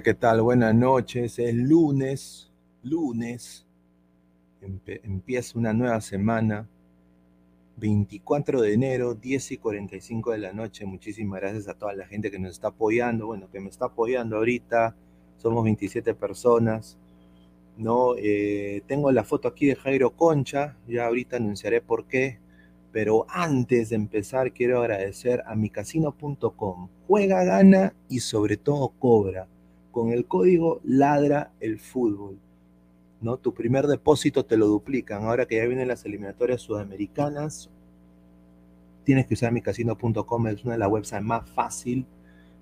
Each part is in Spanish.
¿Qué tal? Buenas noches. Es lunes, lunes. Empieza una nueva semana. 24 de enero, 10 y 45 de la noche. Muchísimas gracias a toda la gente que nos está apoyando. Bueno, que me está apoyando ahorita. Somos 27 personas. ¿no? Eh, tengo la foto aquí de Jairo Concha. Ya ahorita anunciaré por qué. Pero antes de empezar, quiero agradecer a micasino.com. Juega, gana y sobre todo cobra. Con el código ladra el fútbol. ¿no? Tu primer depósito te lo duplican. Ahora que ya vienen las eliminatorias sudamericanas, tienes que usar micasino.com. Es una de las websites más fácil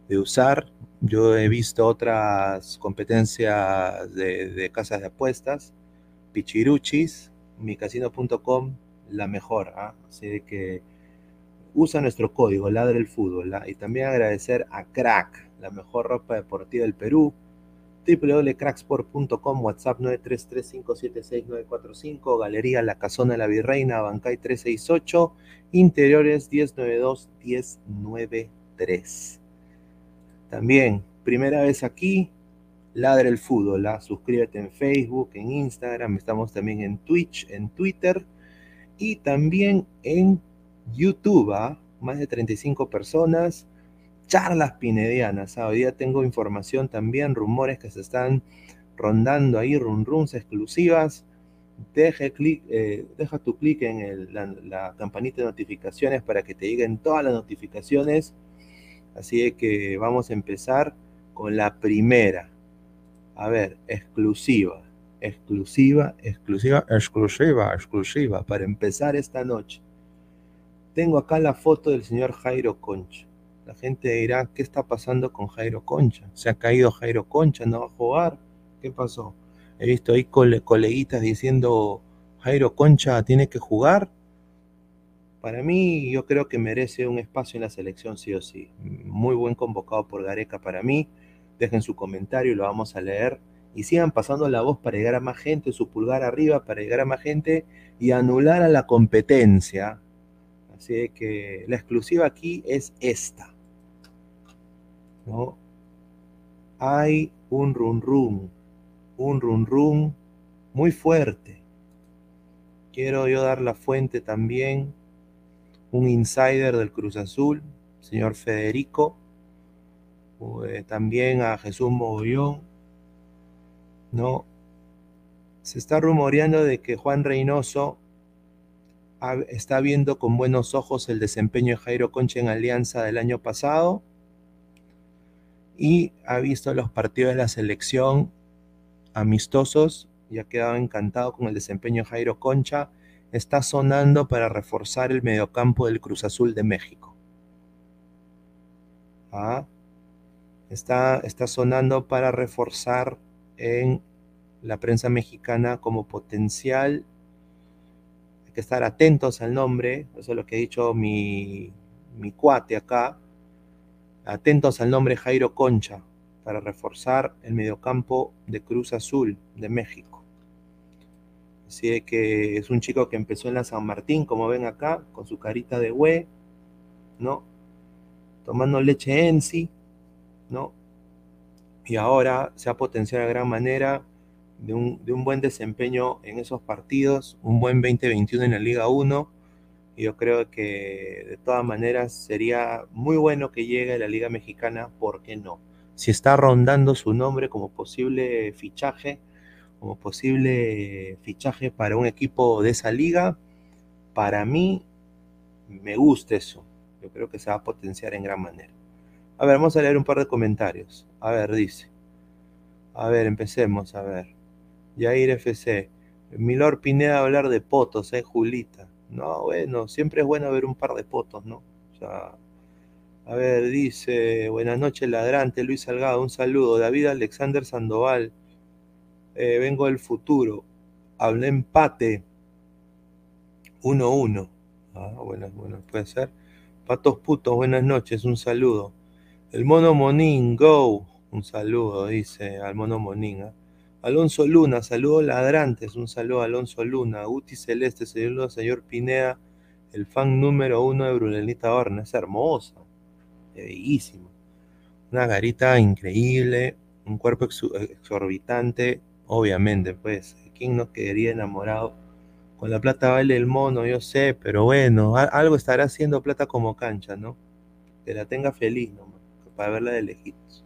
de usar. Yo he visto otras competencias de, casas de apuestas, pichiruchis, micasino.com, la mejor. ¿ah? Así que usa nuestro código, ladra el fútbol. ¿ah? Y también agradecer a Crack, la mejor ropa deportiva del Perú. www.cracksport.com, WhatsApp 933-576-945, Galería La Casona de la Virreina, Bancay 368, Interiores 1092-1093. También, primera vez aquí, Ladra el Fútbol. ¿ah? Suscríbete en Facebook, en Instagram, estamos también en Twitch, en Twitter y también en YouTube. ¿ah? Más de 35 personas. Charlas pinedianas. ¿ah? Hoy día tengo información también, rumores que se están rondando ahí, run runs exclusivas. Deje clic, eh, deja tu clic en la, campanita de notificaciones para que te lleguen todas las notificaciones. Así que vamos a empezar con la primera. A ver, exclusiva, exclusiva, exclusiva, exclusiva, exclusiva, para empezar esta noche. Tengo acá la foto del señor Jairo Concha. La gente dirá, ¿qué está pasando con Jairo Concha? ¿Se ha caído Jairo Concha? ¿No va a jugar? ¿Qué pasó? He visto ahí cole- coleguitas diciendo, Jairo Concha tiene que jugar. Para mí, yo creo que merece un espacio en la selección sí o sí. Muy buen convocado por Gareca para mí. Dejen su comentario y lo vamos a leer. Y sigan pasando la voz para llegar a más gente, su pulgar arriba para llegar a más gente y anular a la competencia. Así que la exclusiva aquí es esta. ¿No? Hay un run run, un run run muy fuerte. Quiero yo dar la fuente también, un insider del Cruz Azul, señor Federico, eh, también a Jesús Mogollón, ¿no? Se está rumoreando de que Juan Reynoso está viendo con buenos ojos el desempeño de Jairo Concha en Alianza del año pasado y ha visto los partidos de la selección amistosos y ha quedado encantado con el desempeño de Jairo Concha. Está sonando para reforzar el mediocampo del Cruz Azul de México. ¿Ah? Está, está sonando para reforzar en la prensa mexicana como potencial hay que estar atentos al nombre, eso es lo que ha dicho mi, mi cuate acá, atentos al nombre Jairo Concha para reforzar el mediocampo de Cruz Azul de México. Así que es un chico que empezó en la San Martín, como ven acá, con su carita de hue, ¿no? Tomando leche en sí, ¿no? Y ahora se ha potenciado de gran manera de un, buen desempeño en esos partidos, un buen 2021 en la Liga 1. Yo creo que de todas maneras sería muy bueno que llegue a la Liga Mexicana, ¿por qué no? Si está rondando su nombre como posible fichaje, como posible fichaje para un equipo de esa liga, para mí me gusta eso. Yo creo que se va a potenciar en gran manera. A ver, vamos a leer un par de comentarios. A ver, dice. A ver, empecemos, a ver. Yair FC. Milor Pineda hablar de potos, ¿eh, Julita? No, bueno, siempre es bueno ver un par de potos, ¿no? O a ver, dice, buenas noches, ladrante, Luis Salgado, un saludo. David Alexander Sandoval, eh, vengo del futuro. Hablé empate 1-1. Ah, bueno, bueno, puede ser. Patos putos, buenas noches, un saludo. El mono Monín, go. Un saludo, dice al mono Monín. ¿ah? Alonso Luna, saludos ladrantes, un saludo a Alonso Luna, Uti Celeste, saludo señor Pineda, el fan número uno de Brunelita Horna, es hermosa, es bellísima, una garita increíble, un cuerpo exorbitante, obviamente, pues, ¿quién no quedaría enamorado? Con la plata vale el mono, yo sé, pero bueno, algo estará haciendo plata como cancha, ¿no? Que la tenga feliz nomás, para verla de lejitos.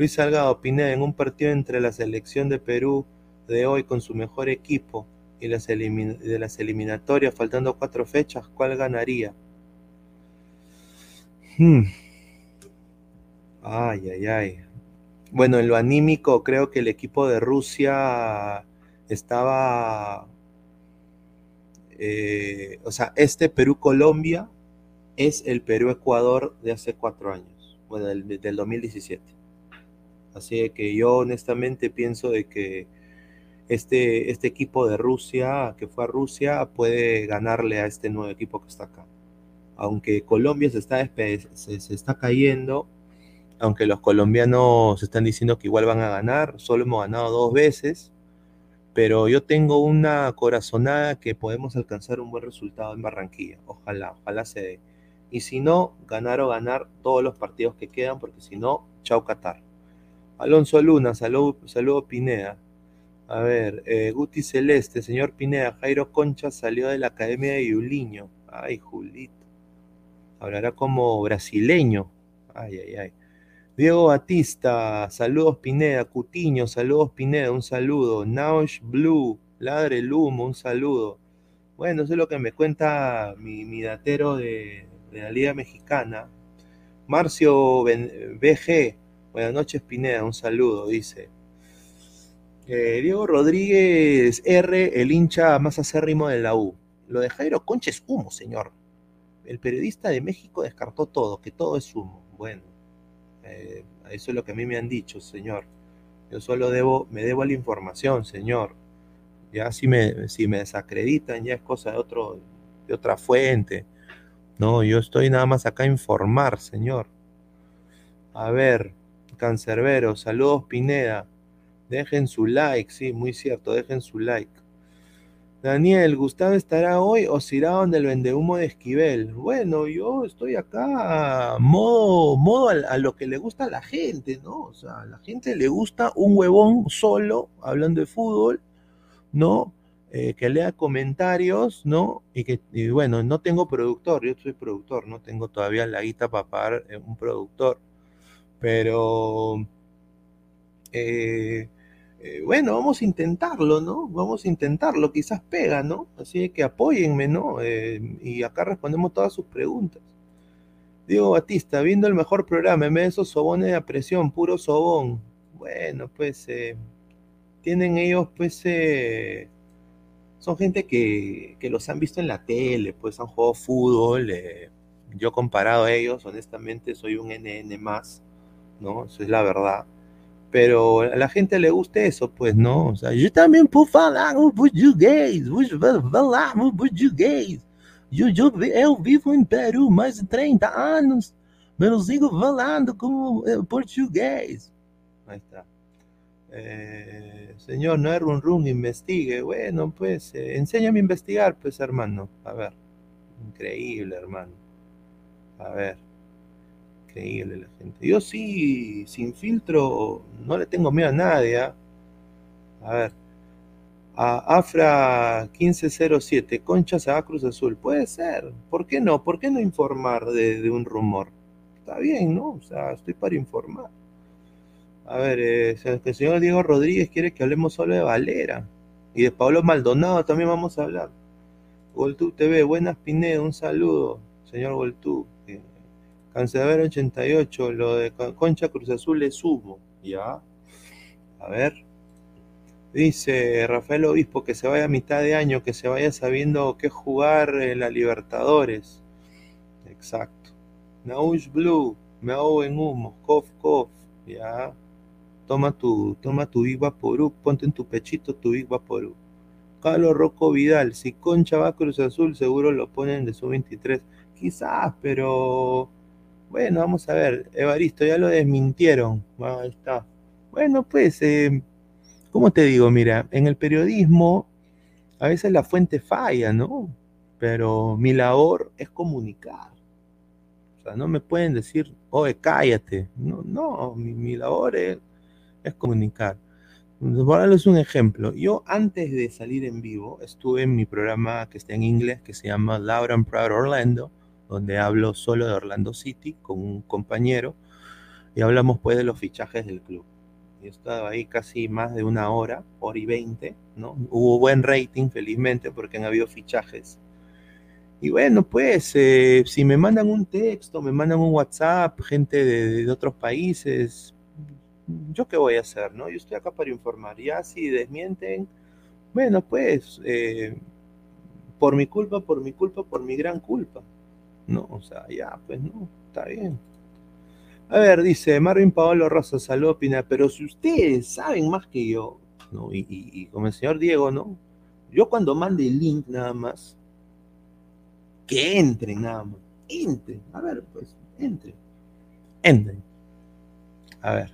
Luis Salgado Pineda en un partido entre la selección de Perú de hoy con su mejor equipo y las de las eliminatorias, faltando cuatro fechas, ¿cuál ganaría? Hmm. Ay, ay, ay. Bueno, en lo anímico creo que el equipo de Rusia estaba... Eh, o sea, este Perú-Colombia es el Perú-Ecuador de hace cuatro años, bueno, del, del 2017. Así que yo honestamente pienso de que este, este equipo de Rusia, que fue a Rusia, puede ganarle a este nuevo equipo que está acá. Aunque Colombia se está, se, está cayendo, aunque los colombianos están diciendo que igual van a ganar, solo hemos ganado dos veces, pero yo tengo una corazonada que podemos alcanzar un buen resultado en Barranquilla. Ojalá, ojalá se dé. Y si no, ganar o ganar todos los partidos que quedan, porque si no, chau Qatar. Alonso Luna, saludo, saludo Pineda. A ver, eh, Guti Celeste, señor Pineda, Jairo Concha salió de la Academia de Yuliño. Ay, Julito. Hablará como brasileño. Ay, ay, ay. Diego Batista, saludos Pineda. Cutiño, saludos Pineda, un saludo. Naush Blue, Ladre el Humo, un saludo. Bueno, eso es lo que me cuenta mi, datero de, de, la Liga Mexicana. Marcio BG, Buenas noches, Pineda, un saludo, dice. Eh, Diego Rodríguez R, el hincha más acérrimo de la U. Lo de Jairo Concha es humo, señor. El periodista de México descartó todo, que todo es humo. Bueno, eh, eso es lo que a mí me han dicho, señor. Yo solo debo, me debo a la información, señor. Ya si me, si me desacreditan, ya es cosa de, otro, de otra fuente. No, yo estoy nada más acá a informar, señor. A ver, Cancerbero, saludos Pineda. Dejen su like, sí, muy cierto, dejen su like. Daniel, ¿Gustavo estará hoy o se irá donde el vendehumo de Esquivel? Bueno, yo estoy acá modo, modo a, lo que le gusta a la gente, ¿no? O sea, a la gente le gusta un huevón solo, hablando de fútbol, ¿no? eh, que lea comentarios, ¿no? Y que, y bueno, no tengo productor, yo soy productor, no tengo todavía la guita para pagar eh, un productor, pero eh, eh, bueno, vamos a intentarlo, ¿no? Vamos a intentarlo, quizás pega, ¿no? Así que apóyenme, ¿no? Eh, y acá respondemos todas sus preguntas. Diego Batista, viendo el mejor programa, en vez de esos sobones de presión, puro sobón. Bueno, pues eh, tienen ellos, pues, son gente que, que, los han visto en la tele, pues han jugado fútbol. Yo comparado a ellos, honestamente, soy un NN más, ¿no? Eso es la verdad. Pero a la gente le gusta eso, pues, ¿no? O sea, yo también puedo falar português, vou falar português. Eu, eu, eu vivo em Peru mais de 30 anos, mas eu sigo falando como português. Ahí está. Eh, señor, no es run run, investigue. Bueno, pues, eh, enséñame a investigar, pues, hermano. A ver. Increíble, hermano. A ver. Increíble la gente. Yo sí, sin filtro, no le tengo miedo a nadie. ¿eh? A ver. A Afra 1507, Concha se va a Cruz Azul. Puede ser. ¿Por qué no? ¿Por qué no informar de, de un rumor? Está bien, ¿no? O sea, estoy para informar. A ver, eh, el señor Diego Rodríguez quiere que hablemos solo de Valera. Y de Pablo Maldonado también vamos a hablar. Goltú TV, buenas Pinedo, un saludo, señor Goltú. Cancelavero 88, lo de Concha Cruz Azul es humo. Ya. A ver. Dice Rafael Obispo que se vaya a mitad de año, que se vaya sabiendo qué jugar en la Libertadores. Exacto. Naush Blue, me ahogo en humo, cof, cof. Ya. Toma tu, toma tu Big Vaporú, ponte en tu pechito tu Big Vaporú. Carlos Rocco Vidal, si Concha va a Cruz Azul, seguro lo ponen de su 23. Quizás, pero bueno, vamos a ver. Evaristo, ya lo desmintieron. Ah, está. Bueno, pues, eh, ¿cómo te digo? Mira, en el periodismo a veces la fuente falla, ¿no? Pero mi labor es comunicar. O sea, no me pueden decir, oye, cállate. No, no, mi, mi labor es, es comunicar. Por darles un ejemplo, yo antes de salir en vivo estuve en mi programa que está en inglés que se llama Loud and Proud Orlando, donde hablo solo de Orlando City con un compañero y hablamos pues de los fichajes del club. Yo estaba ahí casi más de una hora, hora y veinte, ¿no? Hubo buen rating, felizmente, porque han habido fichajes. Y bueno, pues, eh, si me mandan un texto, me mandan un WhatsApp, gente de, otros países, ¿yo qué voy a hacer? ¿no? Yo estoy acá para informar. Ya si desmienten, bueno, pues, eh, por mi culpa, por mi culpa, por mi gran culpa. No, o sea, ya, pues no, está bien. A ver, dice Marvin Paolo Rosa, salud, opina, pero si ustedes saben más que yo, ¿no? Y, y, y como el señor Diego, ¿no? Yo cuando mande el link nada más, que entren nada más, entren, a ver, pues, entren, entren. A ver.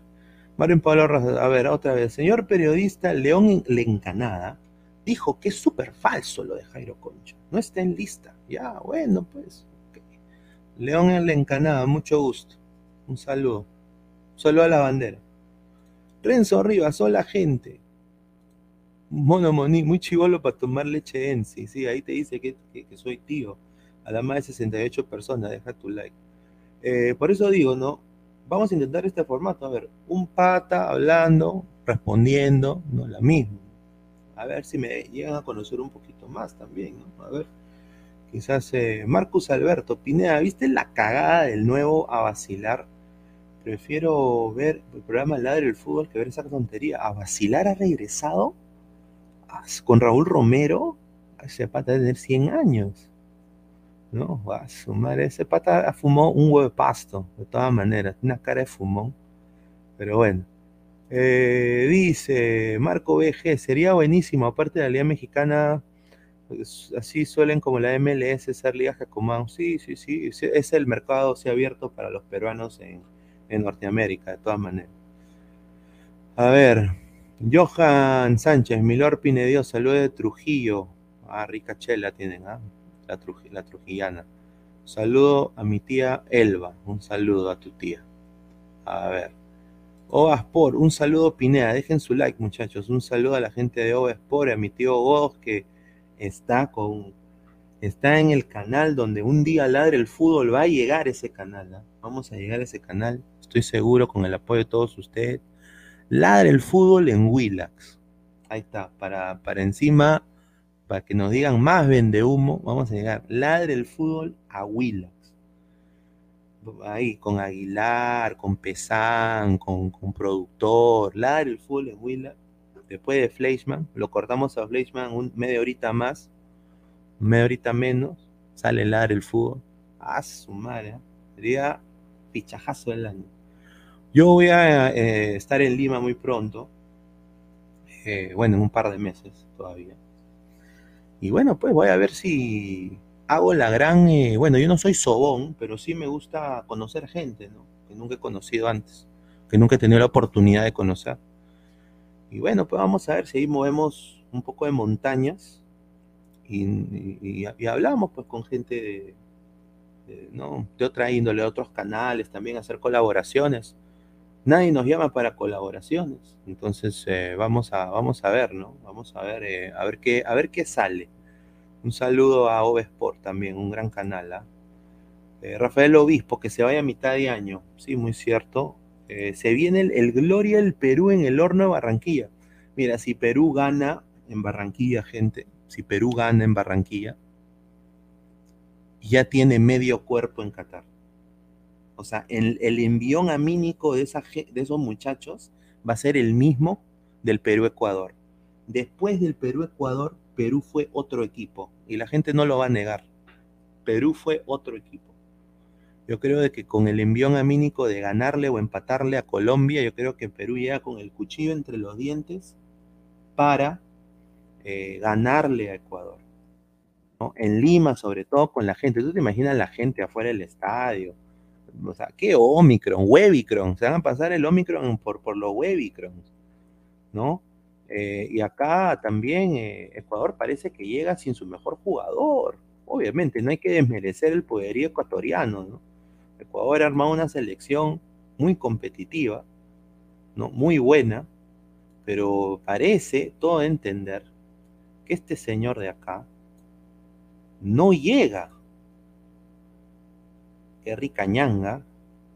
Mario Pablo Rosas, a ver, otra vez. Señor periodista León Lencanada dijo que es súper falso lo de Jairo Concha. No está en lista. Ya, bueno, pues. León Lencanada, mucho gusto. Un saludo. Saludo a la bandera. Renzo Rivas, hola gente. Mono Moni, muy chivolo para tomar leche en sí. Sí, ahí te dice que, soy tío. A la más de 68 personas, deja tu like. Eh, por eso digo, ¿no? vamos a intentar este formato. A ver, un pata hablando, respondiendo, no la misma. A ver si me llegan a conocer un poquito más también, ¿no? A ver, quizás eh, Marcus Alberto Pineda, ¿viste la cagada del nuevo a vacilar? Prefiero ver el programa Ladre del Fútbol que ver esa tontería. ¿A vacilar ha regresado? Con Raúl Romero, ese pata de tener 100 años. No, a su madre, ese pata fumó un huevo de pasto, de todas maneras, una cara de fumón. Pero bueno. Eh, dice Marco BG, sería buenísimo, aparte de la Liga Mexicana, así suelen como la MLS ser ligas que acomodan. Sí, sí, sí, es el mercado se ha abierto para los peruanos en, en Norteamérica, de todas maneras. A ver, Johan Sánchez, Milor Pinedio, saludos de Trujillo. Ah, rica chela tienen, ¿ah? la, la trujillana. Saludo a mi tía Elba. Un saludo a tu tía. A ver. Ovaspor, un saludo Pineda, dejen su like muchachos, un saludo a la gente de Ovaspor, a mi tío Godos que está con está en el canal donde un día ladre el fútbol, va a llegar ese canal, ¿ah? vamos a llegar a ese canal, estoy seguro con el apoyo de todos ustedes. Ladre el fútbol en Willax. Ahí está, para, para encima, para que nos digan más vende humo, vamos a llegar. Ladre el fútbol a Willax ahí con Aguilar, con Pesán, con, con productor, Ladre el fútbol en Willa, después de Fleischmann, lo cortamos a Fleischmann un media horita más, media horita menos, sale Ladre el fútbol, a su madre, ¿eh? sería fichajazo del año. Yo voy a eh, estar en Lima muy pronto, eh, bueno, en un par de meses todavía. Y bueno, pues voy a ver si hago la gran, eh, bueno, yo no soy sobón, pero sí me gusta conocer gente, ¿no? Que nunca he conocido antes, que nunca he tenido la oportunidad de conocer. Y bueno, pues vamos a ver si ahí movemos un poco de montañas y, hablamos pues con gente de, ¿no? de otra índole, de otros canales, también hacer colaboraciones. Nadie nos llama para colaboraciones, entonces eh, vamos, a, vamos a ver, ¿no? Vamos a ver, eh, a, ver qué, a ver qué sale. Un saludo a Ovesport también, un gran canal. ¿ah? Eh, Rafael Obispo, que se vaya a mitad de año. Sí, muy cierto. Eh, se viene el, Gloria del Perú en el horno de Barranquilla. Mira, si Perú gana en Barranquilla, gente, si Perú gana en Barranquilla, ya tiene medio cuerpo en Qatar. O sea, el, envión amínico de esos muchachos va a ser el mismo del Perú-Ecuador. Después del Perú-Ecuador, Perú fue otro equipo y la gente no lo va a negar. Perú fue otro equipo. Yo creo de que con el envión amínico de ganarle o empatarle a Colombia, yo creo que Perú llega con el cuchillo entre los dientes para eh, ganarle a Ecuador. En Lima, sobre todo con la gente. Tú te imaginas la gente afuera del estadio. O sea, ¿qué Omicron? Webicron. Se van a pasar el Omicron por, por los Webicron. ¿No? Eh, y acá también eh, Ecuador parece que llega sin su mejor jugador. Obviamente, no hay que desmerecer el poderío ecuatoriano. ¿no? Ecuador ha armado una selección muy competitiva, ¿no? muy buena, pero parece todo entender que este señor de acá no llega. Qué rica ñanga,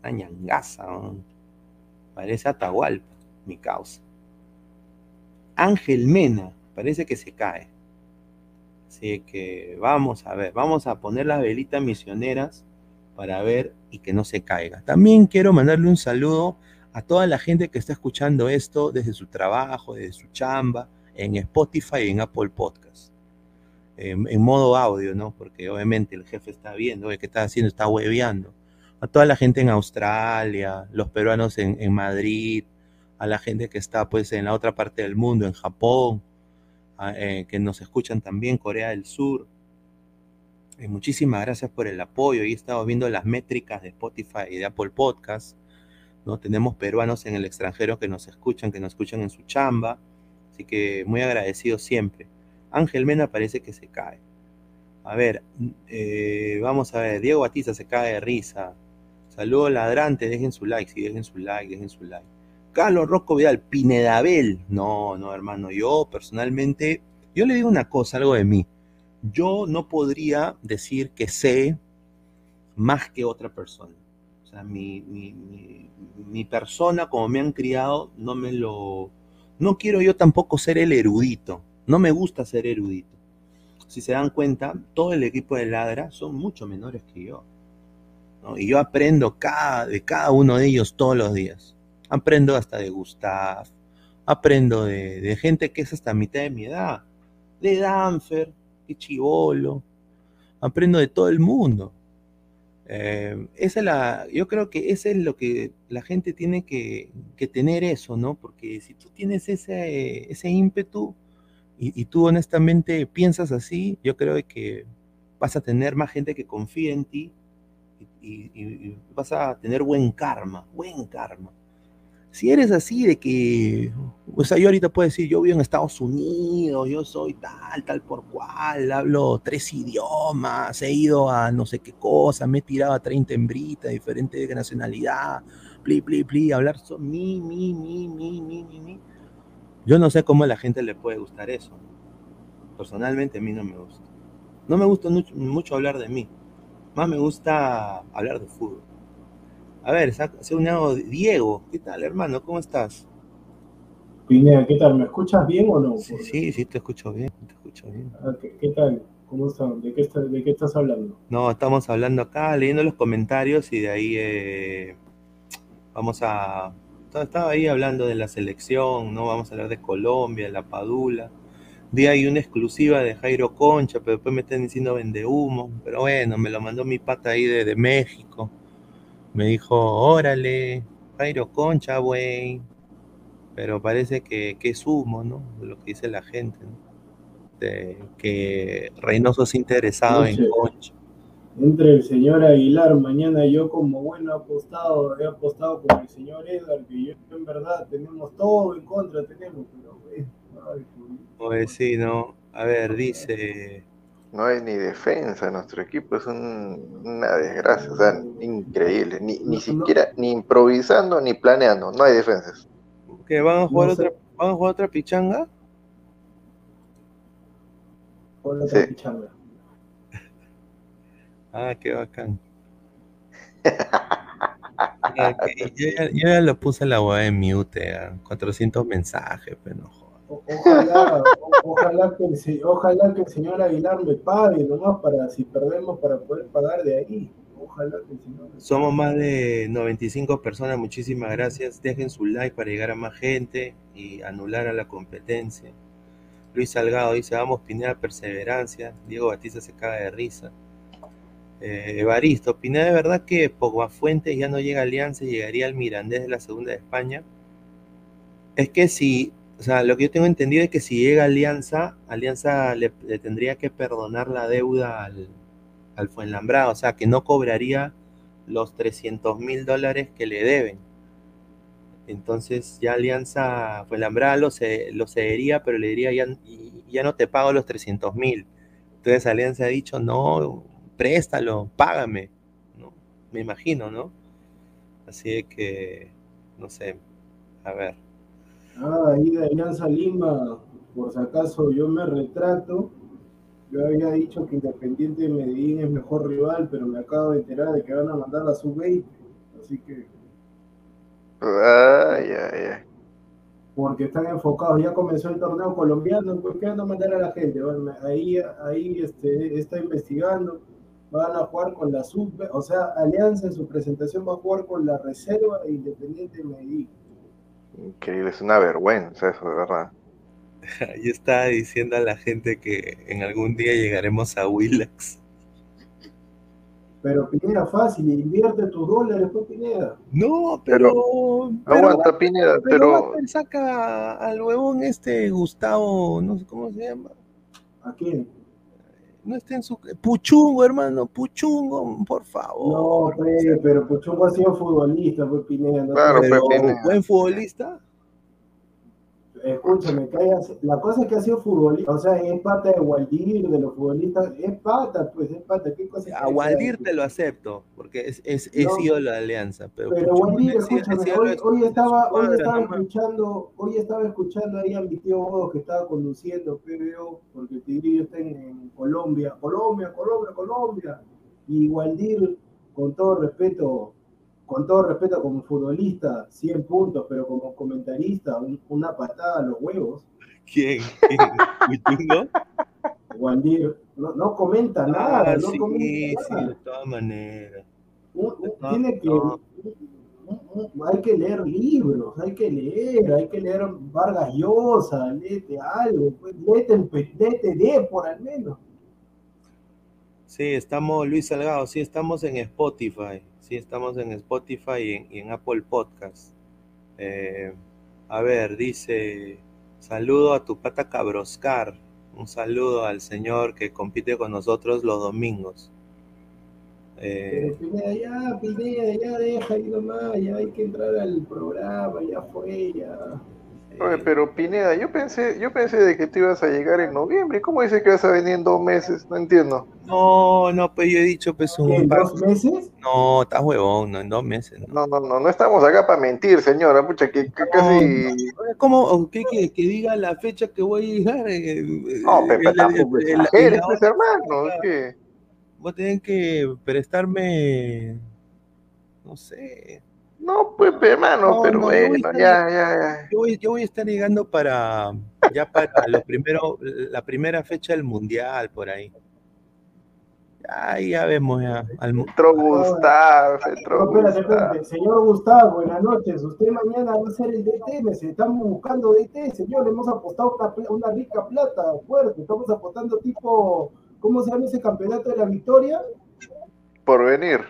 una ñangaza, parece Atahualpa, mi causa. Ángel Mena, parece que se cae. Así que vamos a ver, vamos a poner las velitas misioneras para ver y que no se caiga. También quiero mandarle un saludo a toda la gente que está escuchando esto desde su trabajo, desde su chamba, en Spotify y en Apple Podcast. En, modo audio, ¿no? Porque obviamente el jefe está viendo, ¿qué está haciendo? Está hueveando. A toda la gente en Australia, los peruanos en, en Madrid, a la gente que está pues en la otra parte del mundo, en Japón, eh, que nos escuchan también, Corea del Sur. Eh, muchísimas gracias por el apoyo. Y he estado viendo las métricas de Spotify y de Apple Podcast. ¿no? Tenemos peruanos en el extranjero que nos escuchan, que nos escuchan en su chamba. Así que muy agradecido siempre. Ángel Mena parece que se cae. A ver, eh, vamos a ver. Diego Batiza se cae de risa. Saludos ladrantes, dejen su like, sí, dejen su like, dejen su like. Carlos Rosco Vidal, Pinedabel. No, no, hermano, yo personalmente, yo le digo una cosa, algo de mí. Yo no podría decir que sé más que otra persona. O sea, mi, mi, persona, como me han criado, no me lo... No quiero yo tampoco ser el erudito. No me gusta ser erudito. Si se dan cuenta, todo el equipo de Ladra son mucho menores que yo. Y yo aprendo de cada uno de ellos todos los días. Aprendo hasta de Gustav, aprendo de, gente que es hasta mitad de mi edad, de Danfer, de Chivolo, aprendo de todo el mundo. Eh, esa la, yo creo que eso es lo que la gente tiene que, tener eso, ¿no? Porque si tú tienes ese, ese ímpetu y, tú honestamente piensas así, yo creo que vas a tener más gente que confíe en ti y, y vas a tener buen karma, buen karma. Si eres así de que, o sea, yo ahorita puedo decir, yo vivo en Estados Unidos, yo soy tal, tal por cual, hablo tres idiomas, he ido a no sé qué cosa, me he tirado a 30 hembritas, diferente de nacionalidad, pli, pli, pli, hablar son mi, mi, mi, mi, mi, mi, mi. Yo no sé cómo a la gente le puede gustar eso. Personalmente a mí no me gusta. No me gusta mucho, mucho hablar de mí. Más me gusta hablar de fútbol. A ver, se ha unido Diego. ¿Qué tal, hermano? ¿Cómo estás? Pineda, ¿qué tal? ¿Me escuchas bien o no? Sí, sí, sí te escucho bien, te escucho bien. Ah, ¿qué, qué tal? ¿Cómo están? ¿De qué, está- ¿De qué estás hablando? No, estamos hablando acá, leyendo los comentarios y de ahí eh, vamos a... Estaba ahí hablando de la selección, ¿no? Vamos a hablar de Colombia, de la Padula. Día hay una exclusiva de Jairo Concha, pero después me están diciendo vende humo. Pero bueno, me lo mandó mi pata ahí de, de México. Me dijo, órale, Jairo Concha, güey. Pero parece que, que es humo, ¿no? Lo que dice la gente, ¿no? De que Reynoso es interesado No en. Concha. Entre el señor Aguilar, mañana yo como bueno apostado, he apostado con el señor Edgar, que yo en verdad tenemos todo en contra, tenemos, pero ay, Pues sí, ¿no? A ver, dice... No hay ni defensa, nuestro equipo es un- una desgracia, o sea, increíble, ni, ni siquiera, ni improvisando ni planeando, no hay defensas. ¿Que van a jugar No sé. otra, van a jugar otra pichanga? Sí. pichanga. Ah, qué bacán. Yo ya, yo ya lo puse la web en mute, a 400 mensajes, pero no. O- Ojalá, o- ojalá, que el, ojalá que el señor Aguilar me pague nomás para si perdemos para poder pagar de ahí. Ojalá que el señor Somos más de 95 personas, muchísimas gracias. Dejen su like para llegar a más gente y anular a la competencia. Luis Salgado dice, vamos Pineda, perseverancia. Diego Batista se caga de risa. Eh, Evaristo, Pineda, ¿de verdad que Fuentes ya no llega a Alianza y llegaría al Mirandés de la Segunda de España? Es que si, o sea, lo que yo tengo entendido es que si llega Alianza, Alianza le, tendría que perdonar la deuda al, al Fuenlambrado, o sea, que no cobraría los 300 mil dólares que le deben. Entonces ya Alianza Fuenlambrada lo, ce- lo cedería, pero le diría, ya, ya no te pago los 300 mil. Entonces Alianza ha dicho, no, préstalo, págame. ¿no? Me imagino, ¿no? Así que, no sé, a ver. Ah, ahí de Alianza Lima, por si acaso yo me retrato. Yo había dicho que Independiente de Medellín es mejor rival, pero me acabo de enterar de que van a mandar la sub-20. Así que, Ay, ay, ay. porque están enfocados, ya comenzó el torneo colombiano, ¿por qué van a mandar a la gente? Bueno, ahí ahí este, está investigando, van a jugar con la sub, o sea, Alianza en su presentación va a jugar con la reserva e Independiente de Medellín. Increíble, es una vergüenza eso, de verdad. Ahí está diciendo a la gente que en algún día llegaremos a Willax. Pero Pineda, fácil, invierte tus dólares, pues Pineda. No, pero. Aguanta, Pineda, pero pero saca al huevón este Gustavo, no sé cómo se llama. ¿A quién? No está en su. Puchungo, hermano, Puchungo, por No, favor. pues, pero Puchungo ha sido futbolista, pues Pineda. No Claro, Pero, pues, Pineda. buen futbolista. Escúchame, haya- la cosa es que ha sido futbolista, o sea, es pata de Waldir, de los futbolistas, es pata, pues, es pata. ¿Qué cosa A Waldir te lo acepto, porque es, es, es No. ídolo de Alianza. Pero, Pero Waldir, es- es escúchame, hoy, hoy estaba, hoy estaba escuchando, hoy estaba escuchando ahí a mi tío Bodo que estaba conduciendo PBO, porque el Tigrillo está en, en Colombia, Colombia, Colombia, Colombia. Y Waldir, con todo respeto, con todo respeto como futbolista, 100 puntos, pero como comentarista, un- una patada a los huevos. ¿Quién? ¿Puchungo? Waldir no, no comenta nada, Ah, no sí, comenta sí, nada. de todas maneras. Un- un- No, tiene que, no. hay que leer libros, hay que leer, hay que leer Vargas Llosa, léete algo, pues, léete, léete Depor al menos. Sí, estamos, Luis Salgado, sí, estamos en Spotify. Sí, estamos en Spotify y en, y en Apple Podcast. Eh, a ver, dice, saludo a tu pata Cabroscar. Un saludo al señor que compite con nosotros los domingos. Eh, ya, Pineda, ya deja ahí nomás, ya hay que entrar al programa, ya fue, ya. Oye, pero Pineda, yo pensé, yo pensé de que tú ibas a llegar en noviembre. ¿Cómo dices que vas a venir en dos meses? No entiendo. no, no, pues yo he dicho, pues ¿Qué, un ¿En par- dos meses? No, estás huevón, no, en dos meses. No. No, no, no, no estamos acá para mentir, señora. Pucha, que, que casi. ¿Cómo? ¿Qué, que, que diga la fecha que voy a llegar? eh, No, eh, Pepe, el- tampoco el- pues, hermano. es que- Vos tenés que prestarme, no sé. No, pues, hermano, No, pero no, bueno, estar- ya, ya, ya. Yo voy, yo voy a estar llegando para, ya para lo primero, la primera fecha del mundial, por ahí. Ahí ya vemos ya. al Entró Gustavo, entró No, espérate, Gustavo. espérate. Señor Gustavo, buenas noches. Usted mañana va a ser el DT. Necesitamos buscando DT, señor. Hemos apostado una rica plata, fuerte. Estamos apostando tipo, ¿cómo se llama ese campeonato de la victoria? Por venir.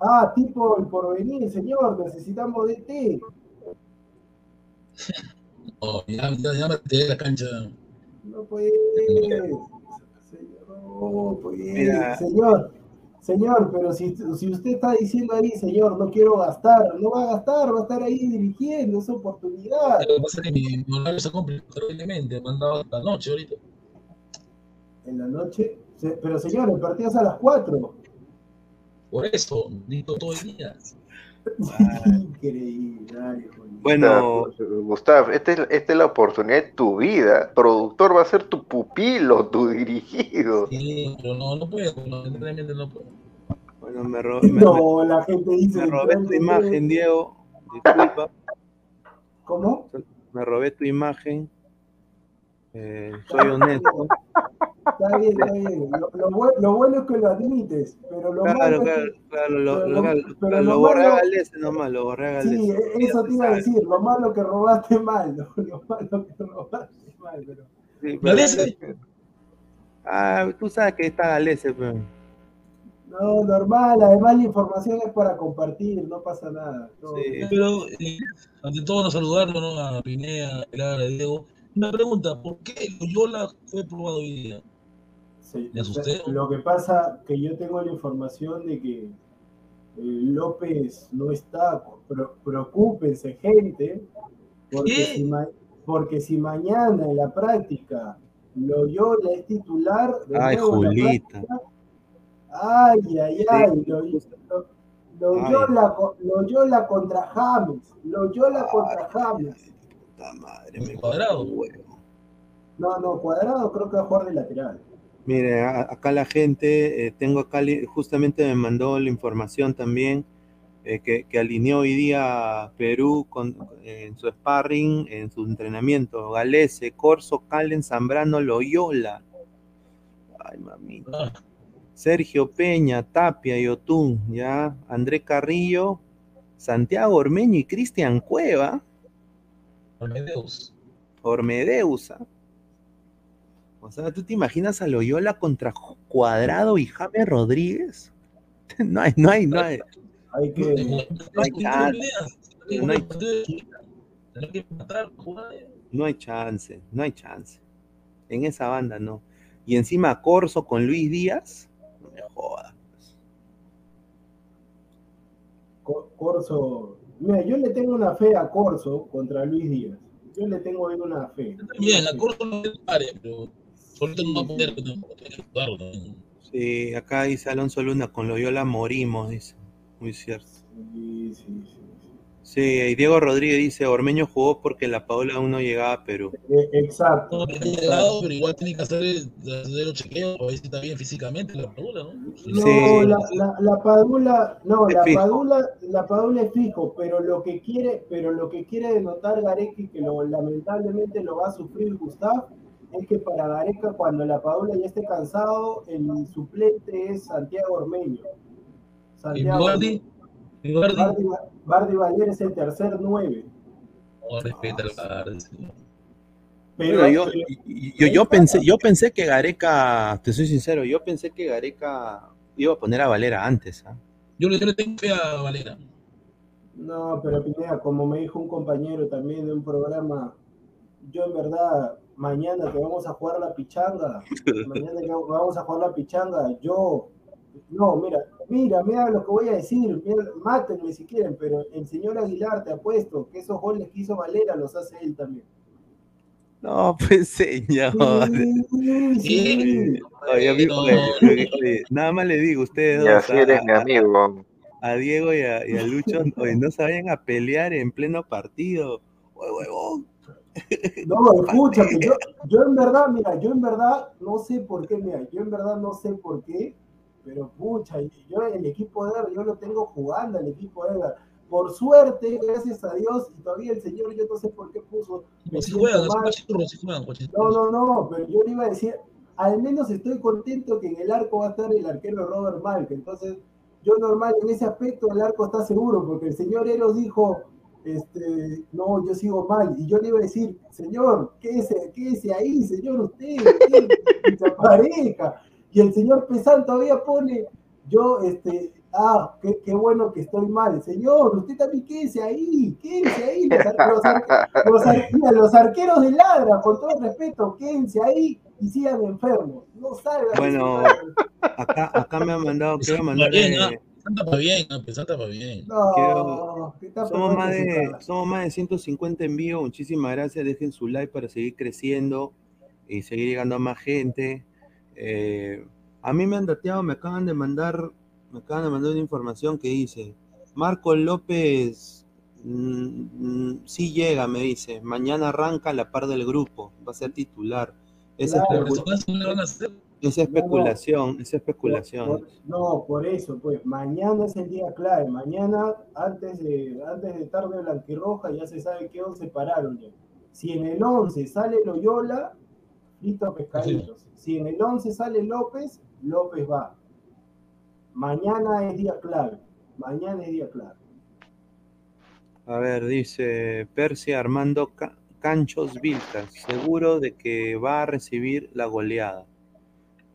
Ah, tipo el porvenir, señor. Necesitamos DT. Oh, ya, ya, ya me de la cancha. No puede. Señor, no puede. Mira. Señor, señor, pero si, si usted está diciendo ahí, señor, no quiero gastar, no va a gastar, va a estar ahí dirigiendo esa oportunidad. Lo que pasa es que mi, horario se complica terriblemente. Me han dado hasta la noche ahorita. En la noche. Pero señor, el partido es a las 4. Por eso, necesito todo el día. Increíble. Bueno, Gustavo, esta es, esta es la oportunidad de tu vida. Productor va a ser tu pupilo, tu dirigido. Sí, pero no, no puedo. No, lamentablemente no puedo. bueno, me, ro- me- No, la gente dice. me robé tu imagen, Diego. Disculpa, ¿Cómo? me robé tu imagen. Eh, soy honesto. Está bien, está bien. Lo, lo bue- lo bueno es que lo admites, pero lo Claro, malo claro, es que. claro, lo, pero lo, pero borré a Galese nomás, lo borré a Sí, Galese. e- eso te iba a decir, lo malo que robaste mal, lo, lo malo que robaste mal, pero. Sí, pero- Galese. Ah, tú sabes que está Galese, pero... No, normal, además la información es para compartir, no pasa nada. Sí. bien. Pero, eh, ante todo, no saludarlo, ¿no? A Pinea, a Pilar, a Diego. Una pregunta, ¿por qué Loyola fue probado hoy día? Sí, Me asusté. Lo que pasa que yo tengo la información de que eh, López no está, pero preocúpense gente, porque ¿Qué? si, ma- porque si mañana en la práctica Loyola es titular, de Ay, Julita. práctica, ay, ay, ay, Lo- Lo- Loyola, co- Loyola contra James, Loyola contra James. Puta madre, me Cuadrado. No, no, Cuadrado creo que va a jugar de lateral. Mire, acá la gente, eh, tengo acá, justamente me mandó la información también, eh, que, que alineó hoy día Perú con, en su sparring, en su entrenamiento, Galese, Corso, Calen, Zambrano, Loyola. Ay, mamita. Ah, Sergio Peña, Tapia, Yotún, ya, André Carrillo, Santiago Ormeño y Cristian Cueva. Ormedeus. ¿ah? O sea, ¿tú te imaginas a Loyola contra Cuadrado y James Rodríguez? No hay, no hay, no hay. Hay que. No hay chance. No hay-. No chance, no hay chance. En esa banda no. Y encima Corso con Luis Díaz, no me jodas. Co- Corso. Mira, yo le tengo una fe a Corso contra Luis Díaz. Yo le tengo ahí una fe. Bien, la corso no es pare, pero solito no va a poder, no, tiene que jugarlo también. Sí, acá dice Alonso Luna, con Loyola morimos, dice. Muy cierto. Sí, sí, sí. Sí, y Diego Rodríguez dice, Ormeño jugó porque la Paula aún no llegaba a Perú. Eh, exacto. Llegado, pero igual tiene que hacer, hacer los chequeos, a ver si está bien físicamente la padula, ¿no? No, Sí. la, la, la Padula, no, Es la fijo. Padula, la Padula es fijo, pero lo que quiere, pero lo que quiere denotar Gareca y que lo, lamentablemente lo va a sufrir Gustav, es que para Gareca cuando la Padula ya esté cansado, el suplente es Santiago Ormeño. ¿Y Santiago Guardi? ¿Y Guardi? Bardi, Bardi Valer es el tercer nueve. No respeta el Guardi. sí. Pero, yo, yo, yo pensé, yo pensé que Gareca, te soy sincero, yo pensé que Gareca iba a poner a Valera antes. ¿ah? Yo le, yo le tengo fe a Valera. No, pero Pineda, como me dijo un compañero también de un programa, yo en verdad, mañana que vamos a jugar la pichanga, mañana que vamos a jugar la pichanga, yo No, mira, mira, mira lo que voy a decir, mira, mátenme si quieren, pero el señor Aguilar te apuesto que esos goles que hizo Valera los hace él también. No, pues señor. Sí. Oye, amigo, nada más le digo, ustedes Y dos, así eres mi a, amigo. a Diego y a, y a Lucho, oye, no se vayan a pelear en pleno partido. Oye, huevón. No, escúchame, yo, yo en verdad, mira, yo en verdad no sé por qué, mira, yo en verdad no sé por qué, pero pucha, yo el equipo de Edgar, yo lo tengo jugando, el equipo de Edgar. Por suerte, gracias a Dios, y todavía el señor, yo no sé por qué puso. juegan, juegan, juegan, coche. No, no, no, pero yo le iba a decir, al menos estoy contento que en el arco va a estar el arquero Robert Malk. Entonces, yo normal en ese aspecto el arco está seguro, porque el señor Eros dijo, este, no, yo sigo mal. Y yo le iba a decir, señor, quédese, quédese ahí, señor, usted, usted, desaparezca. Y el señor Pesán todavía pone, yo, este, ah, qué, qué bueno que estoy mal. Señor, usted también quédese ahí, quédese ahí. Los, ar- los ar- los ar- mira, los arqueros de ladra, con todo respeto, quédense ahí y sigan enfermos. No salgan. Bueno, acá, acá me han mandado, quiero bien, ¿ah? Santa para bien, ah, pues, Santa para bien. No, somos más, de, somos más de 150 en vivo, muchísimas gracias, dejen su like para seguir creciendo y seguir llegando a más gente. Eh, a mí me han dateado, me acaban de mandar, me acaban de mandar una información que dice, Marco López mm, mm, sí llega, me dice, mañana arranca a la par del grupo, va a ser titular. Esa, Claro, especu- Pero no esa especulación, esa especulación. Por- no, por eso, pues mañana es el día clave. Mañana, antes de, antes de tarde blanquirroja, ya se sabe qué once pararon ya. Si en el 11 sale Loyola, listo pescaditos. Si en el 11 sale López, López va. Mañana es día clave. Mañana es día clave. A ver, dice Persia Armando Ca- Canchos Vilcas, seguro de que va a recibir la goleada.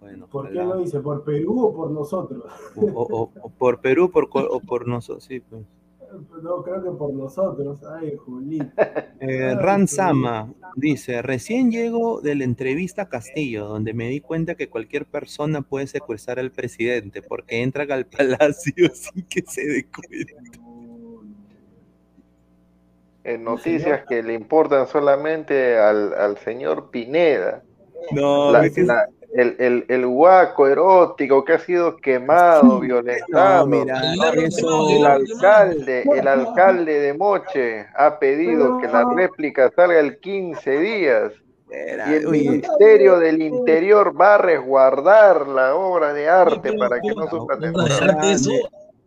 Bueno, ¿Por qué lo dice? ¿Por Perú o por nosotros? O, o- o por Perú por, o por nosotros, sí, pues. No, creo que por nosotros. Ay, Julito. Eh, Ay, Ran qué Sama dice, recién llego de la entrevista a Castillo, donde me di cuenta que cualquier persona puede secuestrar al presidente, porque entran al palacio sin que se dé cuenta. En noticias que le importan solamente al, al señor Pineda. No, La- es que- la- el, el, el guaco erótico que ha sido quemado, violentado. no, mira, eso... El alcalde, el alcalde de Moche ha pedido que la réplica salga el 15 días. Era- y el Ministerio del Interior va a resguardar la obra de arte para que no sufra arte,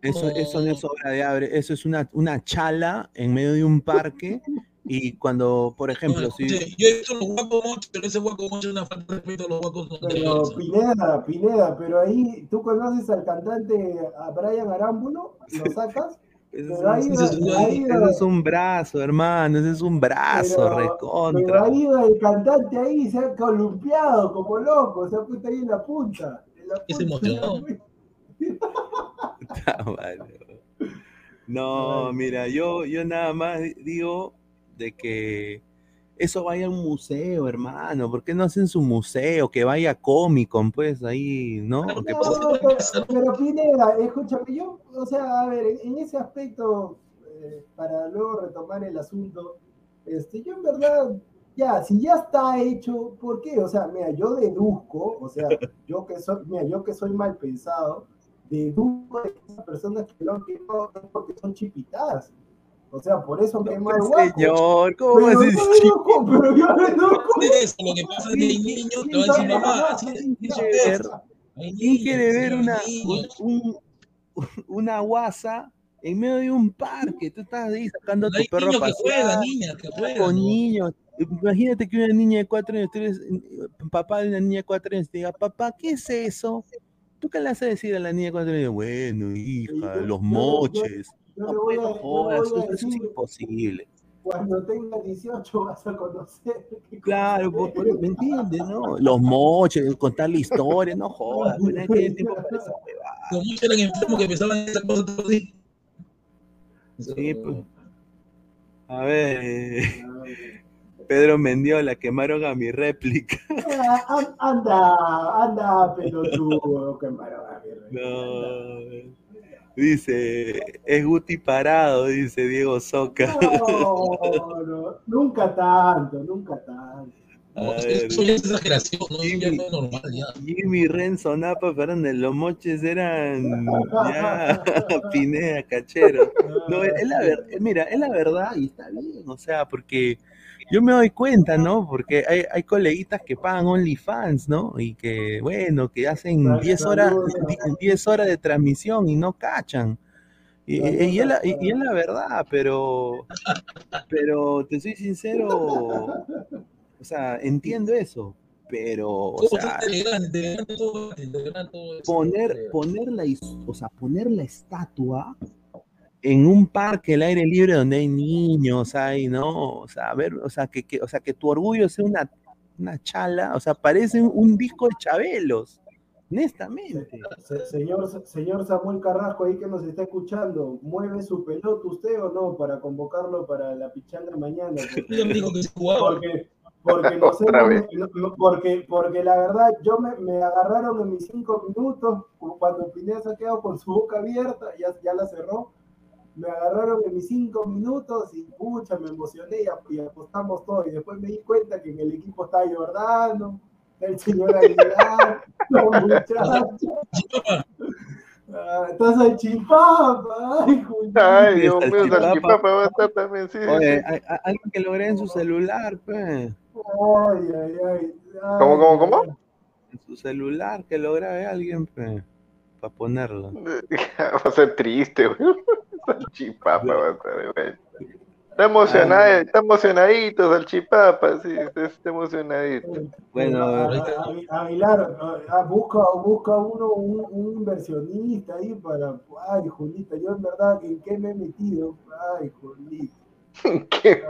eso, Eso, no es obra de abre, eso es una, una chala en medio de un parque y cuando, por ejemplo, si... escuche, yo he visto los guacos mochos, pero ese guaco mocho es una falta de respeto a los guacos Pero. Pineda, Pineda, pero ahí tú conoces al cantante a Brian Arámbulo, lo sacas, Ese pero ahí es, ahí ese es un brazo, hermano, ese es un brazo, pero, pero recontra. ahí va el cantante ahí se ha columpiado como loco, se ha puesto ahí en la punta. En la punta. No, mira, yo, yo nada más digo de que eso vaya a un museo, hermano. ¿Por qué no hacen su museo? Que vaya a Comic Con, pues ahí, ¿no? Que No, po- pero, pero Pineda, escúchame, yo, o sea, a ver, en, ese aspecto, eh, para luego retomar el asunto, este, yo en verdad, ya, si ya está hecho, ¿por qué? O sea, mira, yo deduzco, o sea, yo que soy, mira, yo que soy mal pensado, deduzco de que esas personas que lo han porque son chipitas. O sea, por eso han quemado el guapo. Señor, ¿cómo Pero a yo decir? deduzco, pero yo deduzco. Eso, lo que pasa es que hay niños que van a decir, mamá, así es ¿Quién niños, quiere ver una, un- un- una guasa en medio de un parque? Tú estás ahí sacando a tu perro a niños que pasear. juegan, niñas que juegan. con ¿no? niños. Imagínate que una niña de cuatro años, tú eres eh, papá de una niña de cuatro años, te diga, papá, ¿qué es eso? ¿Tú qué le vas a decir a la niña de cuatro años? Bueno, hija, los moches. No, le voy a, no jodas, voy a eso, eso es imposible. cuando tenga 18 vas a conocer. Claro, por- ¿me entiendes? No? Los moches, contar la historia, no jodas, pues, nadie tiene tiempo para esa. Como muchos eran enfermos que pensaban en esa cosa los días. Sí, pues. A ver, eh, Pedro Mendiola, quemaron a mi réplica. Ah, an- Anda, anda, pelotudo, que maravilla. No. Dice, es Guti parado, dice Diego Soca. No, no, nunca tanto, nunca tanto. No, eso ya es exageración, ¿no? Ya Jimmy. no es normal, ya. Jimmy, Renzo, Napa, Fernández, los moches eran ya Pineda, Cachero. No, es la verdad, mira, es la verdad y está bien, o sea, porque yo me doy cuenta, ¿no? Porque hay, hay coleguitas que pagan OnlyFans, ¿no? Y que, bueno, que hacen 10 horas, 10 horas de transmisión y no cachan. Y, y- es la, y- es la verdad, pero, pero te soy sincero, o sea, entiendo eso, pero, o sea, poner, poner la, o sea, poner la estatua en un parque al aire libre donde hay niños, hay, ¿no? O sea, a ver, o sea, que, que- o sea, que tu orgullo sea una, una chala, o sea, parece un, un disco de Chabelos, honestamente. Se- Señor, señor Samuel Carrasco, ahí que nos está escuchando, ¿mueve su pelota usted o no para convocarlo para la pichanga mañana? Ella me dijo que se jugaba. Porque, porque, no- no, porque, porque la verdad, yo me, me agarraron en mis cinco minutos, cuando Pineda se ha quedado con su boca abierta, ya, ya la cerró, me agarraron en mis cinco minutos y pucha, me emocioné y, y apostamos todo. Y después me di cuenta que en el equipo está Jordano, el señor Aguilar, los muchachos. Ah, estás al chipapa, ay. Ay, Dios mío, Salchipapa. Salchipapa va a estar también, sí, Oye, sí. hay- hay alguien que lo grabe en su celular, pues, Ay, ay, ay. ay, ¿Cómo, cómo, cómo? ay. en su celular, que lo grabe alguien, pues, para ponerlo. Va a ser triste, güey. Salchipapa va a estar, güey. Está emocionado, está emocionadito, Salchipapa, sí, está emocionadito. Bueno, A- a- a- Aguilar, a- a- busca, busca uno un, un inversionista ahí para. Ay, Julita, yo en verdad, ¿en qué me he metido? Ay, Julita. ¿Qué?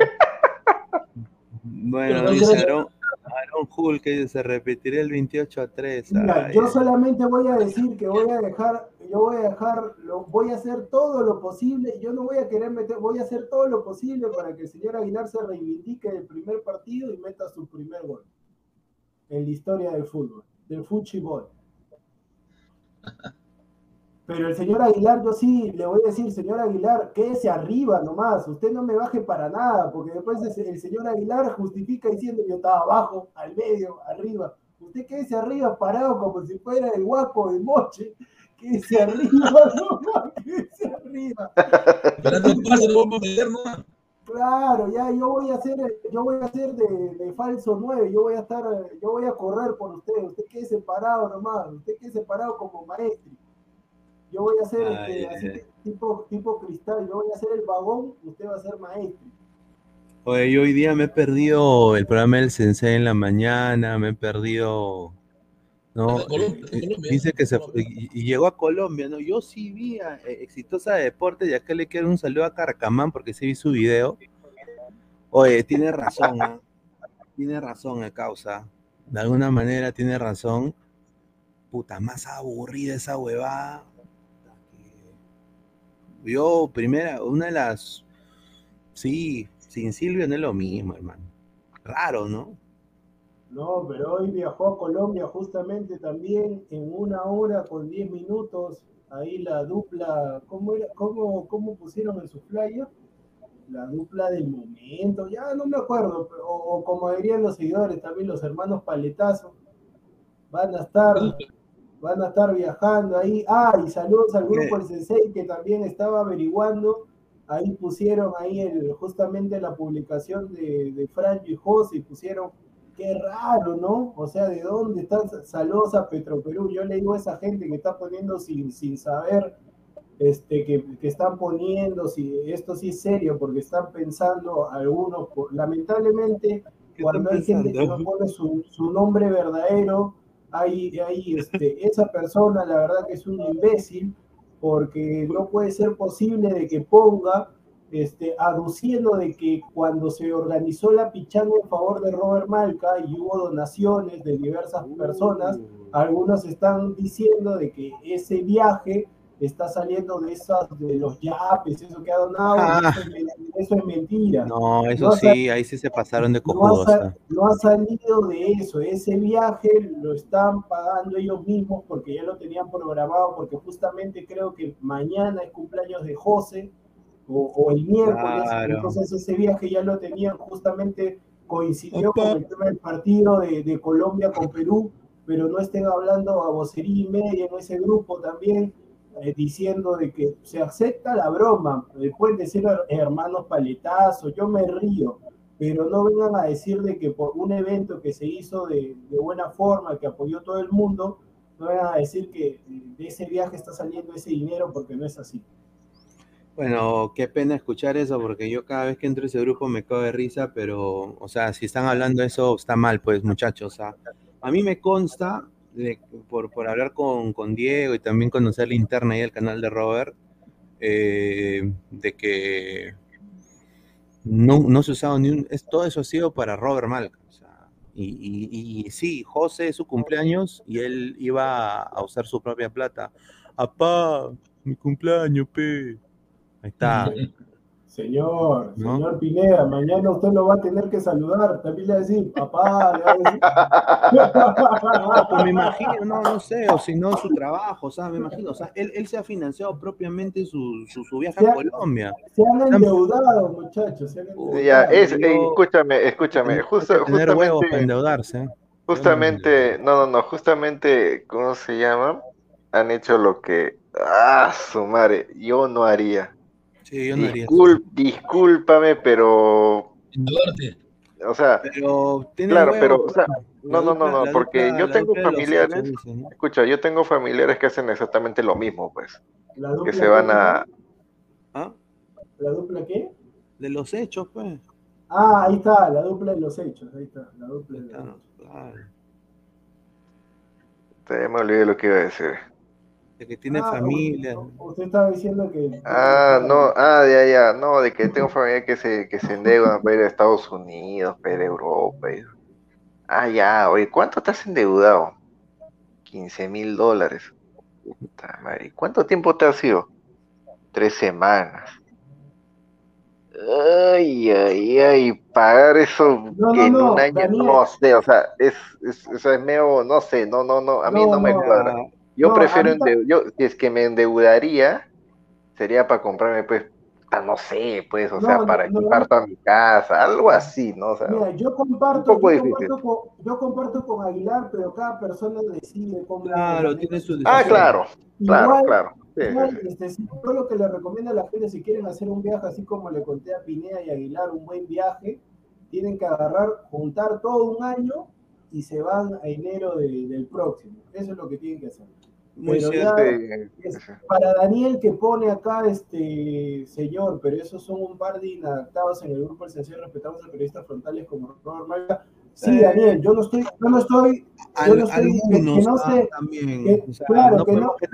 Bueno, dice no- Aaron, Hull que se repetirá el 28 a 3. Mira, Ay, yo solamente voy a decir que voy a dejar, yo voy a dejar, lo, voy a hacer todo lo posible, yo no voy a querer meter, voy a hacer todo lo posible para que el señor Aguilar se reivindique del primer partido y meta su primer gol en la historia del fútbol, del fútbol. Pero el señor Aguilar, yo sí le voy a decir, señor Aguilar, quédese arriba nomás, usted no me baje para nada, porque después el señor Aguilar justifica diciendo yo estaba abajo, al medio, arriba. Usted quédese arriba parado como si fuera el guapo de Moche, quédese arriba nomás, quédese arriba. Esperando el pase, lo vamos a meter, ¿no? Claro, ya yo voy a hacer, yo voy a hacer de, de falso 9, yo voy a estar, yo voy a correr por usted, usted quede parado nomás, usted quede parado como maestro. Yo voy a hacer Ay, este, así tipo, tipo cristal, yo voy a hacer el vagón, usted va a ser maestro. Oye, yo hoy día me he perdido el programa del Sensei en la mañana, me he perdido. ¿no? Colombia, Eh, Colombia, Dice que se y, y llegó a Colombia, ¿no? Yo sí vi a eh, Exitosa de Deportes y acá le quiero un saludo a Carcamán porque sí vi su video. Oye, tiene razón, ¿ah? tiene razón a causa. De alguna manera tiene razón. Puta, más aburrida esa huevada. Yo, primera, una de las. Sí, sin Silvio no es lo mismo, hermano. Raro, ¿no? No, pero hoy viajó a Colombia justamente también en una hora con 10 minutos. Ahí la dupla, ¿cómo, era, cómo, cómo pusieron en su flyer? La dupla del momento, ya no me acuerdo, pero- o, o como dirían los seguidores, también los hermanos Paletazo, van a estar, van a estar viajando ahí. Ah, y saludos al grupo El Sensei que también estaba averiguando. Ahí pusieron ahí el, justamente la publicación de, de Franjo y José y pusieron Qué raro, ¿no? O sea, ¿de dónde están? Saludos a Petroperú. Yo le digo a esa gente que está poniendo sin, sin saber, este, que, que están poniendo, si esto sí es serio, porque están pensando algunos, lamentablemente, ¿Qué cuando hay gente que no pone su, su nombre verdadero, hay, hay este, esa persona, la verdad que es un imbécil, porque no puede ser posible de que ponga este, aduciendo de que cuando se organizó la pichanga en favor de Robert Malca y hubo donaciones de diversas personas, algunos están diciendo de que ese viaje está saliendo de esas de los yapes, eso que ha donado, Ah. eso es mentira. No, eso No sí, ahí sí se pasaron de No ha, cojudos. sa- ¿ah? no ha salido de eso. Ese viaje lo están pagando ellos mismos porque ya lo tenían programado, porque justamente creo que mañana es cumpleaños de José o, o el miércoles. Claro. Entonces ese viaje ya lo tenían justamente coincidió Opa. con el tema del partido de, de Colombia con Perú, pero no estén hablando a vocería y media en ese grupo también, eh, diciendo de que se acepta la broma, eh, pueden decir her- hermanos paletazos, yo me río, pero no vengan a decir de que por un evento que se hizo de, de buena forma, que apoyó todo el mundo, no vengan a decir que eh, de ese viaje está saliendo ese dinero porque no es así. Bueno, qué pena escuchar eso, porque yo cada vez que entro a ese grupo me cago de risa, pero, o sea, si están hablando eso, está mal, pues, muchachos. o a mí me consta, por, por hablar con, con Diego y también conocer la interna ahí del canal de Robert, eh, de que no, no se usado ni un... Es, todo eso ha sido para Robert Malcolm. y, y- y sí, José es su cumpleaños y él iba a usar su propia plata. Apá, mi cumpleaños, pe. Ahí está. Señor, ¿No? señor Pineda, mañana usted lo va a tener que saludar, también le va a decir, papá, le va a No, pues me decir. imagino, no, no sé, o si no, su trabajo, o sea, me imagino, o sea, él, él se ha financiado propiamente su, su, su viaje a Colombia. Se han endeudado, muchachos, se han endeudado. Ya, es, eh, escúchame, escúchame, justo, tener huevos para justamente, endeudarse. ¿eh? justamente, no, no, no, justamente, ¿cómo se llama? Han hecho lo que, ah, su madre, yo no haría. Sí, yo no haría eso. Discúlpame, pero, o sea, Pero tiene Claro, huevos, pero, o sea, pues. no, La no, no, no, la porque yo tengo familiares, ¿no? escucha, yo tengo familiares que hacen exactamente lo mismo, pues, La que dupla se van a, ¿Ah? ¿La dupla qué? De los hechos, pues. Ah, ahí está, la dupla de los hechos, ahí está, la dupla de los Claro, hechos. claro. te me olvidé lo que iba a decir. De que tiene Ah, familia. Usted estaba diciendo que... Ah, no, ah, ya, ya, no, de que tengo familia que se, que se endeudan para ir a Estados Unidos, para ir a Europa. y- Ah, ya, oye, ¿cuánto te has endeudado? 15 mil dólares. Puta madre, ¿cuánto tiempo te has ido? Tres semanas. Ay, ay, ay, pagar eso No, que no, en no, un año, Daniel. no sé, o sea, es, es, o sea, es medio, no sé, no, no, no, a mí no, No, me no. cuadra. Yo No, prefiero, ahorita- yo, si es que me endeudaría, sería para comprarme, pues, no sé, pues, o No, sea, para no, equipar no. toda mi casa, algo así, ¿no? O sea, Mira, yo comparto, un poco yo, comparto con, yo comparto con Aguilar, pero cada persona decide cómo... Claro, tiene su ah, decisión. claro, claro, Igual- claro. Sí, sí, Igual, sí. este, yo lo que le recomiendo a la gente, si quieren hacer un viaje así como le conté a Pineda y Aguilar, un buen viaje, tienen que agarrar, juntar todo un año y se van a enero de- del próximo. Eso es lo que tienen que hacer. Muy cierto. para Daniel que pone acá, este señor, pero esos son un par de inadaptados en el grupo del Sencillo Respetamos a Periodistas Frontales como Robert Malca. Sí, Eh, Daniel, yo no estoy, yo no estoy, yo no estoy, que- algunos que no ah, también. que- o sea, claro, no que no, que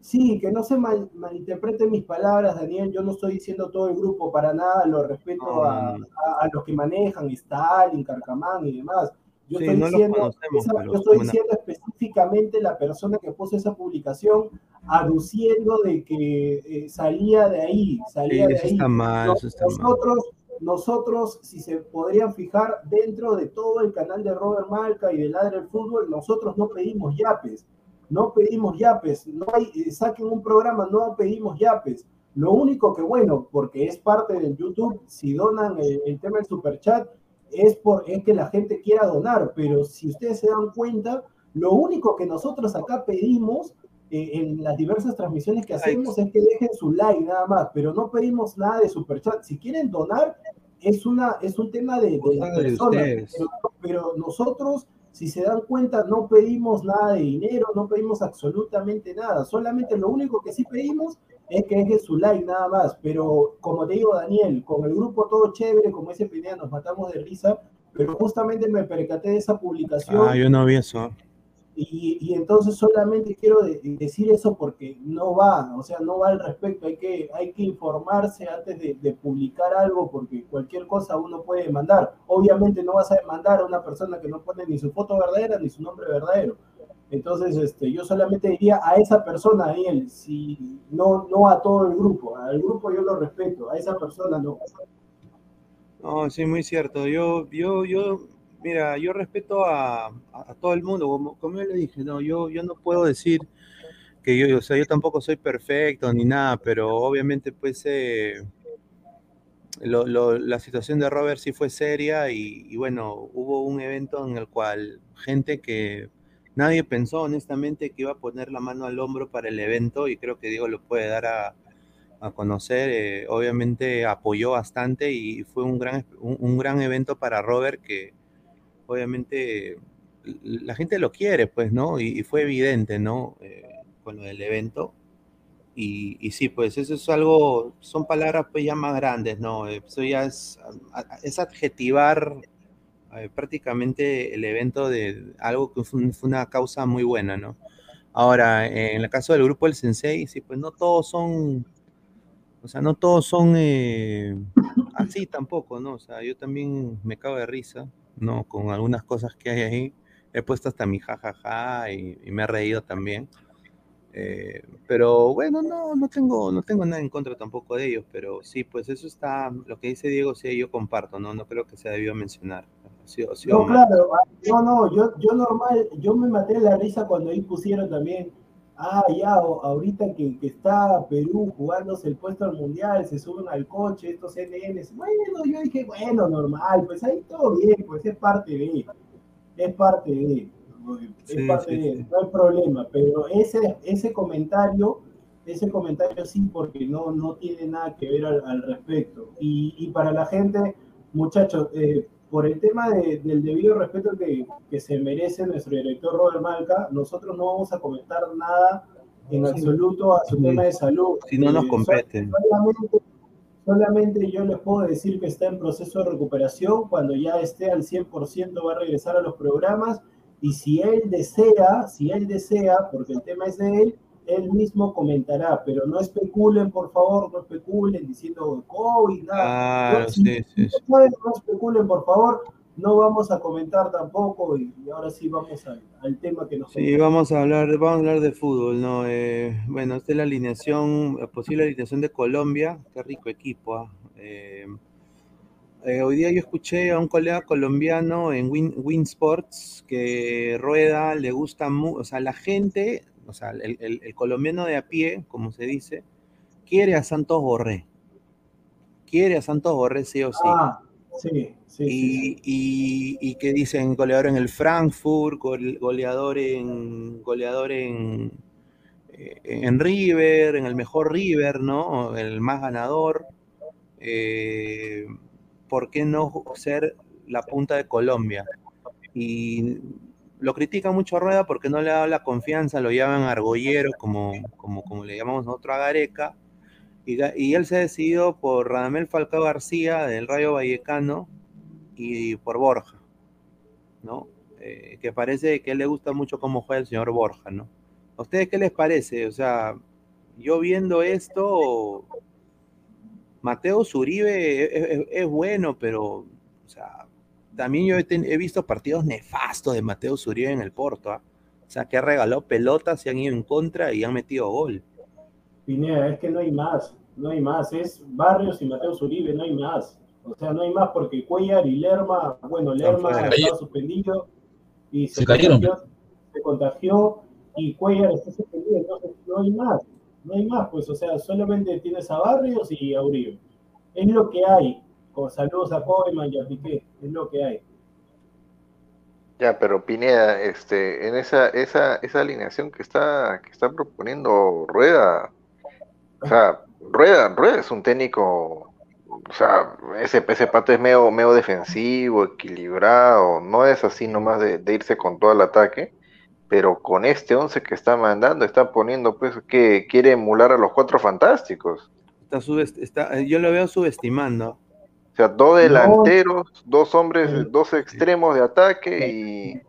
sí, que no se mal- malinterpreten mis palabras, Daniel. Yo no estoy diciendo todo el grupo para nada, lo respeto a- a los que manejan, Stalin, Carcamán y demás. Yo Sí, estoy no diciendo, esa- yo estoy diciendo específicamente la persona que puso esa publicación, aduciendo de que eh, salía de ahí, Sí, salía de eso ahí. está mal, eso está mal. nosotros, nosotros, si se podrían fijar dentro de todo el canal de Robert Malca y de Ladre el Fútbol, nosotros no pedimos yapes, no pedimos yapes, no hay, eh, saquen un programa, no pedimos yapes. Lo único que, bueno, porque es parte del YouTube, si donan el, el tema del superchat, es, por, es que la gente quiera donar, pero si ustedes se dan cuenta, lo único que nosotros acá pedimos eh, en las diversas transmisiones que hacemos es que dejen su like nada más, pero no pedimos nada de superchat. Si quieren donar, es, una, es un tema de, de las pero, pero nosotros, si se dan cuenta, no pedimos nada de dinero, no pedimos absolutamente nada, solamente lo único que sí pedimos es que dejen su like nada más, pero como te digo Daniel, con el grupo todo chévere, como ese Pineda, nos matamos de risa, pero justamente me percaté de esa publicación Ah, yo no vi eso. y, y entonces solamente quiero de- decir eso porque no va, o sea, no va al respecto, hay que, hay que informarse antes de, de publicar algo porque cualquier cosa uno puede demandar. Obviamente no vas a demandar a una persona que no pone ni su foto verdadera ni su nombre verdadero. Entonces, este, yo solamente diría a esa persona, Daniel, si no, no a todo el grupo, al grupo yo lo respeto, a esa persona no. No, sí, muy cierto. Yo, yo, yo, mira, yo respeto a, todo el mundo, como, como yo le dije, no, yo, yo no puedo decir que yo, o sea, yo tampoco soy perfecto ni nada, pero obviamente pues eh, la situación de Robert sí fue seria y bueno, hubo un evento en el cual gente que nadie pensó honestamente que iba a poner la mano al hombro para el evento y creo que Diego lo puede dar a, a conocer, eh, obviamente apoyó bastante y fue un gran, un, un gran evento para Robert que obviamente la gente lo quiere, pues, ¿no? Y, fue evidente, ¿no? Eh, con lo del evento. Y, y sí, pues eso es algo, son palabras pues ya más grandes, ¿no? Eso ya es, es adjetivar eh, prácticamente el evento de algo que fue, un- fue una causa muy buena, ¿no? Ahora, en el caso del grupo El Sensei, sí, pues no todos son, o sea, no todos son eh, así tampoco, ¿no? O sea, yo también me cago de risa, ¿no? Con algunas cosas que hay ahí. He puesto hasta mi jajaja y, y me he reído también. Eh, pero bueno, no, no tengo, no tengo nada en contra tampoco de ellos, pero sí, pues eso está, lo que dice Diego, sí, yo comparto, ¿no? No creo que se debió mencionar. Sido No, claro, ah, no, no, yo, yo normal, yo me maté la risa cuando ahí pusieron también, ah, ya, ahorita que, que está Perú jugándose el puesto al mundial, se suben al coche estos NNs, bueno, yo dije, bueno, normal, pues ahí todo bien, pues es parte de, es parte de, es Sí, parte sí, de, sí. no hay problema, pero ese, ese comentario, ese comentario sí, porque no, no tiene nada que ver al, al respecto. Y, y para la gente, muchachos, eh, por el tema de- del debido respeto que, que se merece nuestro director Robert Malca, nosotros no vamos a comentar nada en absoluto a su Sí. tema de salud. Si no nos Eh, compete. solamente, solamente yo les puedo decir que está en proceso de recuperación. Cuando ya esté al 100% va a regresar a los programas. Y si él desea, si él desea, porque el tema es de él, él mismo comentará. Pero no especulen, por favor, no especulen diciendo COVID, nada. Claro, si- sí, sí, sí. no, no especulen, por favor. No vamos a comentar tampoco. Y, ahora sí vamos al, al tema que nos Sí, vamos a hablar, vamos a hablar de fútbol, ¿no? Eh, bueno, esta es la alineación, la posible alineación de Colombia, qué rico equipo, ¿ah? Eh, eh, hoy día yo escuché a un colega colombiano en Win, Win Sports que Rueda le gusta mucho, o sea, la gente, o sea, el, el- el colombiano de a pie, como se dice, quiere a Santos Borré. Quiere a Santos Borré sí o sí. Ah, sí, sí. sí, Y, y- que dicen goleador en el Frankfurt, gol- goleador en goleador en, eh, en River, en el mejor River, ¿no? El más ganador. Eh, ¿por qué no ser la punta de Colombia? Y lo critica mucho a Rueda porque no le dado la confianza, lo llaman argollero, como, como, como le llamamos nosotros a Gareca. Y, y él se ha decidido por Radamel Falcao García del Rayo Vallecano y por Borja, ¿no? Eh, que parece que él le gusta mucho cómo juega el señor Borja, ¿no? ¿A ustedes qué les parece? O sea, yo viendo esto, Mateo Zuribe es, bueno, pero, también yo he, ten- he visto partidos nefastos de Mateo Zuribe en el Porto, ¿ah? O sea, que ha regalado pelotas, se han ido en contra y han metido gol. Pineda, es que no hay más, no hay más, es Barrios y Mateo Zuribe, no hay más. O sea, no hay más porque Cuellar y Lerma, bueno, Lerma estaba suspendido y se, Se cayeron. contagió, se contagió y Cuellar está suspendido, entonces no hay más, no hay más, pues, o sea, solamente tienes a Barrios y a Uribe. Es lo que hay. Con saludos a Koeman y a Piqué, es lo que hay. Ya, pero Pineda, este, en esa, esa, esa alineación que está, que está proponiendo Rueda, o sea, Rueda, Rueda es un técnico, o sea, ese, ese pato es medio, medio defensivo, equilibrado, no es así nomás de, de irse con todo el ataque, pero con este once que está mandando, está poniendo, pues, que quiere emular a los cuatro fantásticos. Está subest- está- yo lo veo subestimando. O sea, dos delanteros, dos hombres, Pero- dos extremos de ataque y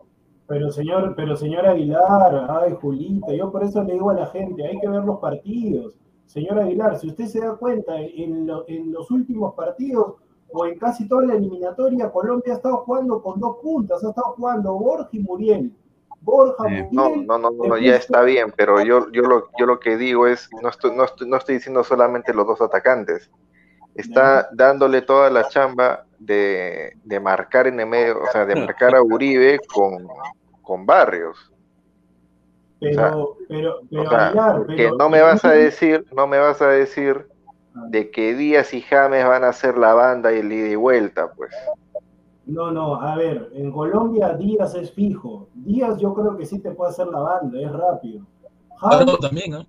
Pero señor, pero señor Aguilar, ay Julita, yo por eso le digo a la gente, hay que ver los partidos. Señor Aguilar, si usted se da cuenta, en, lo- en los últimos partidos o en casi toda la eliminatoria, Colombia ha estado jugando con dos puntas, ha estado jugando Borja y Muriel. Borja, Eh, No, Muriel, no, no, no, no, ya está bien, pero yo, yo, lo, yo lo que digo es, no estoy, no, estoy, no estoy diciendo solamente los dos atacantes, está dándole toda la chamba de, de marcar en el medio, o sea, de marcar a Uribe con, con Barrios. Pero, pero, pero, O sea, Aguilar, que pero- no me vas a pero- decir, no me vas a decir de que Díaz y James van a hacer la banda y el ida y vuelta, pues. No, no, a ver, en Colombia Díaz es fijo. Díaz yo creo que sí te puede hacer la banda, es rápido. James, Cuadrado también, ¿no?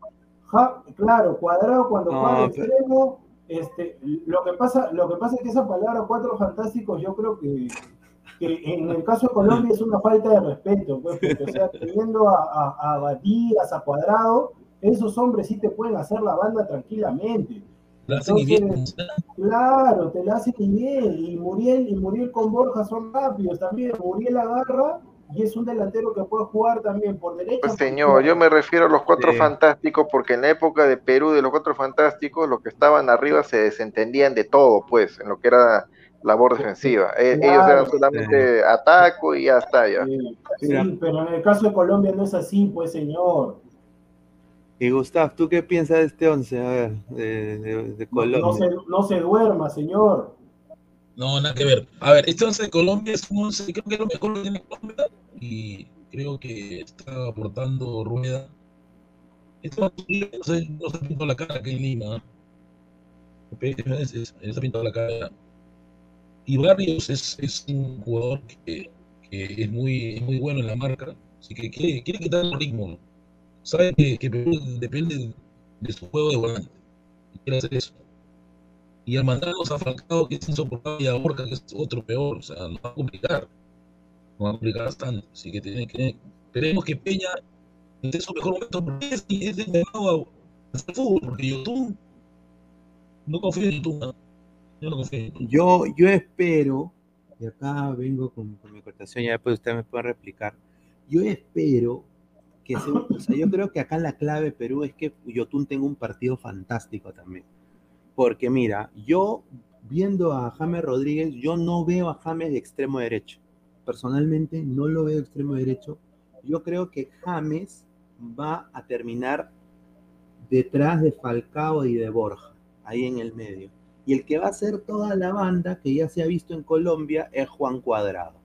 Ja- claro, cuadrado cuando No, juega pero- extremo, este, lo que pasa, lo que pasa es que esa palabra cuatro fantásticos, yo creo que, que en el caso de Colombia es una falta de respeto, pues, porque, o sea, teniendo a, a, a Batías, a Cuadrado, esos hombres sí te pueden hacer la banda tranquilamente. La hacen y bien. Claro, te la hacen y bien. Y Muriel, y Muriel con Borja son rápidos también. Muriel agarra y es un delantero que puede jugar también por derecha. Pues señor, yo me refiero a los cuatro Sí. fantásticos, porque en la época de Perú, de los cuatro fantásticos, los que estaban arriba se desentendían de todo, pues, en lo que era labor defensiva. Eh, Claro. Ellos eran solamente ataco y ya está, ya. Sí, pero en el caso de Colombia no es así, pues señor. Y Gustav, ¿tú qué piensas de este 11? A ver, de, de- de No, Colombia. no se, no se duerma, señor. No, nada que ver. A ver, este 11 de Colombia es un 11, creo que es lo mejor que tiene Colombia y creo que está aportando rueda. 11 no se, no se pintó la cara que en Lima. Es- es- Él se ha pintado la cara. Y Barrios es, es un jugador que, que es muy, muy bueno en la marca, así que quiere, quiere quitar el ritmo. Sabe que, Perú depende de su juego de volante. Quiere hacer eso. Y al mandarnos a Falcao, que es insoportable, y a Borja, que es otro peor, o sea, nos va a complicar. Va a complicar bastante. Así que tiene que, esperemos que Peña esté en su mejor momento, porque es, es llamado a hacer fútbol, porque Yotun, no confío en Yotun, ¿no? yo no confío en Yotun. Yo, yo espero, y acá vengo con, mi cortación, ya después ustedes me pueden replicar. Yo espero que sea, yo creo que acá la clave Perú es que Yotun tenga un partido fantástico también. Porque mira, yo viendo a James Rodríguez, yo no veo a James de extremo derecho. Personalmente no lo veo extremo derecho. Yo creo que James va a terminar detrás de Falcao y de Borja, ahí en el medio. Y el que va a hacer toda la banda, que ya se ha visto en Colombia, es Juan Cuadrado.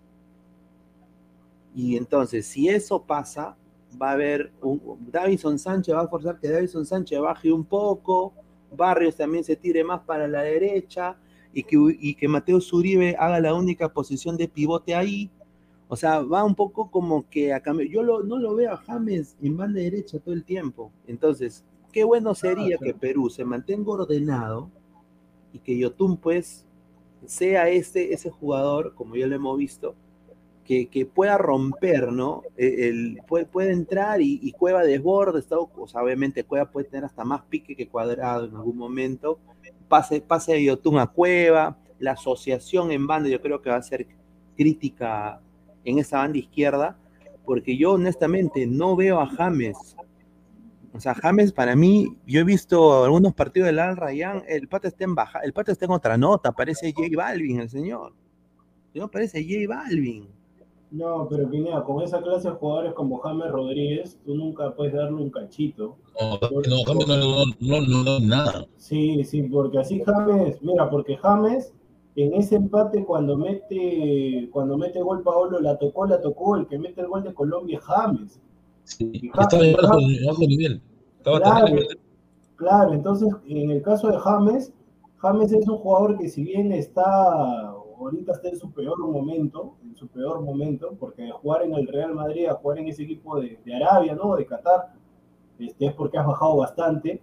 Y entonces, si eso pasa, va a haber un Davison Sánchez, va a forzar que Davison Sánchez baje un poco, Barrios también se tire más para la derecha, y que, y que Mateo Zuribe haga la única posición de pivote ahí. O sea, va un poco como que a cambio. Yo lo- no lo veo a James en banda derecha todo el tiempo. Entonces, qué bueno sería que Perú se mantenga ordenado y que Yotun pues sea ese, ese jugador, como ya lo hemos visto, que, que pueda romper, ¿no? E, El, puede, puede entrar y, y Cueva desborde, está, o sea, obviamente Cueva puede tener hasta más pique que cuadrado en algún momento, pase, pase de Yotun a Cueva, la asociación en banda yo creo que va a ser crítica en esa banda izquierda, porque yo honestamente no veo a James o sea, James para mí, yo he visto algunos partidos del Al Rayyan, el pata está en baja, el pata está en otra nota, parece J Balvin el señor. No parece J Balvin. No, pero Pineda, con esa clase de jugadores como James Rodríguez, tú nunca puedes darle un cachito. No, no, James no, no, no, nada. Sí, sí, porque así James, mira, porque James en ese empate cuando mete cuando mete gol Paolo la tocó, la tocó, el que mete el gol de Colombia es James. Sí, estaba en bajo, bajo nivel. Estaba Claro, terrible. claro, entonces en el caso de James, James es un jugador que si bien está ahorita está en su peor momento, en su peor momento, porque de jugar en el Real Madrid a jugar en ese equipo de, de Arabia, ¿no? De Qatar, este, es porque has bajado bastante.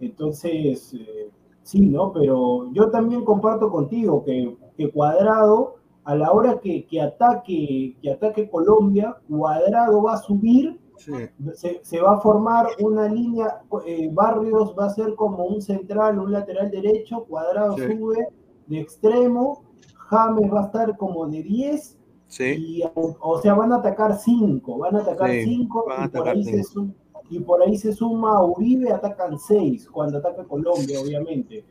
Entonces, eh, sí, ¿no? Pero yo también comparto contigo que, que Cuadrado, a la hora que, que, ataque, que ataque Colombia, Cuadrado va a subir Sí. se, se va a formar una línea, eh, Barrios va a ser como un central, un lateral derecho, Cuadrado Sí. sube de extremo, James va a estar como de 10, Sí. y, o sea, van a atacar 5, van a atacar Sí, 5 van a y, por ahí se cinco. sum- y por ahí se suma Uribe, atacan 6, cuando ataca Colombia, obviamente.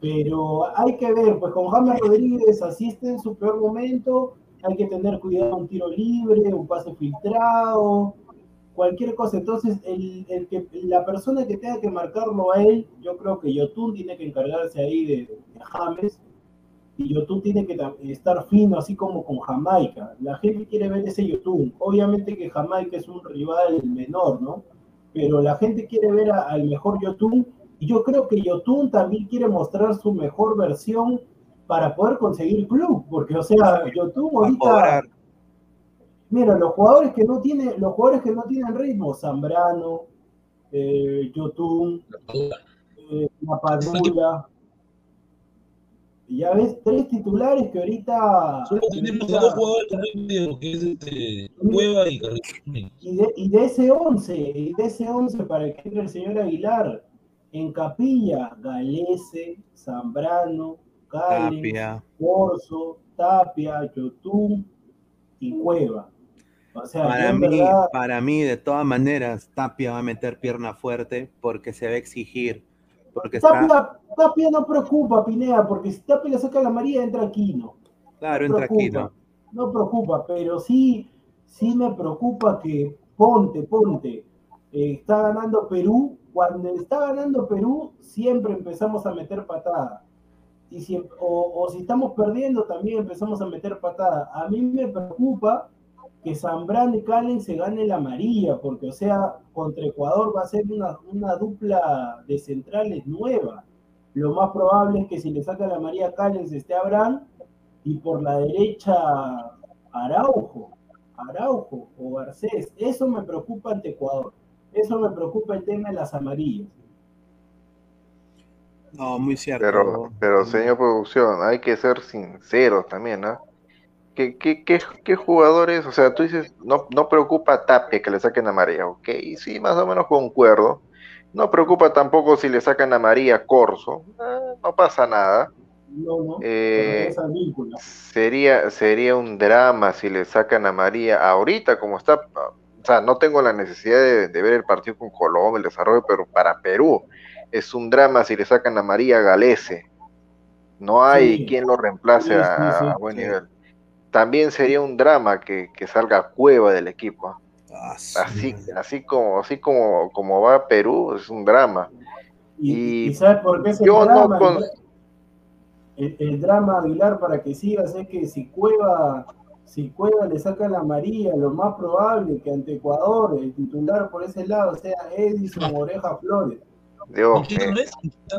Pero hay que ver, pues con James Rodríguez, así está en su peor momento, hay que tener cuidado un tiro libre, un pase filtrado, cualquier cosa. Entonces, el, el que, la persona que tenga que marcarlo a él, yo creo que Yotun tiene que encargarse ahí de, de James y Yotun tiene que ta- estar fino, así como con Jamaica. La gente quiere ver ese Yotun. Obviamente que Jamaica es un rival menor, ¿no? Pero la gente quiere ver al mejor Yotun y yo creo que Yotun también quiere mostrar su mejor versión para poder conseguir club, porque o sea, a ahorita. Mira, los jugadores que no tienen, los jugadores que no tienen ritmo, Zambrano, eh, Yotun, eh, La Padula. Y ya ves, tres titulares que ahorita. Solo tenemos a dos jugadores ritmo, que es este, Cueva y Carrillo. Y de, y de ese 11, y de ese 11 para que entre el señor Aguilar, en Capilla, Galese, Zambrano, Cali, Tapia. Corso, Tapia, Yotun y Cueva. O sea, Para mí, verdad- para mí, de todas maneras, Tapia va a meter pierna fuerte porque se va a exigir. Porque está, Tapia, no preocupa, Pinea, porque si Tapia le saca la María, entra Aquino. claro, No entra aquí, ¿no? preocupa, no preocupa, pero sí, sí me preocupa que Ponte, Ponte, eh, está ganando Perú. Cuando está ganando Perú, siempre empezamos a meter patada. Y si, o, o si estamos perdiendo, también empezamos a meter patada. A mí me preocupa que Zambrano y Calen se gane la amarilla, porque, o sea, contra Ecuador va a ser una, una dupla de centrales nueva. Lo más probable es que si le saca la amarilla a Calen esté Abraham y por la derecha Araujo, Araujo o Garcés. Eso me preocupa ante Ecuador. Eso me preocupa el tema de las amarillas. No, muy cierto. Pero, pero señor producción, hay que ser sinceros también, ¿no? ¿Qué, qué, qué, qué jugadores? O sea, tú dices, no, no preocupa a Tapia que le saquen a María, ok, sí, más o menos concuerdo. No preocupa tampoco si le sacan a María Corso, eh, no pasa nada. No, no. Eh. Sería, sería un drama si le sacan a María ahorita, como está. O sea, no tengo la necesidad de, de ver el partido con Colombia, el desarrollo, pero para Perú es un drama si le sacan a María Galese. No hay Sí. quien lo reemplace Sí, sí, a, buen nivel. También sería un drama que, que salga Cueva del equipo. Ah, su Así, así como, así como, como va Perú, es un drama. Y, y y ¿sabes por qué es el yo no drama? con- el, el drama, Aguilar, para que sigas, es que si Cueva, si Cueva le saca la amarilla, lo más probable que ante Ecuador, el titular por ese lado sea Edison Oreja Flores. Dios, Conchita eh, no es, Conchita.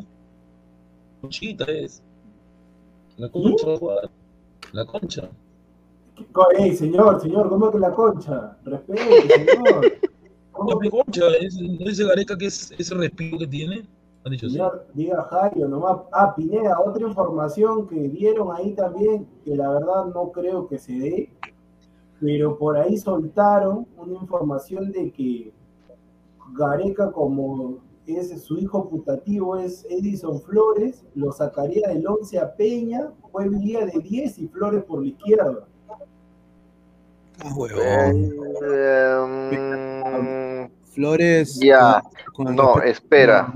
Conchita es. La concha. La concha. Ey, señor, señor, ¿cómo que la concha? Respete, señor. ¿Cómo La que, concha, es, ¿no dice Gareca que es ese respiro que tiene? Han dicho sí. señor, diga Jairo, nomás. Ah, Pineda, otra información que dieron ahí también, que la verdad no creo que se dé, pero por ahí soltaron una información de que Gareca, como es su hijo putativo es Edison Flores, lo sacaría del 11 a Peña, jugaría de 10 y Flores por la izquierda. Ah, huevón. eh, Flores. Ya. con- con no, espera,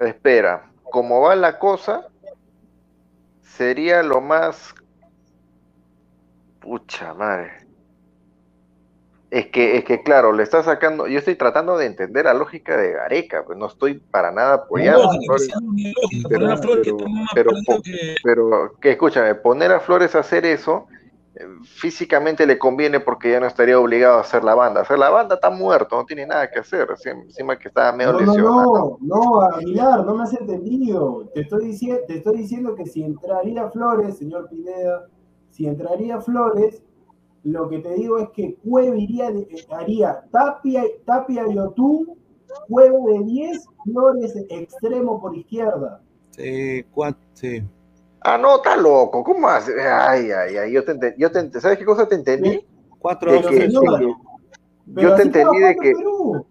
espera. Como va la cosa, sería lo más. Pucha madre. Es que, es que claro, le está sacando. Yo estoy tratando de entender la lógica de Gareca, pues no estoy para nada apoyando. a Lógica, Flores. que sea una lógica, Pero- que pero- que. Pero que escúchame, poner a Flores a hacer eso, físicamente le conviene porque ya no estaría obligado a hacer la banda. Hacer la banda está muerto, no tiene nada que hacer. encima- que estaba medio No, no, lesionado. no, no, Aguilar, no me has entendido. Te estoy, diciendo, te estoy diciendo que si entraría Flores, señor Pineda, si entraría Flores, lo que te digo es que Cueva iría de- eh, haría Tapia, Tapia y Otú, Cueva de 10, Flores extremo por izquierda. Sí. Ah, no, está loco. ¿Cómo hace? Ay, ay, ay. Yo te ente- yo te ¿Sabes qué cosa te entendí? Cuatro De que- yo te entendí de que. Perú.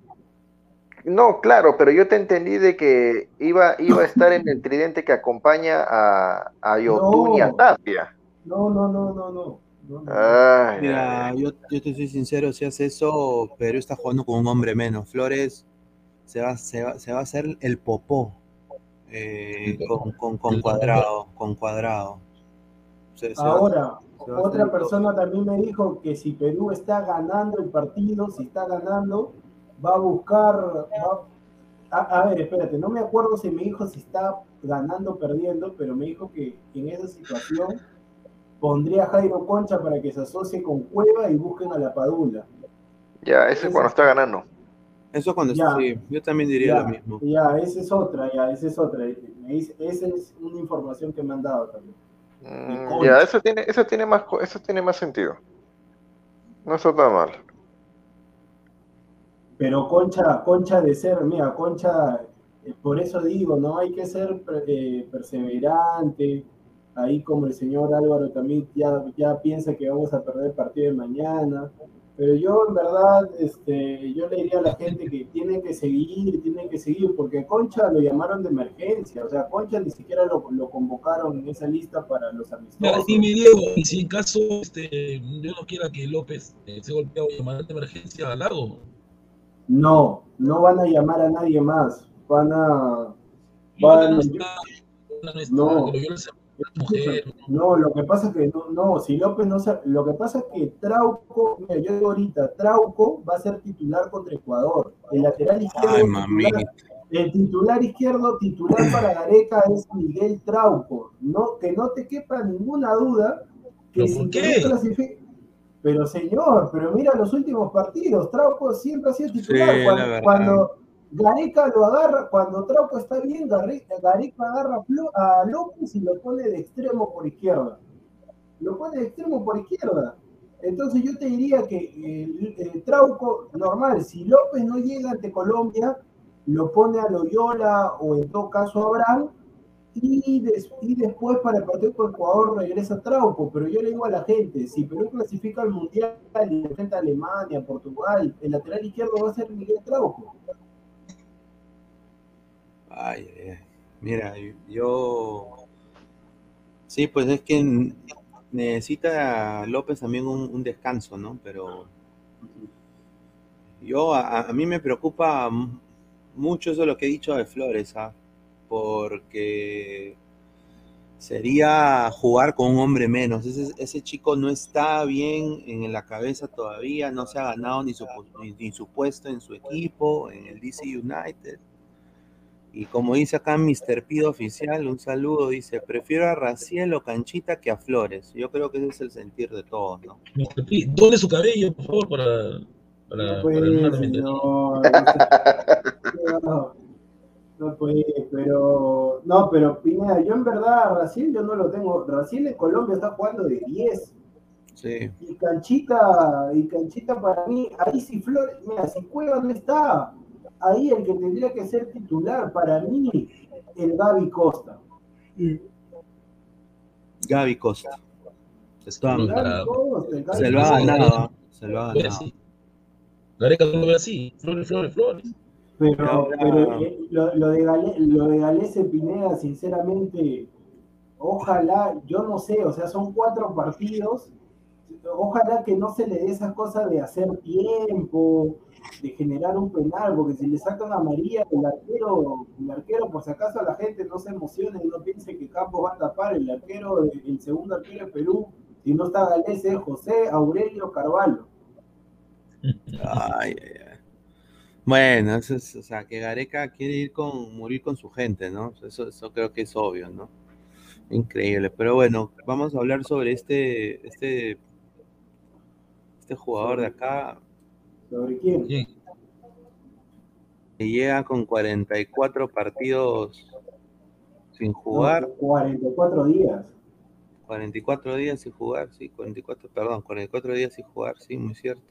No, claro, pero yo te entendí de que iba, iba a estar en el tridente que acompaña a, a Yotun y a No. Tapia. No, no, no, no, no. no, no. Ay, Mira, ay, ay. yo, yo te soy sincero, si hace eso, Perú está jugando con un hombre menos. Flores se va, se va, se va a hacer el popó eh, con, con, con cuadrado, con cuadrado. Se- se va- Ahora, Otra persona también me dijo que si Perú está ganando el partido, si está ganando, va a buscar. va- a, a ver, espérate, no me acuerdo si me dijo si está ganando o perdiendo, pero me dijo que en esa situación pondría a Jairo Concha para que se asocie con Cueva y busquen a la Padula. Ya, ese es cuando está ganando. Eso cuando Ya. sí, yo también diría Ya, lo mismo. ya, esa es otra, ya, esa es otra. Me dice- esa es una información que me han dado también. Mm, Concha. ya, eso tiene, eso tiene más, co- eso tiene más sentido. No está tan mal. Pero Concha, Concha de ser, mira, Concha, eh, por eso digo, no hay que ser eh, perseverante. Ahí como el señor Álvaro también ya, ya piensa que vamos a perder el partido de mañana. Pero yo en verdad, este, yo le diría a la gente que tienen que seguir, tienen que seguir, porque Concha lo llamaron de emergencia, o sea, Concha ni siquiera lo, lo convocaron en esa lista para los amistosos. dime, Diego, y si en caso este, yo no quiera que López eh, se golpeado y llamar de emergencia a Lago, No, no van a llamar a nadie más, van a... y Van- no está, no está, No. viola mujer, No, lo que pasa es que no, no, si López no se, lo que pasa es que Trauco, mira, yo digo ahorita, Trauco va a ser titular contra Ecuador. El lateral izquierdo, Ay, titular- mamita. el titular izquierdo, titular para Gareca es Miguel Trauco. No, que no te quepa ninguna duda que ¿Pero si qué? Clasifica- Pero señor, pero mira los últimos partidos, Trauco siempre ha sido titular. Sí, cuando, la verdad. cuando Gareca lo agarra, cuando Trauco está bien, Gareca, agarra a a López y lo pone de extremo por izquierda. Lo pone de extremo por izquierda. Entonces yo te diría que eh, eh, Trauco, normal, si López no llega ante Colombia, lo pone a Loyola o en todo caso a Abraham y, des- y después para el partido con Ecuador regresa Trauco. Pero yo le digo a la gente, si Perú clasifica al Mundial y enfrenta a Alemania, Portugal, el lateral izquierdo va a ser Miguel Trauco. Ay. Mira, yo. Sí, pues es que necesita López también un, descanso, ¿no? Pero yo, a, mí me preocupa mucho eso lo que he dicho de Flores, ¿ah? Porque sería jugar con un hombre menos. Ese, chico no está bien en la cabeza todavía, no se ha ganado ni su, ni, ni su puesto en su equipo, en el DC United. Y como dice acá Mr. Pido Oficial, un saludo, dice, prefiero a Raciel o Canchita que a Flores. Yo creo que ese es el sentir de todos, ¿no? Mr. P, done su cabello, por favor, para, para, No puede, para. No, no puede, pero. No, pero Pineda, yo en verdad, Raciel yo no lo tengo. Raciel en Colombia está jugando de 10. Sí. Y Canchita, y Canchita para mí, ahí si Flores, mira, si Cueva no está, ahí el que tendría que ser titular para mí, el Gaby Costa. Gaby Costa. Gaby Costa, Se lo ha ganado, se lo ha Ve ganado. así. Gareca no ve así. Flores, flores, flores. Pero, pero, eh, lo, lo de Gale- lo de Galese Pineda, sinceramente, ojalá, yo no sé, o sea, son cuatro partidos, ojalá que no se le dé esa cosa de hacer tiempo, de generar un penal, porque si le sacan a María, el arquero, el arquero, por si acaso la gente no se emocione no piense que Campos va a tapar, el arquero, el segundo arquero de Perú, si no está Galese, es José Aurelio Carvalho. Ay. Bueno, eso es, o sea, que Gareca quiere ir con, morir con su gente, ¿no? Eso, eso creo que es obvio, ¿no? Increíble. Pero bueno, vamos a hablar sobre este, este, este jugador de acá, ¿Sobre quién? Que llega con 44 partidos sin jugar, 44 días. 44 días sin jugar, sí, 44, perdón, 44 días sin jugar, sí, muy cierto.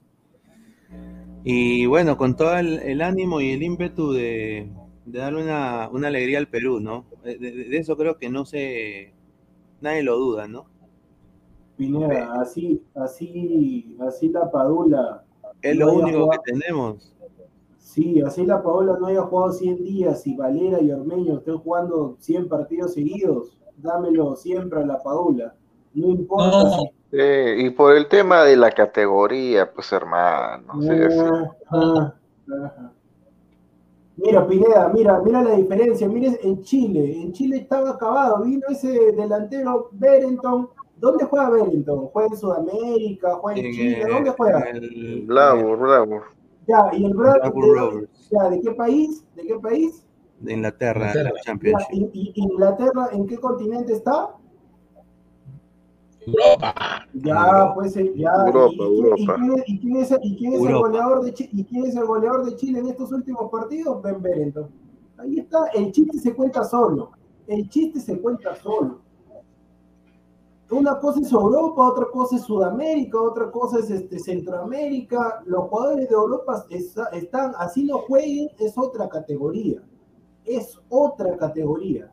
Y bueno, con todo el, el ánimo y el ímpetu de, de darle una, una alegría al Perú, ¿no? De, de- de eso creo que no se, nadie lo duda, ¿no? Pineda, así, así, así la Padula, Es No lo único jugado. que tenemos. sí, así la Paola no haya jugado 100 días y Valera y Ormeño estén jugando 100 partidos seguidos, dámelo siempre a la Padula. No importa No, si. Y por el tema de la categoría, pues hermano. sí, sí. Ah, ah, ajá. Mira, Pineda, mira, mira la diferencia. Mira, en Chile, en Chile estaba acabado. Vino ese delantero Berenton ¿Dónde juega Wellington? ¿Juega en Sudamérica? ¿Juega en, En, Chile? ¿Dónde juega? en el- Blavur, Blavur. Ya, ¿y el Blackburn de, Rovers, ya, ¿de qué país? ¿De qué país? de Inglaterra, Inglaterra. la Ya, Championship. ¿y, y Inglaterra en qué continente está? Europa. Ya, pues ya. Europa, ¿Y, y- Europa. y quién es, y quién es- y quién es el goleador de Chile? ¿Y quién es el goleador de Chile en estos últimos partidos? Ben Berenton. Ahí está, el chiste se cuenta solo. El chiste se cuenta solo. Una cosa es Europa, otra cosa es Sudamérica, otra cosa es este, Centroamérica. Los jugadores de Europa está- están, así no jueguen, es otra categoría. Es otra categoría.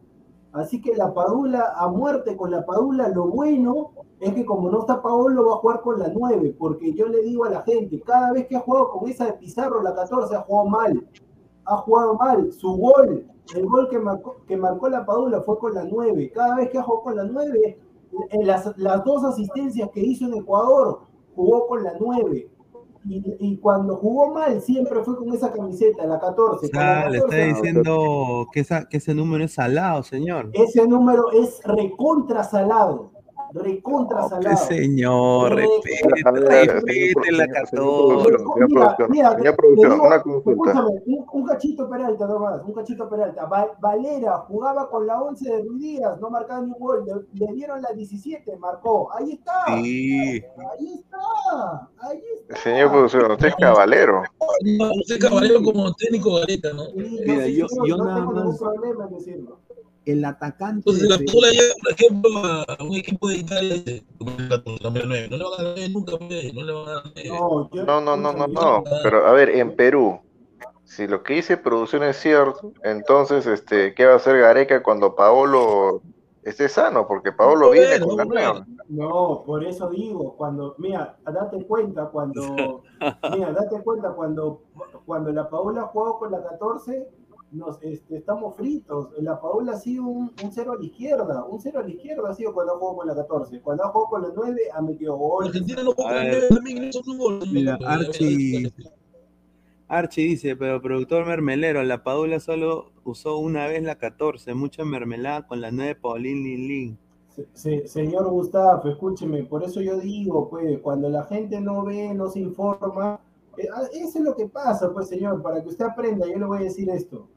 Así que la Padula, a muerte con la Padula, lo bueno es que como no está Paolo, va a jugar con la 9, porque yo le digo a la gente, cada vez que ha jugado con esa de Pizarro, la 14, ha jugado mal. Ha jugado mal. Su gol, el gol que marcó, que marcó la Padula fue con la 9. Cada vez que ha jugado con la 9, en las, las dos asistencias que hizo en Ecuador, jugó con la 9. Y, y cuando jugó mal, siempre fue con esa camiseta, la 14. O Con la sea, le está 14, diciendo que, esa, que ese número es salado, señor. ese número es recontra salado. Recontra salado. señor, Re- respete, la señor- señor 14. producción, señor Mira, producción, mira, señor te producción, digo- una consulta. Escúchame, un, un cachito Peralta nomás, un cachito Peralta. Va- Valera jugaba con la 11 de Ruiz Díaz, no marcaba ni un gol. Le, le dieron la 17, marcó. Ahí está. Sí. Ahí está. Ahí está. Señor producción, usted es caballero. No, usted caballero como técnico Gareca, ¿no? Sí, Mira, sí, yo- yo no nada tengo ningún problema en decirlo. El atacante. Entonces, la Padula llega, por ejemplo, a un equipo de Italia, dice, la número 9, no le va a ganar nunca, no le va a ganar. No, No, no, no, no, no. Pero a ver, en Perú, si lo que dice producción es cierto, entonces, este, ¿qué va a hacer Gareca cuando Paolo esté sano? Porque Paolo viene con la. No, por eso digo, cuando, mira, date cuenta cuando, mira, date cuenta cuando, cuando la Paola jugó con la 14, nos, este, estamos fritos. La Paola ha sido un, un cero a la izquierda, un cero a la izquierda ha sido cuando ha jugado con la 14. Cuando ha jugado con la 9 ha metido gol. Argentina no A juega ver. nueve también, hizo un gol. Mira, Archie- Archie dice, pero productor mermelero, la Padula solo usó una vez la 14, mucha mermelada con la 9 Paulín Lin Lin. Se- se- señor Gustavo, escúcheme, por eso yo digo, pues, cuando la gente no ve, no se informa, eh, ah, eso es lo que pasa, pues, señor, para que usted aprenda, yo le voy a decir esto.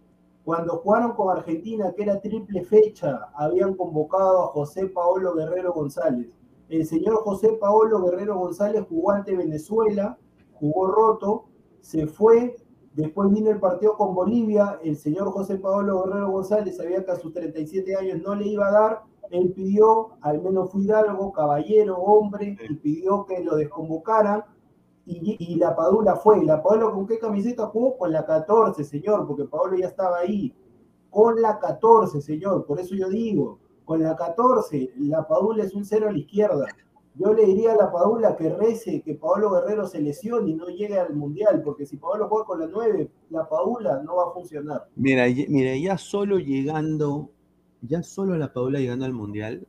Cuando jugaron con Argentina, que era triple fecha, habían convocado a José Paolo Guerrero González. El señor José Paolo Guerrero González jugó ante Venezuela, jugó roto, se fue, después vino el partido con Bolivia, el señor José Paolo Guerrero González sabía que a sus 37 años no le iba a dar, él pidió, al menos fue Hidalgo, caballero, hombre, y pidió que lo desconvocaran, y, la Padula fue. ¿La Padula con qué camiseta jugó? Con la 14, señor, porque Pablo ya estaba ahí. Con la 14, señor, por eso yo digo, con la 14, la Padula es un cero a la izquierda. Yo le diría a la Padula que rece que Pablo Guerrero se lesione y no llegue al Mundial, porque si Pablo juega con la 9, la Padula no va a funcionar. Mira, mira, ya solo llegando, ya solo la Padula llegando al Mundial,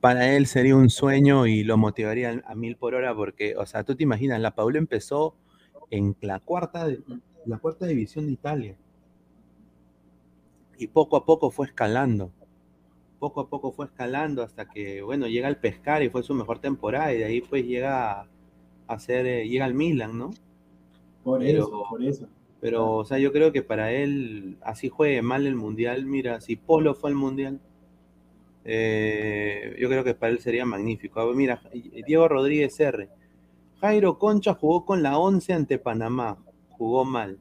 para él sería un sueño y lo motivaría a mil por hora porque, o sea, tú te imaginas, la Padula empezó en la cuarta, la cuarta división de Italia y poco a poco fue escalando. Poco a poco fue escalando hasta que, bueno, llega al Pescar y fue su mejor temporada y de ahí pues llega a, a ser, eh, llega al Milan, ¿no? Por Pero- eso, por eso. Pero, o sea, yo creo que para él, así juegue mal el mundial, mira, si Polo fue al mundial, eh, yo creo que para él sería magnífico. A ver, mira, Diego Rodríguez R. Jairo Concha jugó con la 11 ante Panamá, jugó mal.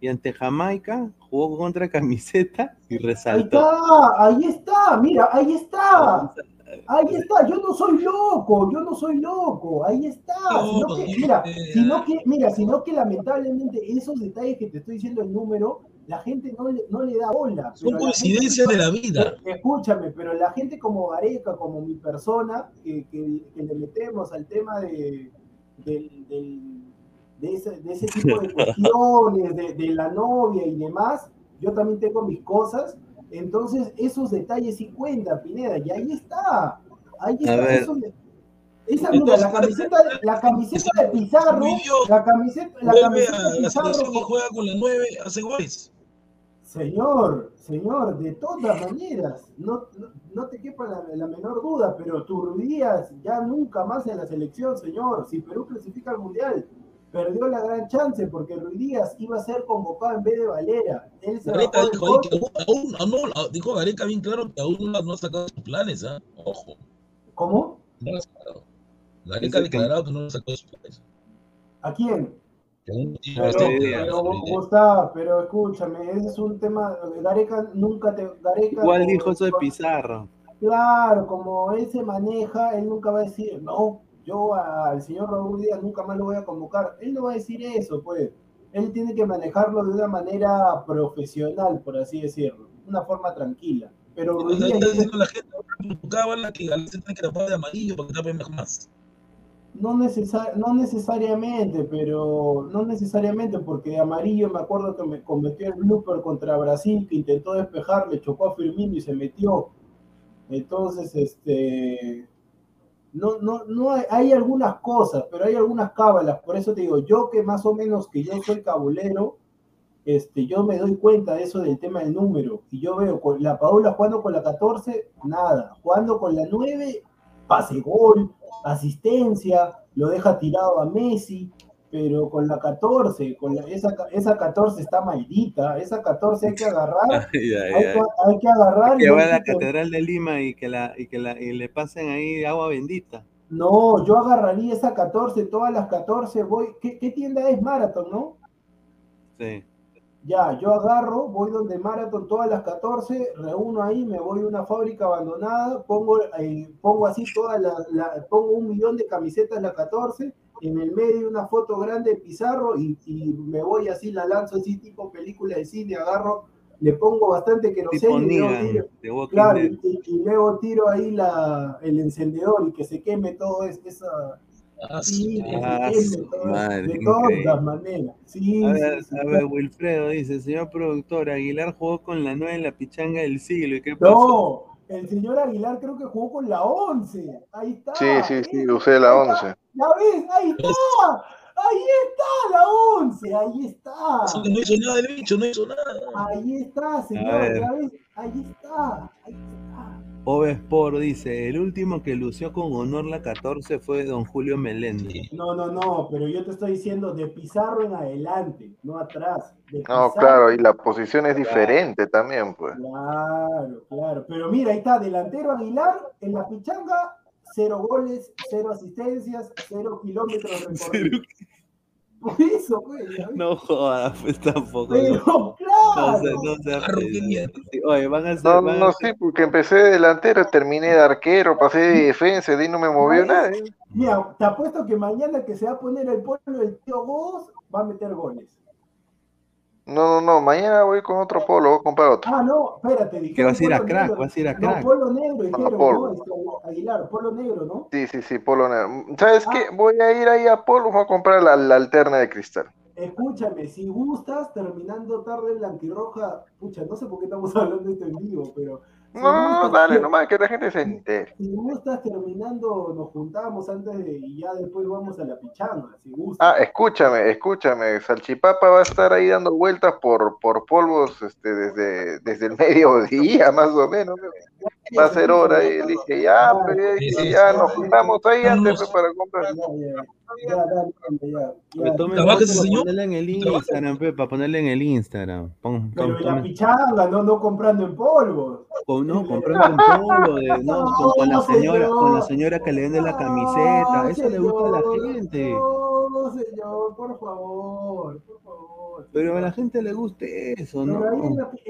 Y ante Jamaica jugó contra camiseta y Ahí resaltó. está, ahí está, mira, ahí está. Ahí está, yo no soy loco, yo no soy loco, ahí está. Sino que, mira, sino que, mira, sino que lamentablemente esos detalles que te estoy diciendo el número, la gente no le, no le da bola. Son la coincidencias de la vida. Escúchame, pero la gente como Gareca, como mi persona, que, que- que le metemos al tema de, del- del- de, ese, de ese tipo de cuestiones, de, de la novia y demás, yo también tengo mis cosas. Entonces, esos detalles sí cuentan, Pineda, y ahí está. Ahí está. esa, mira, la camiseta, la camiseta de Pizarro, la camiseta, la camiseta de la Pizarro, selección y juega con la 9, hace goles. Señor, señor, de todas maneras, no, no, no te quepa la, la menor duda, pero Turbías ya nunca más en la selección, señor. Si Perú clasifica al Mundial, perdió la gran chance porque Ruiz Díaz iba a ser convocado en vez de Valera. Él se Gareca dijo que aún, aún- no, no, dijo Gareca bien claro que aún no, ha sacado sus planes, ¿ah? Ojo, ¿Cómo? no lo ha sacado. Gareca ha declarado que no lo ha sacado sus planes. ¿A quién? Pero, este- pero, este- Gustavo, pero escúchame, ese es un tema, Gareca nunca te... Gareca Igual dijo eso de Pizarro. Claro, como él se maneja, él nunca va a decir, no, yo al señor Raúl Díaz nunca más lo voy a convocar. Él no va a decir eso, pues. Él tiene que manejarlo de una manera profesional, por así decirlo, una forma tranquila. Pero Ruiz Está Díaz diciendo la gente la que Galicia tiene que tapar de amarillo para que tape más. No, necesar- no necesariamente, pero no necesariamente, porque de amarillo me acuerdo que me cometió el blooper contra Brasil, que intentó despejar, le chocó a Firmino y se metió. Entonces, este, no, no, no hay, hay algunas cosas, pero hay algunas cábalas. Por eso te digo, yo que más o menos que yo soy cabulero, este, yo me doy cuenta de eso del tema del número. Y yo veo con la Paula jugando con la 14, nada. Jugando con la 9, pase gol, asistencia, lo deja tirado a Messi. Pero con la 14, con la- esa, esa 14 está maldita, esa 14 hay que agarrar, Ay, ay, hay ay. que, hay que agarrar y Que va a la Catedral de Lima y que, la, y que la, y le pasen ahí agua bendita. No, yo agarraría esa 14, todas las 14, voy. ¿Qué, qué tienda es Marathon, no? Sí. Ya, yo agarro, voy donde Marathon todas las 14, reúno ahí, me voy a una fábrica abandonada, pongo, eh, pongo así todas las, la- pongo un millón de camisetas las 14, en el medio una foto grande de Pizarro y, y me voy así, la lanzo así tipo película de cine, agarro, le pongo bastante queroseno y luego tiro- Claro, y, y luego tiro ahí la, el encendedor y que se queme todo es- esa, Ah, Sí, Ah, madre, de todas maneras. Sí, A ver, sí, a ver, Wilfredo dice, señor productor, Aguilar jugó con la 9 en la pichanga del siglo. ¿Y qué pasó? No, el señor Aguilar creo que jugó con la 11. Ahí está. Sí, sí, sí, usé la Ahí está. 11. Ya ves, ahí está. Ahí está la 11. Ahí está. No hizo nada el bicho, no hizo nada. Ahí está, señor. Ya ves, ahí está. Ahí está. Ove Sport dice, el último que lució con honor la 14 fue don Julio Meléndez. No, no, no, pero yo te estoy diciendo de Pizarro en adelante, no atrás. De No, claro, y la posición es diferente también, pues. Claro, claro. Pero mira, ahí está, delantero Aguilar, en la pichanga, cero goles, cero asistencias, cero kilómetros recorridos. Por eso, pues. ya ves. No jodas, pues tampoco. Pero, No, claro. no sé, no mierda. Sí, Oye, van a. No, van a no hacer- sé, porque empecé de delantero, terminé de arquero, pasé de defensa, de ahí no me movió nada. ¿eh? Mira, te apuesto que mañana que se va a poner el pueblo del tío Vos, va a meter goles. No, no, no, mañana voy con otro polo, voy a comprar otro. Ah, no, espérate, dijeron Que vas a ir a polo crack, negro. vas a ir a No, crack. polo negro, dijeron, polo. ¿no? Este, Aguilar, polo negro, ¿no? Sí, sí, sí, polo negro. ¿Sabes Ah. qué? Voy a ir ahí a polo, voy a comprar la, la alterna de cristal. Escúchame, si gustas, terminando tarde blanquirroja, pucha, no sé por qué estamos hablando de esto en vivo, pero No, no, no, gustas, dale, si- nomás que la gente se entere. Si gustas, terminando, nos juntamos antes de, y ya después vamos a la pichanga, si Ah, gustas. escúchame, escúchame, Salchipapa va a estar ahí dando vueltas por, por polvos este, desde, desde el mediodía, más o menos. ¿no? Va a ser hora y dije, ya, pues, ya, Sí, dije, sí, ya sí. nos juntamos ahí antes pues, para comprar. Ya, ya, ya, dale, dale, ya, ya. Oye, tomen Trabaja ese señor. ponerla en el. Instagram, pe, para ponerla en el Instagram. Pon- Pero pon- en la pichanga, no, no comprando en polvo. con- no, comprando un polvo, de- no, con, con la No, señora, con la señor. señora que le vende la No, camiseta, eso le gusta a la gente. No, señor, por favor, por favor. Pero a la gente le gusta eso, en ¿no?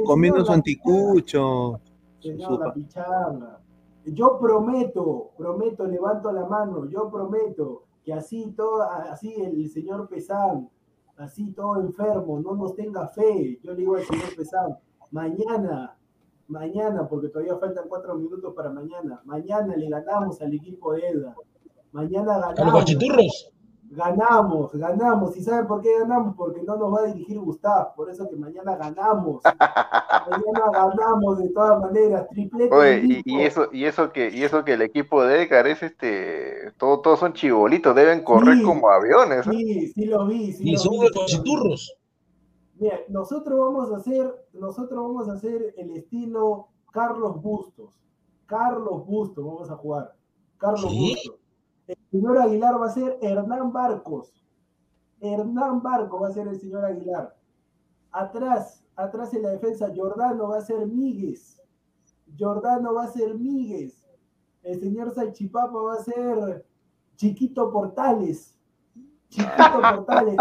Comiendo su la anticucho. Su- Señor, su la pa- pichanga. Yo prometo, prometo, levanto la mano, yo prometo que así todo, así el señor Pesán, así todo enfermo, no nos tenga fe. Yo le digo al señor Pesán, mañana, mañana, porque todavía faltan cuatro minutos para mañana, mañana le ganamos al equipo de Edda. Mañana A los ganamos. Ganamos, ganamos. ¿Y saben por qué ganamos? Porque no nos va a dirigir Gustavo. Por eso que mañana ganamos. mañana ganamos de todas maneras. Triplete. Oye, y, y eso, y eso que, y eso que el equipo de Edgar es este, todo, todos son chibolitos, deben correr Sí. como aviones. ¿eh? Sí, sí lo vi. Sí Y lo son guachiturros. Mira, nosotros vamos a hacer, nosotros vamos a hacer el estilo Carlos Bustos. Carlos Bustos vamos a jugar. Carlos ¿Sí? Bustos. El señor Aguilar va a ser Hernán Barcos. Hernán Barcos va a ser el señor Aguilar. Atrás, atrás en la defensa, Jordano va a ser Míguez. Jordano va a ser Míguez. El señor Salchipapa va a ser Chiquito Portales. Chiquito Portales.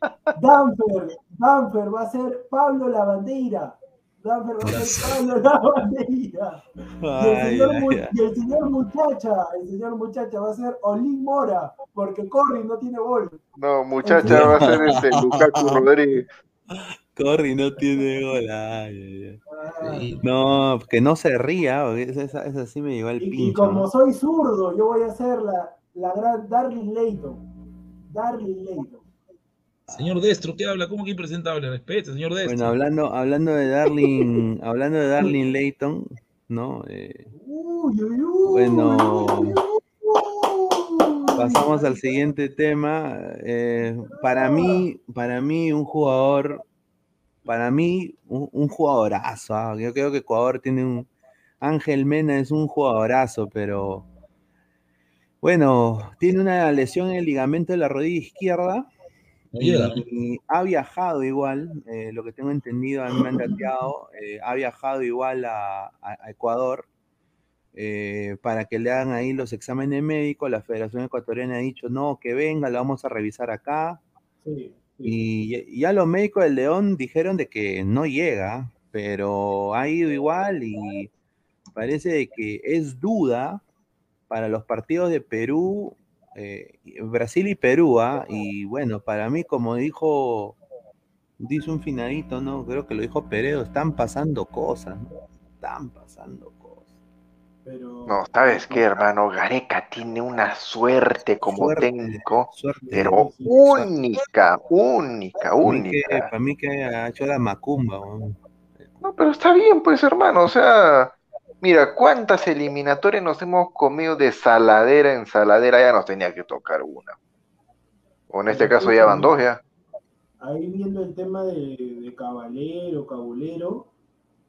Danfer, Danfer va a ser Pablo Lavandeira. Danfer va a ser Pablo Lavandeira. Y el, señor, ay, mu- ay. y el señor muchacha, el señor muchacha va a ser Olin Mora, porque Corri no tiene gol. No, muchacha, va a ser este Lukaku Rodríguez. Corri no tiene gol. Ay, ay, ay. Ah. No, que no se ría, porque esa, esa, sí me llegó al y, y pincho. como ¿no? soy zurdo, yo voy a ser la, la gran Darling Leighton. Darling Leighton. Señor Destro, ¿qué habla? ¿Cómo que impresentable? Respete, señor Destro. Bueno, hablando, hablando de Darling, hablando de Darling Layton, ¿no? Eh, Uy, uy, uy, Bueno, uy, uy. pasamos al siguiente tema. Eh, para mí, para mí, un jugador, para mí, un, un jugadorazo. ah, Yo creo que Ecuador tiene un. Ángel Mena es un jugadorazo, pero. Bueno, tiene una lesión en el ligamento de la rodilla izquierda. Ha viajado igual, eh, lo que tengo entendido, a mí me han dateado, eh, ha viajado igual a, a- a Ecuador eh, para que le hagan ahí los exámenes médicos. La Federación Ecuatoriana ha dicho, no, que venga, lo vamos a revisar acá. Sí, sí. Y ya- ya los médicos del León dijeron de que no llega, pero ha ido igual y parece de que es duda para los partidos de Perú, eh, Brasil y Perú, ¿ah? y bueno, para mí, como dijo, dice un finadito, ¿no? Creo que lo dijo Peredo, están pasando cosas, ¿no? Están pasando cosas. Pero, No, ¿sabes qué, hermano? Gareca tiene una suerte como Suerte, técnico, Suerte. pero sí, única, única, para mí, que, única. para mí que ha hecho la macumba, ¿no? No, pero está bien, pues, hermano. O sea, mira, cuántas eliminatorias nos hemos comido de saladera en saladera, ya nos tenía que tocar una. O en este caso ya van dos, ya. ahí viendo el tema de, de Caballero, Cabulero,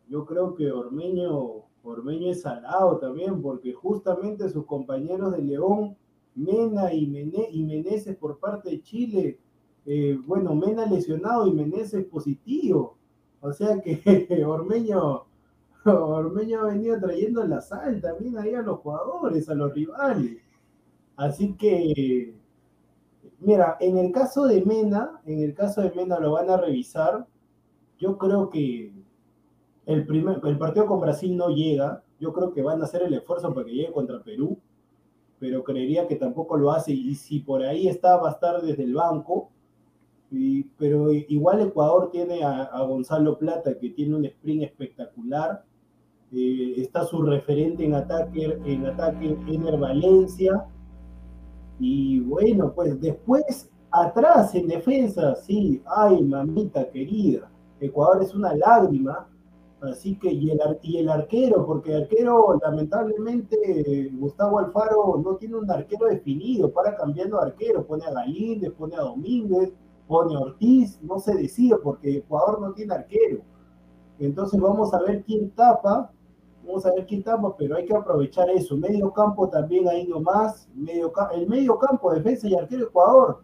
yo creo que Ormeño, Ormeño es salado también, porque justamente sus compañeros de León, Mena y, Mene- y Meneses por parte de Chile, eh, bueno, Mena lesionado y Meneses positivo. O sea que Ormeño, Ormeño ha venido trayendo la sal también ahí a los jugadores, a los rivales. Así que Mira, en el caso de Mena, en el caso de Mena lo van a revisar. Yo creo que el, primer, el partido con Brasil no llega. Yo creo que van a hacer el esfuerzo para que llegue contra Perú, pero creería que tampoco lo hace. Y si por ahí está, va a estar desde el banco. Pero igual Ecuador tiene a Gonzalo Plata, que tiene un sprint espectacular. Eh, está su referente en ataque, en ataque, Ener Valencia. Y bueno, pues después, atrás en defensa, sí, ay, mamita querida, Ecuador es una lágrima, así que, y el, y el arquero, porque el arquero, lamentablemente, Gustavo Alfaro no tiene un arquero definido, para cambiando de arquero, pone a Galíndez, pone a Domínguez, pone a Ortiz, no se decide, porque Ecuador no tiene arquero. Entonces vamos a ver quién tapa, vamos a ver tapa, pero hay que aprovechar eso. Medio campo también ahí nomás, medio ca- el medio campo, defensa y arquero Ecuador,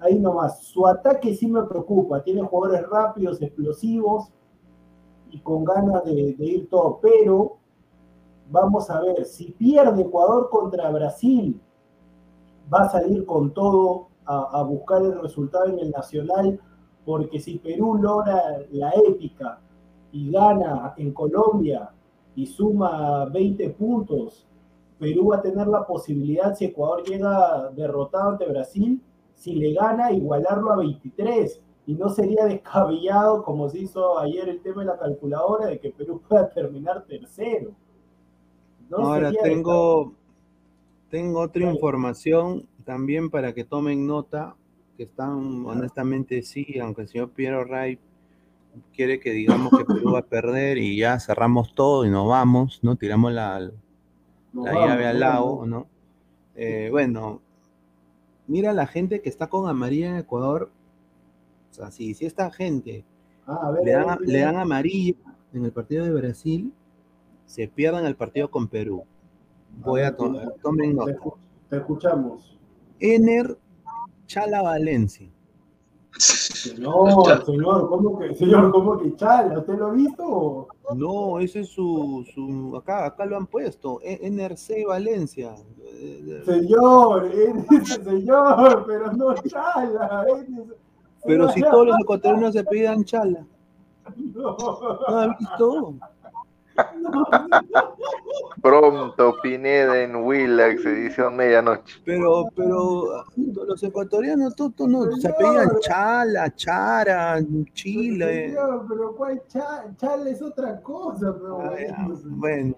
ahí nomás. Su ataque sí me preocupa, tiene jugadores rápidos, explosivos y con ganas de, ir todo, pero vamos a ver, si pierde Ecuador contra Brasil, va a salir con todo a buscar el resultado en el Nacional, porque si Perú logra la épica y gana en Colombia y suma 20 puntos, Perú va a tener la posibilidad, si Ecuador llega derrotado ante Brasil, si le gana, igualarlo a 23. Y no sería descabellado, como se hizo ayer el tema de la calculadora, de que Perú pueda terminar tercero. No Ahora tengo, tengo otra información también para que tomen nota, que están, honestamente sí, aunque el señor Piero Ray quiere que digamos que Perú va a perder y ya cerramos todo y nos vamos, ¿no? Tiramos la, la llave al lago, vamos. ¿no? Eh, bueno, mira la gente que está con amarilla en Ecuador, o sea, si, si esta gente Ah, ver, le dan, ver, le dan amarilla en el partido de Brasil, se pierden el partido con Perú. Voy a, to- ver, tomen Te, nota. escu- te escuchamos. Ener Chala Valencia. Señor, señor, ¿cómo que, señor, cómo que chala? ¿Usted lo ha visto? No, ese es su, su acá, acá lo han puesto, E- NRC Valencia. Señor, señor, pero no chala. Pero si todos los ecuatorianos se pedían Chala, No, ¿no has visto? Pronto, Pineda en Willax, edición medianoche. Pero, pero los ecuatorianos todos todos no, se pedían Chala, Chara, Chile. Señor, pero ¿cuál chala? Chala es otra cosa, pero Ah, bueno. Bueno,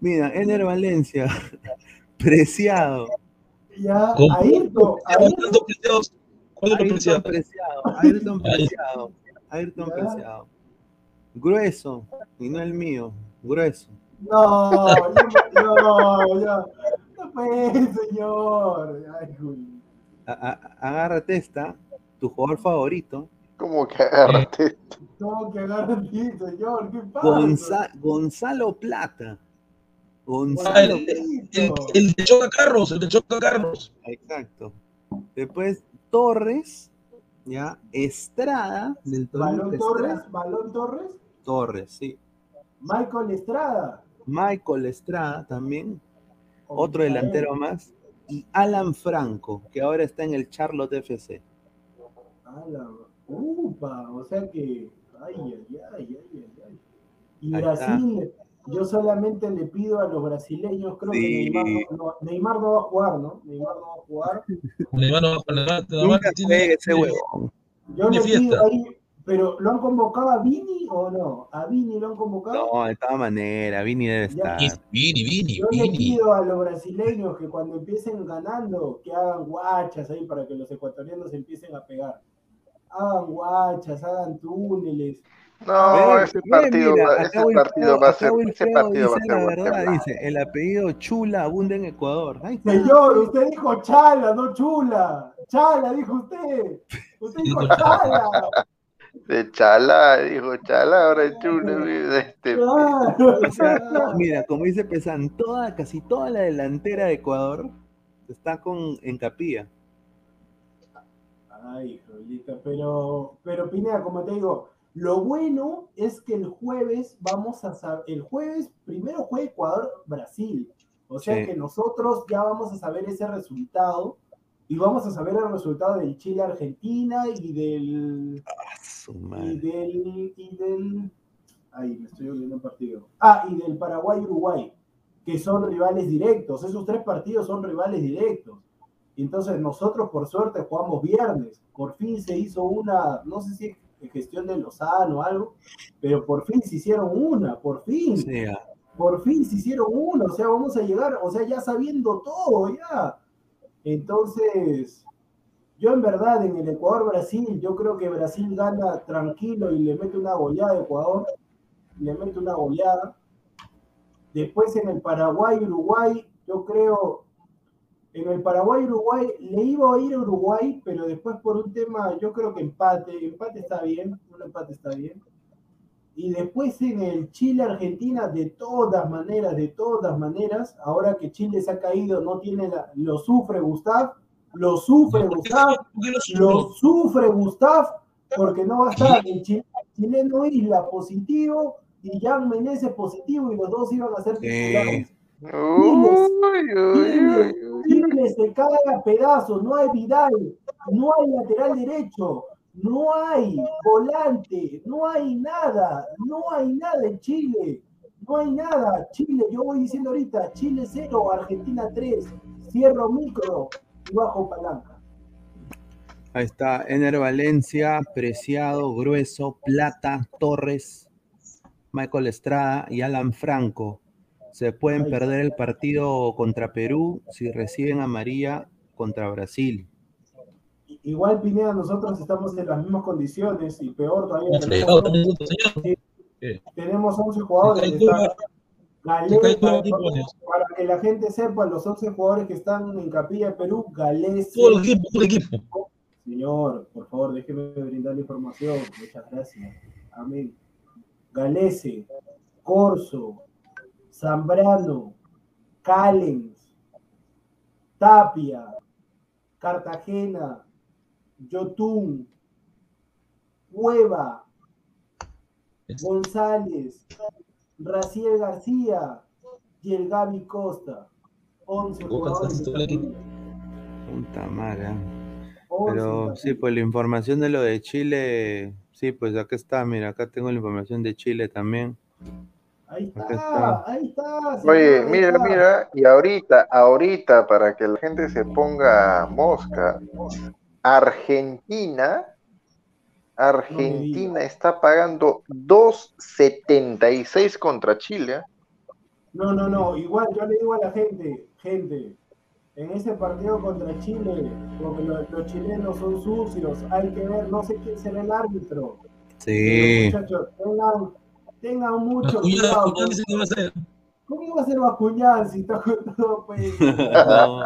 mira, Ener Valencia, preciado. Ya. Ayrton, ¿Cuántos Ayrton, preciados? ¿Cuántos Ayrton preciado, Ayrton preciado, Ayrton preciado. Grueso, y no el mío, grueso. No, no, no, ya. No puede, señor. Ay. A- a- agárrate esta, tu jugador favorito, ¿Cómo que agárrate? Tengo que agarrar aquí, señor. ¿Qué pasa? Gonza- Gonzalo Plata. Gonzalo el, el, el de Choca Carros, el de Choca Carros. Exacto. Después Torres, ya, Estrada, del Balón. Torres, Balón Torres, Torres, sí. Michael Estrada. Michael Estrada también, o otro Micael. delantero más. Y Alan Franco, que ahora está en el Charlotte FC. Ala, Upa, o sea que. Ay, ay, ay, ay, ay, ay. Y Ahí Brasil, yo solamente le pido a los brasileños, creo Sí. que Neymar no, no- Neymar no va a jugar, ¿no? Neymar no va a jugar. Neymar no- Neymar- Neymar Nunca tiene- juegue ese. Yo le pido ahí, pero ¿lo han convocado a Vini o no? ¿A Vini lo han convocado? No, de todas maneras, Vini debe estar. Vini, Vini, Yo le pido a los brasileños que cuando empiecen ganando, que hagan guachas ahí para que los ecuatorianos empiecen a pegar. Hagan guachas, hagan túneles. No, ese partido, mira, ese partido va a ser, ese partido va a dice ser la verdad, dice, el apellido Chula abunda en Ecuador. Señor, usted dijo chala, no chula. Chala, dijo usted. Usted dijo Dijo chala. De Chala, dijo Chala, ahora es Chulo, este, Claro. O sea, mira, como dice Pesan, toda, casi toda la delantera de Ecuador está con en Capilla. Ay, Jolita, pero, pero Pineda, como te digo, lo bueno es que el jueves vamos a saber, el jueves primero juega Ecuador-Brasil, o sea Sí. que nosotros ya vamos a saber ese resultado y vamos a saber el resultado del Chile-Argentina y del, Su y del, y del, ay, me estoy olvidando un partido, ah, y del Paraguay-Uruguay, que son rivales directos, esos tres partidos son rivales directos. Y entonces nosotros por suerte jugamos viernes. Por fin se hizo una, no sé si es gestión de Lozano o algo, pero por fin se hicieron una, por fin, O sea, por fin se hicieron una, o sea, vamos a llegar, o sea, ya sabiendo todo, ya. Entonces, yo en verdad en el Ecuador-Brasil, yo creo que Brasil gana tranquilo y le mete una goleada a Ecuador, le mete una goleada. Después en el Paraguay-Uruguay, yo creo, en el Paraguay-Uruguay le iba a ir a Uruguay, pero después por un tema, yo creo que empate, empate está bien, un empate está bien. Y después en el Chile-Argentina, de todas maneras, de todas maneras, ahora que Chile se ha caído, no tiene la, lo sufre Gustav, lo sufre Gustav, ¿Por qué lo sufre? Gustav, porque no va a estar el chi- chileno Isla positivo y Jan Menezes positivo, y los dos iban a ser titulares. Chile se cae a pedazos, no hay Vidal, no hay lateral derecho, no hay volante, no hay nada, no hay nada en Chile, no hay nada. Chile, yo voy diciendo ahorita, Chile 0, Argentina 3, cierro micro y bajo palanca. ahí está Ener Valencia, Preciado, Grueso, Plata, Torres, Michael Estrada y Alan Franco. Se pueden perder el partido contra Perú si reciben amarilla contra Brasil. Igual Pineda, nosotros estamos en las mismas condiciones y peor todavía. Tenemos, señor. tenemos 11 jugadores. Está todo para, que la gente sepa, los 11 jugadores que están en Capilla de Perú, Galés, Todo el equipo, todo el equipo. Señor, por favor, déjeme brindar la información. Muchas gracias. Amén. Galese, Corso, Zambrano, Callens, Tapia, Cartagena, Yotun, Cueva, González, Raciel García y el Gaby Costa. 11 Boca jugadores. Puta madre. 11, Pero sí, pues la información de lo de Chile, sí, pues acá está, mira, acá tengo la información de Chile también. Ahí está, está. ahí está. Oye, ahí mira, está. mira, y ahorita, ahorita, para que la gente se ponga mosca, Argentina, Argentina está pagando 2.76 contra Chile. No, no, no. Igual yo le digo a la gente, gente, en ese partido contra Chile, porque lo- los chilenos son sucios, hay que ver, no sé quién será el árbitro. Sí. Pero, muchachos, tengan, tengan mucho cuidado. ¿Cómo va a ser Bascuñán si está con todo pues? No,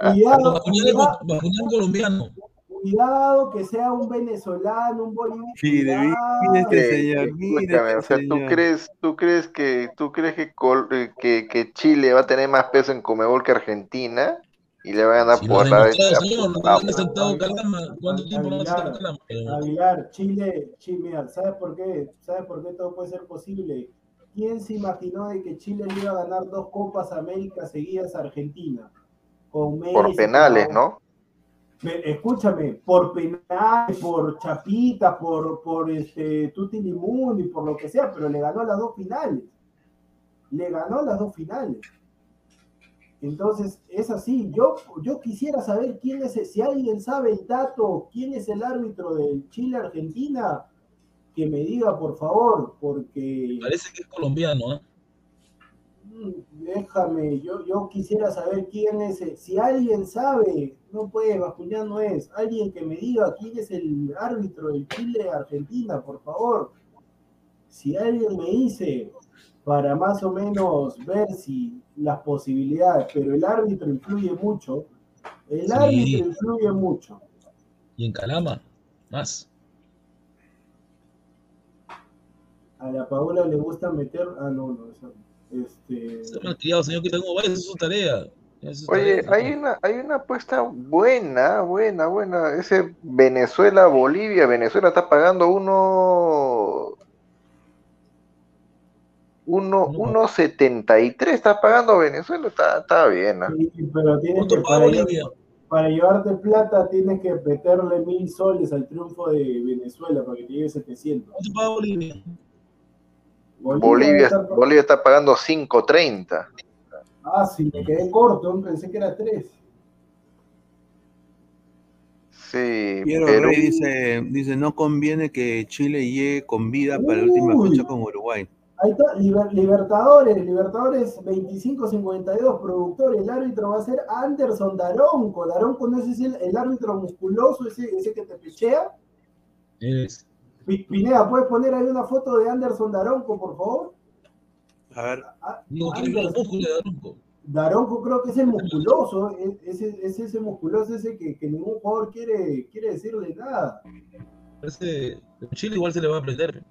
Cuidado, cuidado, Bascuñán colombiano. cuidado que sea un venezolano, un boliviano. Mire cuidado. este señor, escúchame, este o sea, ¿tú señor. crees, tú crees que, tú crees que, Col- eh, que, que Chile va a tener más peso en Comebol que Argentina? Y le va a Si por la señor, no Vamos. han sentado Calama. ¿Cuánto tiempo no han sentado Calama? Aguilar, Chile, Chile, mira, ¿sabes por qué? ¿Sabes por qué todo puede ser posible? ¿Quién se imaginó de que Chile le iba a ganar dos Copas América seguidas a Argentina? Con Por penales, ¿no? Me- Escúchame, por penales, por chapitas, por, por este, Tutti Limundi, por lo que sea, pero le ganó las dos finales. Le ganó las dos finales. Entonces, es así. Yo, yo quisiera saber quién es, si alguien sabe el dato, quién es el árbitro del Chile-Argentina, que me diga, por favor, porque Parece que es colombiano, ¿eh? mm, déjame, yo, yo quisiera saber quién es, el- si alguien sabe, no puede, Bascuñán no es, alguien que me diga quién es el árbitro del Chile-Argentina, por favor. Si alguien me dice, para más o menos ver si las posibilidades, pero el árbitro influye mucho, el Sí. árbitro influye mucho. Y en Calama, más. A la Paola le gusta meter, ah, no, no, eso, este, Se ha criado, señor, que tengo esa es su tarea. Es Oye, tarea, hay una, hay una apuesta buena, buena, buena. Ese Venezuela-Bolivia, Venezuela está pagando uno, uno, No. 1.73 está pagando Venezuela, está, está bien, ¿no? sí, pero tienes que ¿Cuánto paga para, Bolivia? para llevarte plata tienes que meterle mil soles al triunfo de Venezuela para que te llegue 700. ¿Cuánto paga Bolivia? Bolivia, debe estar- Bolivia está pagando 5.30. Ah, sí, me quedé corto, pensé que era 3. Sí, Piero Perú, Rey dice, dice, no conviene que Chile llegue con vida para la última fecha con Uruguay. Ahí está, Liber- Libertadores, Libertadores 25-52, productor, el árbitro va a ser Anderson Daronco. Daronco no es el, el árbitro musculoso, ese, ese que te pechea. Es Pineda, ¿puedes poner ahí una foto de Anderson Daronco, por favor? A ver, Ah, músculos de Daronco. Daronco creo que es el musculoso, es, es- es ese musculoso ese que, que ningún jugador quiere, quiere decirle nada. Parece en Chile igual se le va a aprender.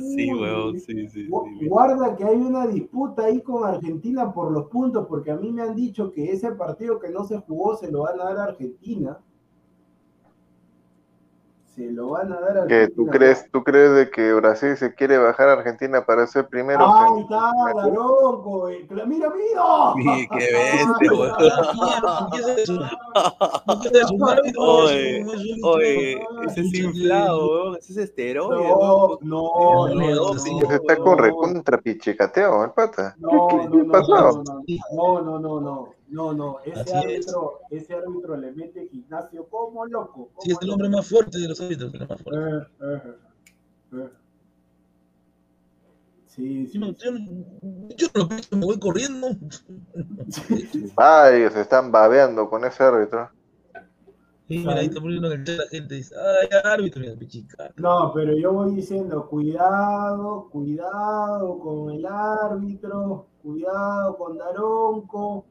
sí, Uy. weón, sí, sí, sí. Guarda que hay una disputa ahí con Argentina por los puntos, porque a mí me han dicho que ese partido que no se jugó se lo van a dar a Argentina. Se lo van a dar a ¿qué, Argentina. ¿tú crees, tú crees de que Brasil se quiere bajar a Argentina para ser primero? Ahí está, eh, cla- Mira, mira. Sí, qué bestia, weón. ¿Qué es eso? ¿Qué es eso? Un árbitro, Oye, Oye, ese es inflado, ese es esteroide. No, no, No, no, no, sí. no, Ese está no, con no. recontra pichicateado, el pata. No, ¿Qué, no, qué no, pasó? no, no, no, no, no, no, no, ese Así árbitro, ese árbitro le mete gimnasio como loco. Sí, es como el hombre loco. más fuerte de los árbitros. el más fuerte. Eh, eh, eh. Sí, Yo sí. no, yo no- yo no lo pienso, me voy corriendo. Varios están babeando con ese árbitro. Y mira, ahí está poniendo en el chat la gente dice, ay, árbitro, mira, pichica. No, pero yo voy diciendo, cuidado, cuidado con el árbitro, cuidado con Daronco,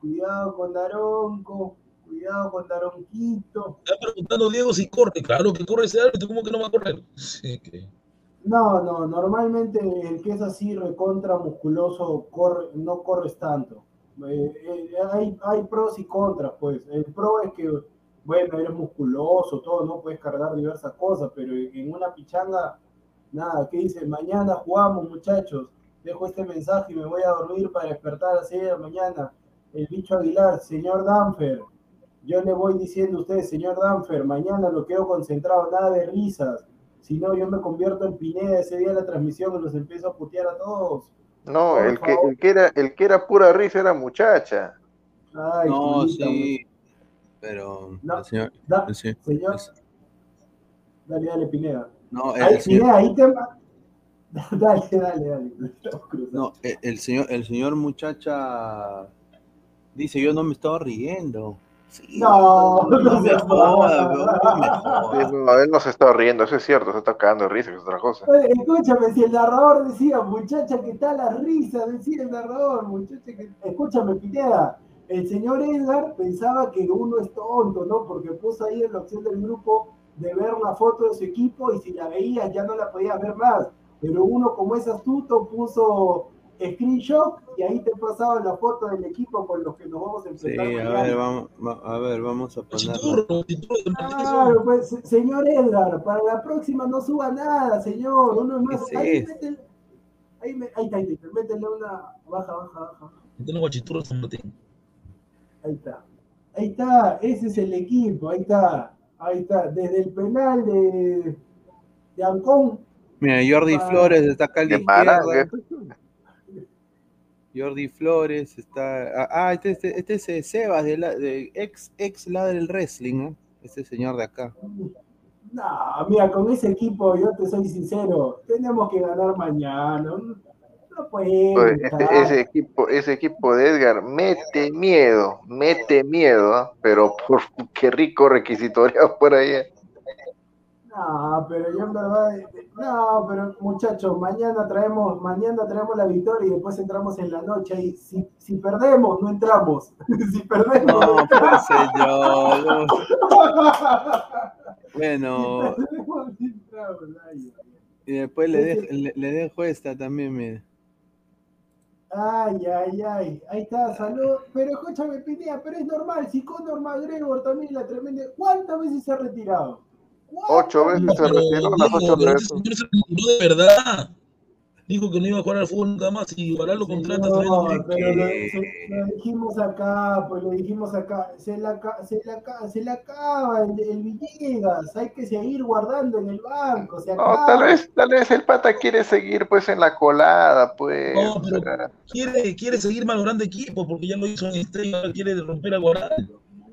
cuidado con Daronco, cuidado con Daronquito. Está preguntando Diego si corre. Claro que corre ese árbitro, ¿cómo que no va a correr? Sí, que... No, no, normalmente el que es así recontra musculoso corre, no corres tanto. Eh, eh, hay, hay pros y contras, pues. El pro es que, bueno, eres musculoso, todo, no puedes cargar diversas cosas, pero en una pichanga, nada, ¿qué dice? Mañana jugamos, muchachos. Dejo este mensaje y me voy a dormir para despertar a las 6 de la mañana. El bicho Aguilar, señor Danfer, yo le voy diciendo a usted, señor Danfer, mañana lo quedo concentrado, nada de risas. Si no, yo me convierto en Pineda ese día de la transmisión y los empiezo a putear a todos. No, el que, el que era, el que era pura risa era muchacha. Ay, No, sí. Pero No. el señor, Da- el se- señor, el- dale, dale, Pineda. no, el, Ahí, señor, Pineda, ahí te... Dale, dale, dale. No, el, el señor, el señor muchacha dice yo no me estaba riendo. Sí, No, no, no me no me no, él no se está riendo, eso es cierto, se está cagando de risa, que es otra cosa. Oye, Escúchame, si el narrador decía, muchacha, que está la risa, decía el narrador, muchacha, que... Escúchame, Pineda, el señor Edgar pensaba que uno es tonto, ¿no? Porque puso ahí en la opción del grupo de ver una foto de su equipo y si la veías ya no la podías ver más. Pero uno como es astuto puso screenshot y ahí te pasaba la foto del equipo con los que nos vamos a Sí, enfrentar. a mañana. ver, vamos, va- a ver, vamos a Martínez. Claro, pues, se- señor Edgar, para la próxima no suba nada, señor. Uno es más. ¿Qué es ahí, métele, ahí, me- ahí está, ahí está, métele una. Baja, baja, baja. A. Ahí está. Ahí está, ese es el equipo, ahí está. Ahí está, desde el penal de, de Ancón. Mira, Jordi Ah. Flores está acá a la De Maranga. izquierda. Jordi Flores está. Ah, ah, este, este, este es eh, Sebas, de, la, de ex, ex del wrestling, ¿no? Este señor de acá. No, mira, con ese equipo, yo te soy sincero, tenemos que ganar mañana. No, puede. ese, ese equipo, ese equipo de Edgar mete miedo, mete miedo, ¿ah? pero por qué rico requisitoriado por ahí. No, pero yo en verdad, no, pero muchachos, mañana traemos, mañana traemos la victoria y después entramos en la noche y si, si perdemos, no entramos. si perdemos, no, pues señor. no. Bueno, Si perdemos, no entramos. Ay, y después le, dejo- le, le dejo esta también, mire. ay, ay, ay, ahí está, salud. Pero escúchame, Pinea, pero es normal, si Conor McGregor también la tremenda, ¿cuántas veces se ha retirado? Ocho veces se Pero, retiró las ocho veces. señor se retiró de verdad. Dijo que no iba a jugar al fútbol nunca más y ahora lo contrata. No, pero lo, se- dijimos acá, pues lo dijimos acá, se la, ca- se la, se la acaba el, el Villegas, hay que seguir guardando en el banco, se No, tal vez, tal vez el pata quiere seguir pues en la colada, pues. No, pero- Quiere, quiere seguir malogrando equipos porque ya lo hizo en Estrella, quiere romper a Guaral.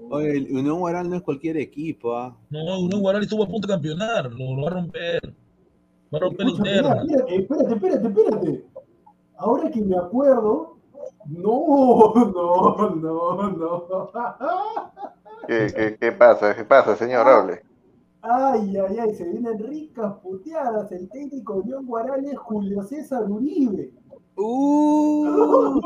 Oye, el Unión Guaral no es cualquier equipo, ¿ah? No, Unión Guaral estuvo a punto de campeonar, lo, lo va a romper. Va a romper interna. mira, espérate, espérate, espérate, espérate. Ahora que me acuerdo, no, no, no, no. ¿qué, qué, qué pasa? ¿Qué pasa, señor? Hable. Ay, ay, ay, se vienen ricas puteadas. El técnico de Unión Guaral es Julio César Uribe. Uh,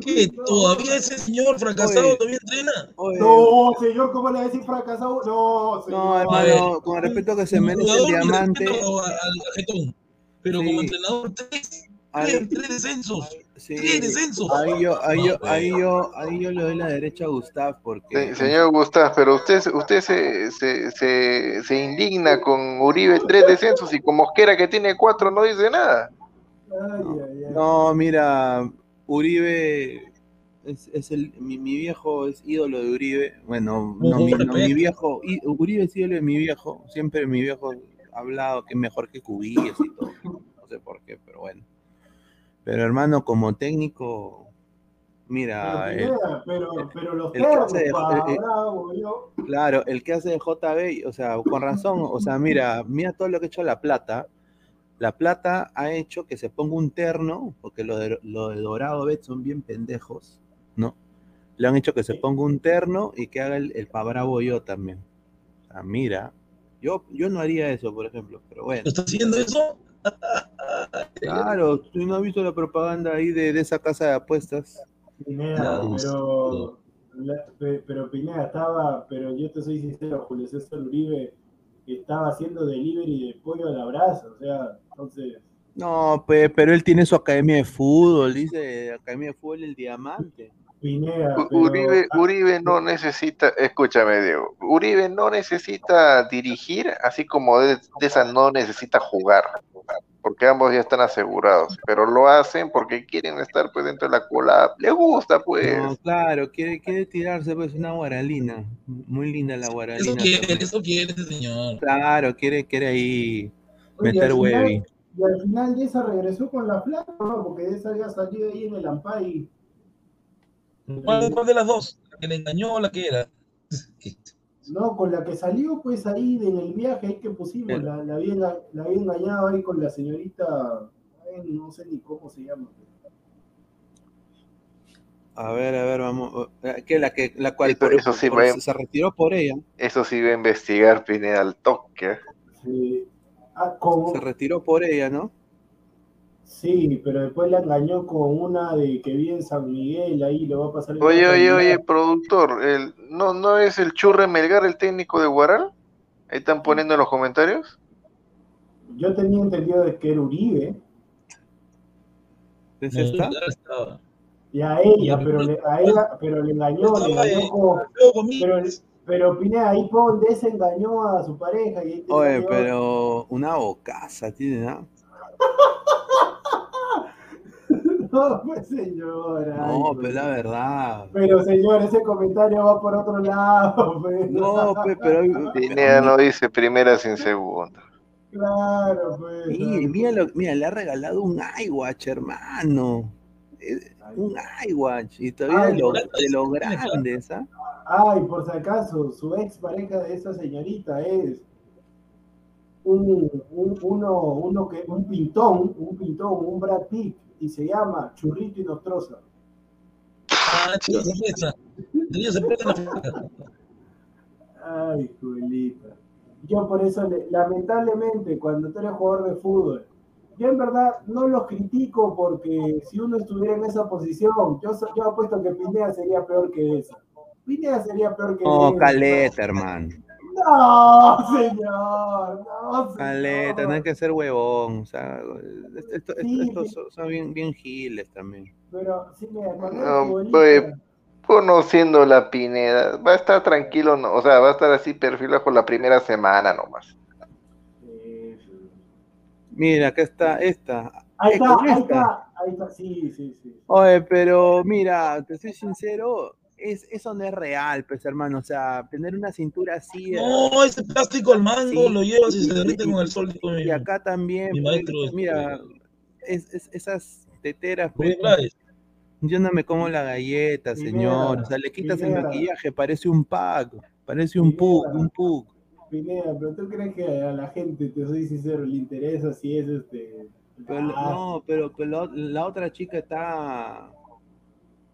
¿Qué? ¿Todavía ese señor fracasado Oye. todavía entrena? oye, No, señor, ¿cómo le va a decir fracasado? No, señor. no, hermano, con el respeto que se merece el diamante. a-. Pero Sí. como entrenador, tres, tres, tres descensos. sí, Tres descensos. ahí yo, ahí yo, ahí yo, ahí yo le doy la derecha a Gustav porque Se- señor Gustavo, pero usted, usted se, se, se, se indigna con Uribe tres descensos y con Mosquera que tiene cuatro no dice nada. No, mira, Uribe es, es el, mi, mi viejo es ídolo de Uribe. Bueno, no, mi, no, mi viejo, y- Uribe es ídolo de mi viejo. Siempre mi viejo ha hablado que es mejor que Cubillos y todo. No sé por qué, pero bueno. Pero hermano, como técnico, mira, Pero, el- Pineda, pero, pero los el de- el-. Claro, el que hace de JB, o sea, con razón, o sea, mira, mira todo lo que ha hecho La Plata. La Plata ha hecho que se ponga un terno, porque lo de, lo de Dorado Bet son bien pendejos, ¿no? Le han hecho que se ponga un terno y que haga el, el pa' bravo yo también. O sea, mira, yo, yo no haría eso, por ejemplo, pero bueno. ¿Está haciendo eso? Claro, tú no has visto la propaganda ahí de, de esa casa de apuestas. Pineda, No, pero, la- pero Pineda estaba, pero yo te soy sincero, Julio César Uribe estaba haciendo delivery de pollo a la brasa, o sea, entonces, No, pe- pero él tiene su academia de fútbol, dice Academia de Fútbol El Diamante. Pineda, U- pero, Uribe, Uribe no necesita, escúchame Diego, Uribe no necesita dirigir, así como de, de esa no necesita jugar, porque ambos ya están asegurados, pero lo hacen porque quieren estar pues dentro de la cola, le gusta pues. No, claro, quiere, quiere tirarse pues una guaralina. Muy linda la Eso guaralina. quiere, también. eso quiere ese señor. Claro, quiere, quiere ahí meter. Y al final de esa regresó con la plata, ¿no? Porque de esa había salido ahí en el Ampay. ¿Cuál, cuál de las dos? ¿La que le engañó o la que era? No, con la que salió pues ahí en el viaje ahí que pusimos, la, la, había, enga- la había engañado ahí con la señorita, ay, no sé ni cómo se llama. A ver, a ver, vamos. eh, ¿Qué? La, que, la cual Eso- por- eso sí, por- se, se retiró por ella. Eso sí va a investigar Pineda al toque. Sí. Ah, con- Se retiró por ella, ¿no? sí, pero después la engañó con una de que vive en San Miguel, ahí lo va a pasar. Oye, oye, oye, productor, el, ¿no, ¿no es el Churre Melgar el técnico de Guaral? Ahí están poniendo en los comentarios. Yo tenía entendido de que era Uribe ¿Es esta? y a ella, pero le, a ella, pero le engañó, le engañó con, pero, pero Pineda ahí pon desengañó a su pareja y Oye, pero una bocaza tiene, ¿no? No, pues señor. ay, No, pues. pero la verdad. Pero señor, ese comentario va por otro lado. pues. No, pe- pero. Pineda no dice primera sin segunda. Claro, pues. Mira, mira, lo- mira, le ha regalado un iWatch, hermano. Eh, Un iWatch. Y todavía Ay, de, lo- claro, de los grandes, ¿ah? Ay, por si acaso, su ex pareja de esa señorita es un, un- uno, uno que, un pintón, un pintón, un Brad Pitt, y se llama Churrito y Nostrosa. Ah, cerveza. Tenía cerveza en la flaca. Ay, Julita. Yo por eso, le- lamentablemente, cuando tú eres jugador de fútbol, yo en verdad no los critico porque si uno estuviera en esa posición, yo, yo apuesto que Pineda sería peor que esa. Pineda sería peor que No, esa. caleta, hermano. No, señor, no, señor. Caleta, no hay que ser huevón. O sea, esto- esto- Sí, estos sí. son, son bien, bien giles también. Pero sí, mira, No, pues, Conociendo la Pineda, va a estar tranquilo, no, o sea, va a estar así perfilado por la primera semana nomás. Mira, acá está esta. ahí está, ahí está, ahí está, sí, sí, sí. Oye, pero mira, te soy sincero, es, eso no es real, pues hermano. O sea, tener una cintura así. eh, No, ese plástico al mango Sí, lo llevas y se derrite y- con el sol. y acá también, Mi pues, maestro, este, mira, es, es- esas teteras, pues, yo no me como la galleta, señor. O sea, le quitas el maquillaje, parece un pack, parece un pug, un pug. Pineda, pero tú crees que a la gente, te soy sincero, le interesa si es este. Pero, no, pero, pero la, la otra chica está,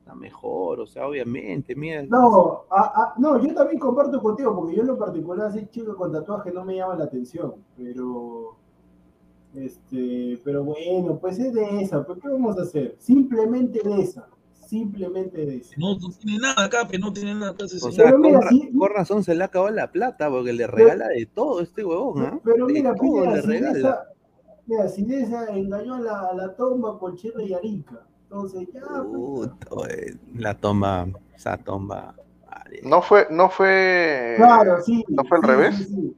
está mejor, o sea, obviamente, mira. No, no, yo también comparto contigo, porque yo en lo particular, así chico con tatuaje no me llama la atención, pero. Este, pero bueno, pues es de esa, pues ¿qué vamos a hacer? Simplemente de esa, simplemente de esa. no, no tiene nada acá, pero no tiene nada ese O señor. sea, mira, con, ra- sí- con razón se le acabó la plata porque le regala de todo este huevón, ¿ah? Pero De mira, todo Pineda, le si de regala. esa, mira, si de esa engañó a la, a la tomba con Chile y Arica, entonces ya, pues, Puta, güey, la tomba, esa tomba. vale. No fue, no fue. claro, sí. ¿no fue al sí, revés? Sí,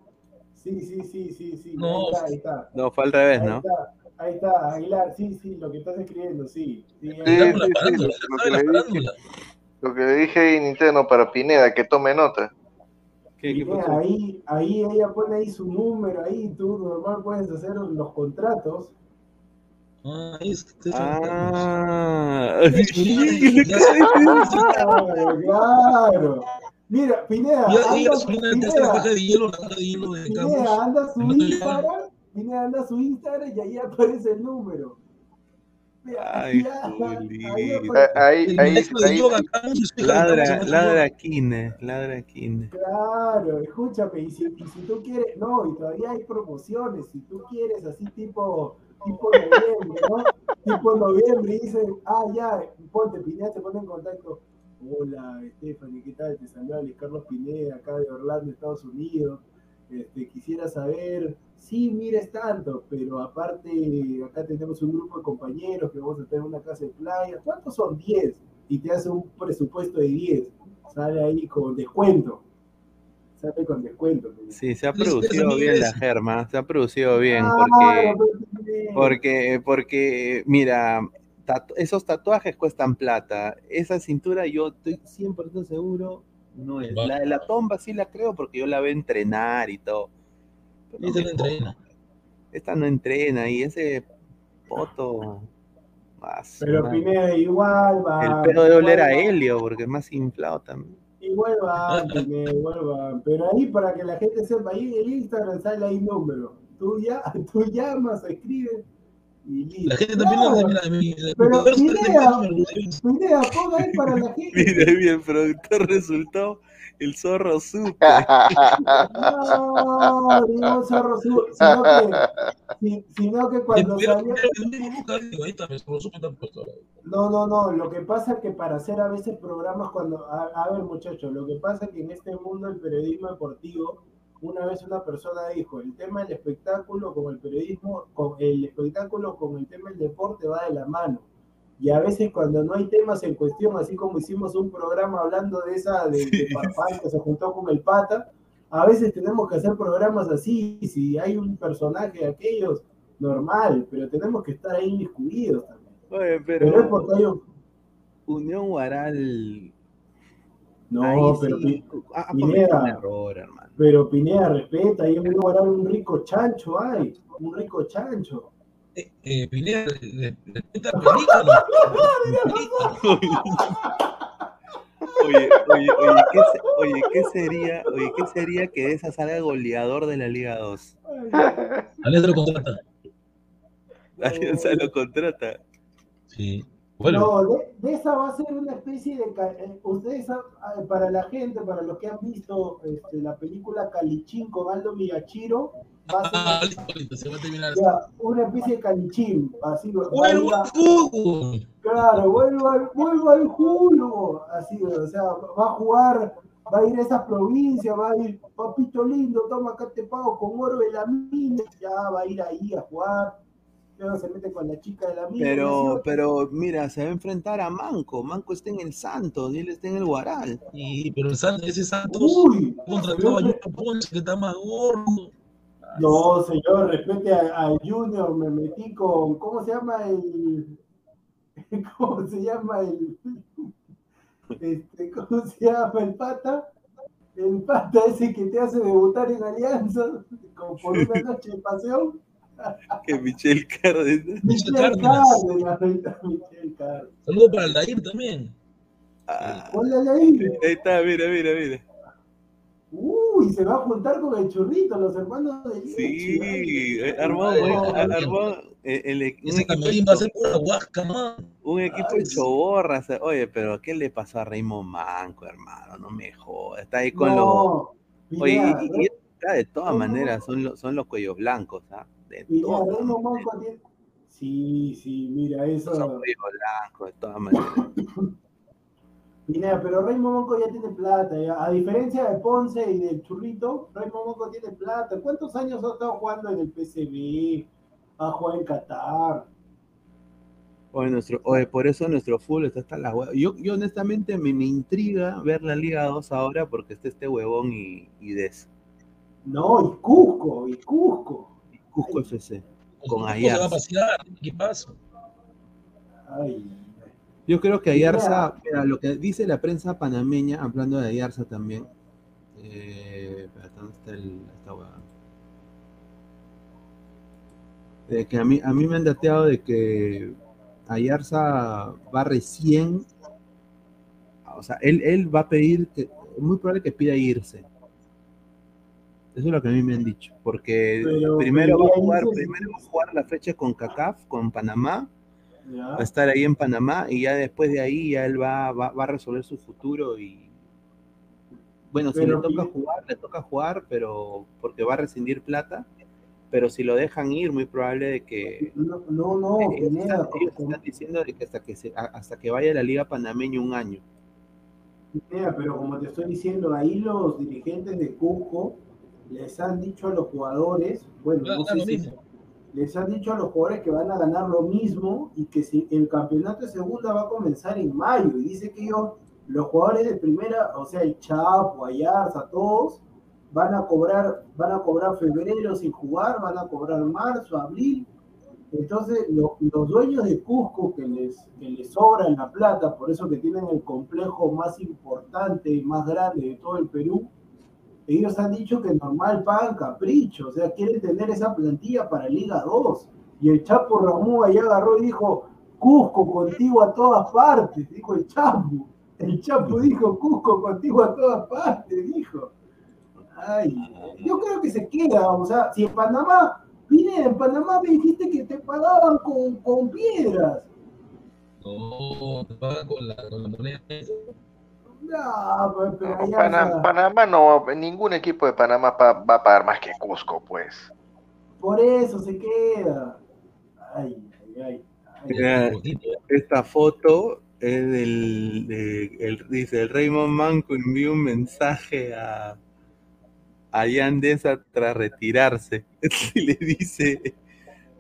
sí, sí, sí, sí, sí, sí, No. ahí está, ahí está. No, fue al revés, Ahí ¿no? está, ahí está, Aguilar, sí, sí, lo que estás escribiendo, sí. sí, Sí, sí, lo que la le dije. Lo que le dije ahí Nintendo para Pineda, que tome nota. ¿Qué, pasó? ahí, ahí ella pone ahí su número, ahí tú normal puedes hacer los contratos. Ah, ahí es que te Ah, Claro. Mira, Pineda, Y y anda, Pineda, caja de hielo, la caja de hielo de Pineda, anda su No te Pineda, anda su Instagram y ahí aparece el número. Ay, ahí Ah, Campos, ladra, ladra. Kine, ladra Kine. Claro, escúchame, y si, y si tú quieres, no, y todavía hay promociones, si tú quieres así tipo, tipo noviembre, ¿no? Tipo noviembre y dicen, ah, ya, ponte, Pineda se pone en contacto. Hola, Stephanie, ¿qué tal? Te saluda Luis Carlos Pineda, acá de Orlando, Estados Unidos. Este, quisiera saber, sí, mires tanto, pero aparte, acá tenemos un grupo de compañeros que vamos a tener una casa de playa. ¿Cuántos son? 10. Y te hace un presupuesto de 10. Sale ahí con descuento. Sale con descuento. Sí, se ha producido bien la germa, se ha producido bien, porque, porque, porque, mira, tatu- esos tatuajes cuestan plata. Esa cintura yo estoy 100% seguro no es. La de la tomba sí la creo porque yo la veo entrenar y todo. Pero Ese no entrena. Esta no entrena y ese poto. ah, su Pero. Pineda, igual va. El pedo de oler a helio porque es más inflado también. Igual va, Pineda, igual va. Pero ahí para que la gente sepa, ahí en el Instagram sale ahí número. Tú, ya, tú llamas, escribes y. La gente también Claro. no mira de mi. de- Pero de- de- idea. de- de- Pineda, ponga ahí para la gente. Mira, bien, el productor resultó el zorro supe. No, no, zorro, su- sino que, si- sino que cuando salió. el supe. No, no, no. Lo que pasa es que para hacer a veces programas cuando. A, a ver, muchachos, lo que pasa es que en este mundo del periodismo deportivo, una vez una persona dijo: el tema del espectáculo con el periodismo, con el espectáculo con el tema del deporte va de la mano. Y a veces cuando no hay temas en cuestión, así como hicimos un programa hablando de esa de, de Farfán que se juntó con el pata, a veces tenemos que hacer programas así. Si hay un personaje de aquellos, normal, pero tenemos que estar ahí inmiscuidos también. Oye, Pero es pero porque hay un... Unión Guaral. No, ahí pero, sí, Pineda. error, hermano. Pero Pineda, respeta, ahí en un lugar un rico chancho hay, un rico chancho. Eh, eh, Pineda, película. Oye, oye, oye, ¿qué, se- oye, ¿qué sería, oye, ¿qué sería que de esa salga goleador de la Liga 2? Alianza lo contrata. Alianza lo contrata. Sí. Bueno, No, de, de esa va a ser una especie de... eh, Ustedes, ah, para la gente, para los que han visto este, la película Calichín con Aldo Miyachiro, va a ser ah, listo, listo, se va a terminar. ya, una especie de Calichín, así va a ¡Bueno, ir a- fútbol! Claro, vuelva, al- vuelva al jugo. Así, o sea, va a jugar, va a ir a esas provincias, va a ir, papito lindo, toma acá te pago con oro de la mina, ya va a ir ahí a jugar, luego se mete con la chica de la y Pero, pero, mira, se va a enfrentar a Manco. Manco está en el Santos y él está en el Guaral. Sí, pero el San- ese Santos Uy, contrató a Junior Ponce, que está más gordo. no, señor, respete a- al Junior, me metí con, ¿cómo se llama el, cómo se llama el, este, cómo se llama el pata? El pata ese que te hace debutar en Alianza, como por una noche de pasión. Que Michel Cárdenas. Michel Michel Cárdenas. Saludos para el Dair también. Ah, Ponle ahí. ahí está, mira, mira, mira. Uy, se va a juntar con el churrito, los hermanos de. Sí, ay. eh, ay. armó eh, el, un Ese equipo camerín va a ser pura huasca, man. Un equipo Ay, hecho borras. Oye, pero ¿qué le pasó a Raymond Manco, hermano? No me jodas. Está ahí con los. Oye, y, y- de todas maneras, son los, son los cuellos blancos, ¿ah? De maneras. Manco tiene- Sí, sí, mira, eso. Son cuellos blancos, de todas maneras. Pineda, pero Raymond Monco ya tiene plata, ya. a diferencia de Ponce y del Churrito, Raymond Monco tiene plata. ¿Cuántos años ha estado jugando en el PCB? Ha jugado en Qatar. Oye, nuestro, oye, por eso nuestro fútbol está hasta la hueva. Yo, yo honestamente me, me intriga ver la Liga 2 ahora porque está este huevón y, y Des. No, y Cusco, y Cusco. Cusco FC. Con ¿Cómo se va a Ayarza. pasear? ¿Qué pasa? Ay, Yo creo que. Ayarza, mira, lo que dice la prensa panameña, hablando de Ayarza también. Eh, ¿dónde está el, esta hueá? De que a mí, a mí me han dateado de que Ayarza va recién, o sea, él, él va a pedir, que, es muy probable que pida irse. Eso es lo que a mí me han dicho, porque Pero primero va a jugar, primero va a jugar la fecha con CACAF, con Panamá, ya. va a estar ahí en Panamá y ya después de ahí ya él va, va, va a resolver su futuro y bueno, si le toca jugar, le toca jugar, pero porque va a rescindir plata, pero si lo dejan ir, muy probable de que No, no, no, Pineda, están, ellos están diciendo de que hasta que se, hasta que vaya a la liga panameña un año. Mira, pero como te estoy diciendo, ahí los dirigentes de Cusco les han dicho a los jugadores, bueno, no sé si mismo. les han dicho a los jugadores que van a ganar lo mismo y que si el campeonato de segunda va a comenzar en mayo. Y dice que ellos, los jugadores de primera, o sea, el Chapo, Ayarza, todos, van a cobrar, van a cobrar febrero sin jugar, van a cobrar marzo, abril. Entonces, lo- los dueños de Cusco que les, que les sobran la plata, por eso que tienen el complejo más importante y más grande de todo el Perú, ellos han dicho que normal pagan capricho, o sea, quieren tener esa plantilla para Liga 2. Y el Chapo Ramón allá agarró y dijo, Cusco contigo a todas partes, dijo el Chapo. El Chapo dijo, Cusco contigo a todas partes, dijo. Ay, yo creo que se queda, o sea, si en Panamá, vine en Panamá me dijiste que te pagaban con, con piedras. No, te pagan con la, con la moneda. No, pues, pero allá, Pana- o sea, Panamá no, ningún equipo de Panamá pa- va a pagar más que Cusco, pues. por eso se queda. Ay, ay, ay. ay. Mira, esta foto es del, de- el, dice, el Raymond Manco envió un mensaje a, a Yandesa tras retirarse. Y le dice,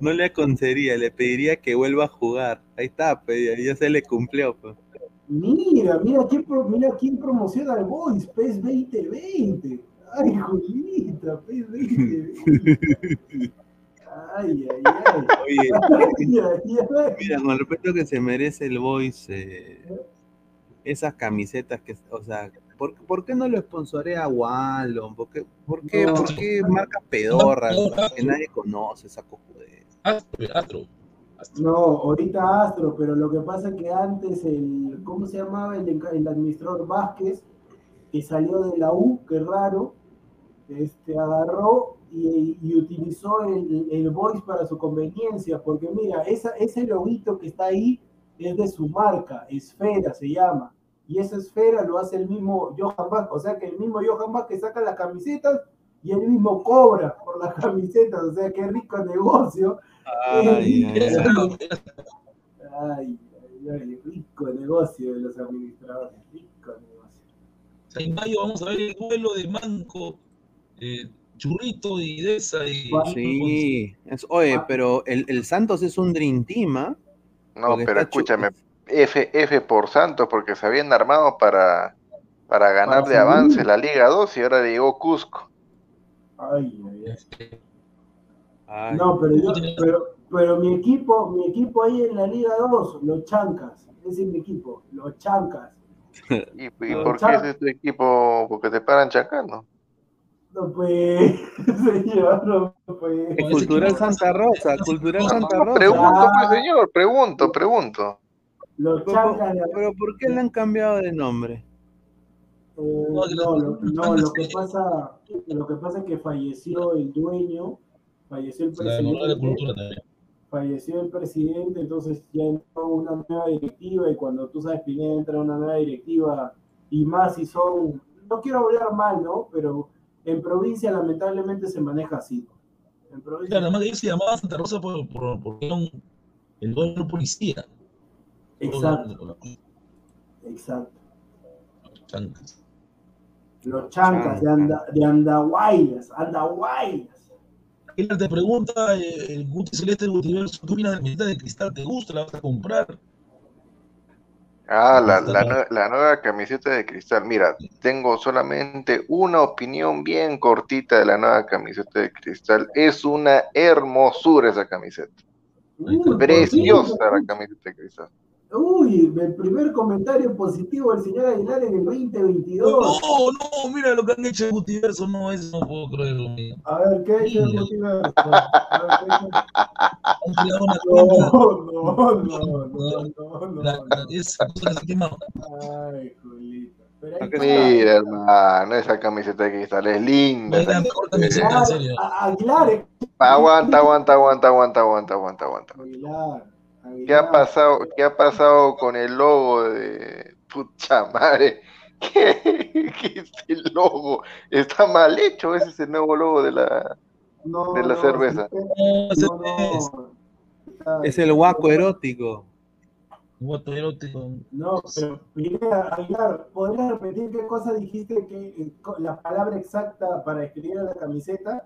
no le aconsejaría, le pediría que vuelva a jugar. Ahí está, pues, ya, ya se le cumplió. Pues. Mira, mira quién, pro- mira quién promociona el Boys, PES 2020. Ay, Julita, PES 2020. Ay, ay, ay. Oye, Ay, ay, ay. mira, con el respeto que se merece el Boys, eh, esas camisetas que, o sea, ¿por, por qué no lo sponsorea Wallon? ¿Por qué, por qué, No. por qué marcas pedorras No, no, que nadie conoce esa cojudez? Astro, Astro. No, ahorita Astro, pero lo que pasa es que antes el, ¿cómo se llamaba? El, administrador Vázquez, que salió de la U, qué raro, este, agarró y, utilizó el, voice para su conveniencia, porque mira, ese loguito que está ahí es de su marca, Esfera se llama, y esa esfera lo hace el mismo Johan Vázquez, o sea que el mismo Johan Vázquez saca las camisetas y él mismo cobra por las camisetas, o sea qué rico negocio. Ay, ay, ay. Ay, rico negocio de los administradores, rico negocio. O sea, en mayo vamos a ver el duelo de Manco, eh, Churrito y Deza y. Sí, es- oye, pero el, el Santos es un Dream Team, ¿ah? No, pero escúchame, F, F por Santos, porque se habían armado para, para ganar de subir. avance la Liga 2 y ahora le llegó Cusco. Ay, ay, ay. Ay, No, pero yo, pero, pero mi equipo, mi equipo ahí en la Liga 2, los Chancas, ese es mi equipo, los Chancas. ¿Y, por qué ese es tu equipo? Porque te paran chacando. No pues, señor, no pues. Es Cultural Santa Rosa, Cultural Santa Rosa. pregunto, Ah. pues, señor, pregunto, pregunto. Los Pero, Chancas, de- pero ¿por qué le han cambiado de nombre? eh, No, lo, no, lo que pasa, lo que pasa es que falleció el dueño, falleció el la presidente. cultura también. falleció el presidente, entonces ya entró una nueva directiva y cuando tú sabes, Pineda entra una nueva directiva y más si son, no quiero hablar mal, ¿no? Pero en provincia lamentablemente se maneja así. En provincia, Claro, además se llamaba Santa Rosa por, por, porque era un, el un policía. exacto, exacto. Chancas. Los chancas de, anda, de Andahuaylas, Andahuaylas. Él te pregunta, eh, el Guti Celeste del Multiverso, ¿tú miras la mitad de cristal? ¿Te gusta? ¿La vas a comprar? Ah, la, nueva camiseta de cristal. Mira, tengo solamente una opinión bien cortita de la nueva camiseta de cristal. Es una hermosura esa camiseta. Preciosa la camiseta de cristal. Uy, el primer comentario positivo del señor Aguilar en el 2022. No, no, mira lo que han hecho en Multiverso, no, eso no puedo creerlo. mira. A ver, ¿qué ha hecho el multiverso? A ver, ¿qué ha hecho? Han creado una cuenta, No, no, no, no, no, la- esa cosa se llama Ay, Julita. Pero ahí ¿A qué está. Mira, hermano, esa camiseta de cristal es linda. es la esa mejor camiseta. en serio. Aguilar, eh. Aguanta, aguanta, aguanta, aguanta, aguanta, aguanta, aguanta. Aguilar. ¿Qué ha pasado, qué ha pasado con el logo de pucha madre? ¿Qué, qué es el logo? Está mal hecho, ese es el nuevo logo de la No, de la no, cerveza. No, es- no. Está- Es el guaco erótico. Un guato erótico. No, pero Aguilar, ¿podrías repetir qué cosa dijiste que eh, la palabra exacta para escribir en la camiseta?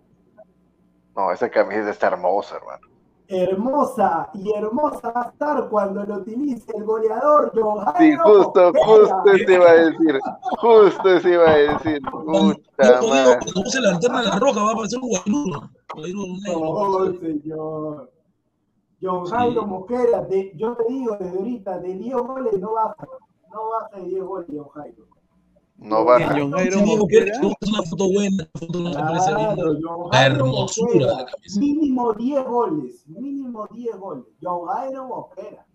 No, esa camiseta está hermosa, hermano. Hermosa y hermosa va a estar cuando lo utilice el goleador John Sí, justo, justo eso iba a decir. Justo eso iba a decir. Puta madre. cuando use la lanterna de la roja va a aparecer un negro. Oh, señor. John Jairo Mosquera, de- yo te digo desde ahorita, de 10 goles no baja. No baja de 10 goles, John Jairo. No baja. John Jairo Mosquera. es una foto buena, una foto Claro, La hermosura de la camiseta. Mínimo 10 goles, mínimo 10 goles. John Jairo Mosquera.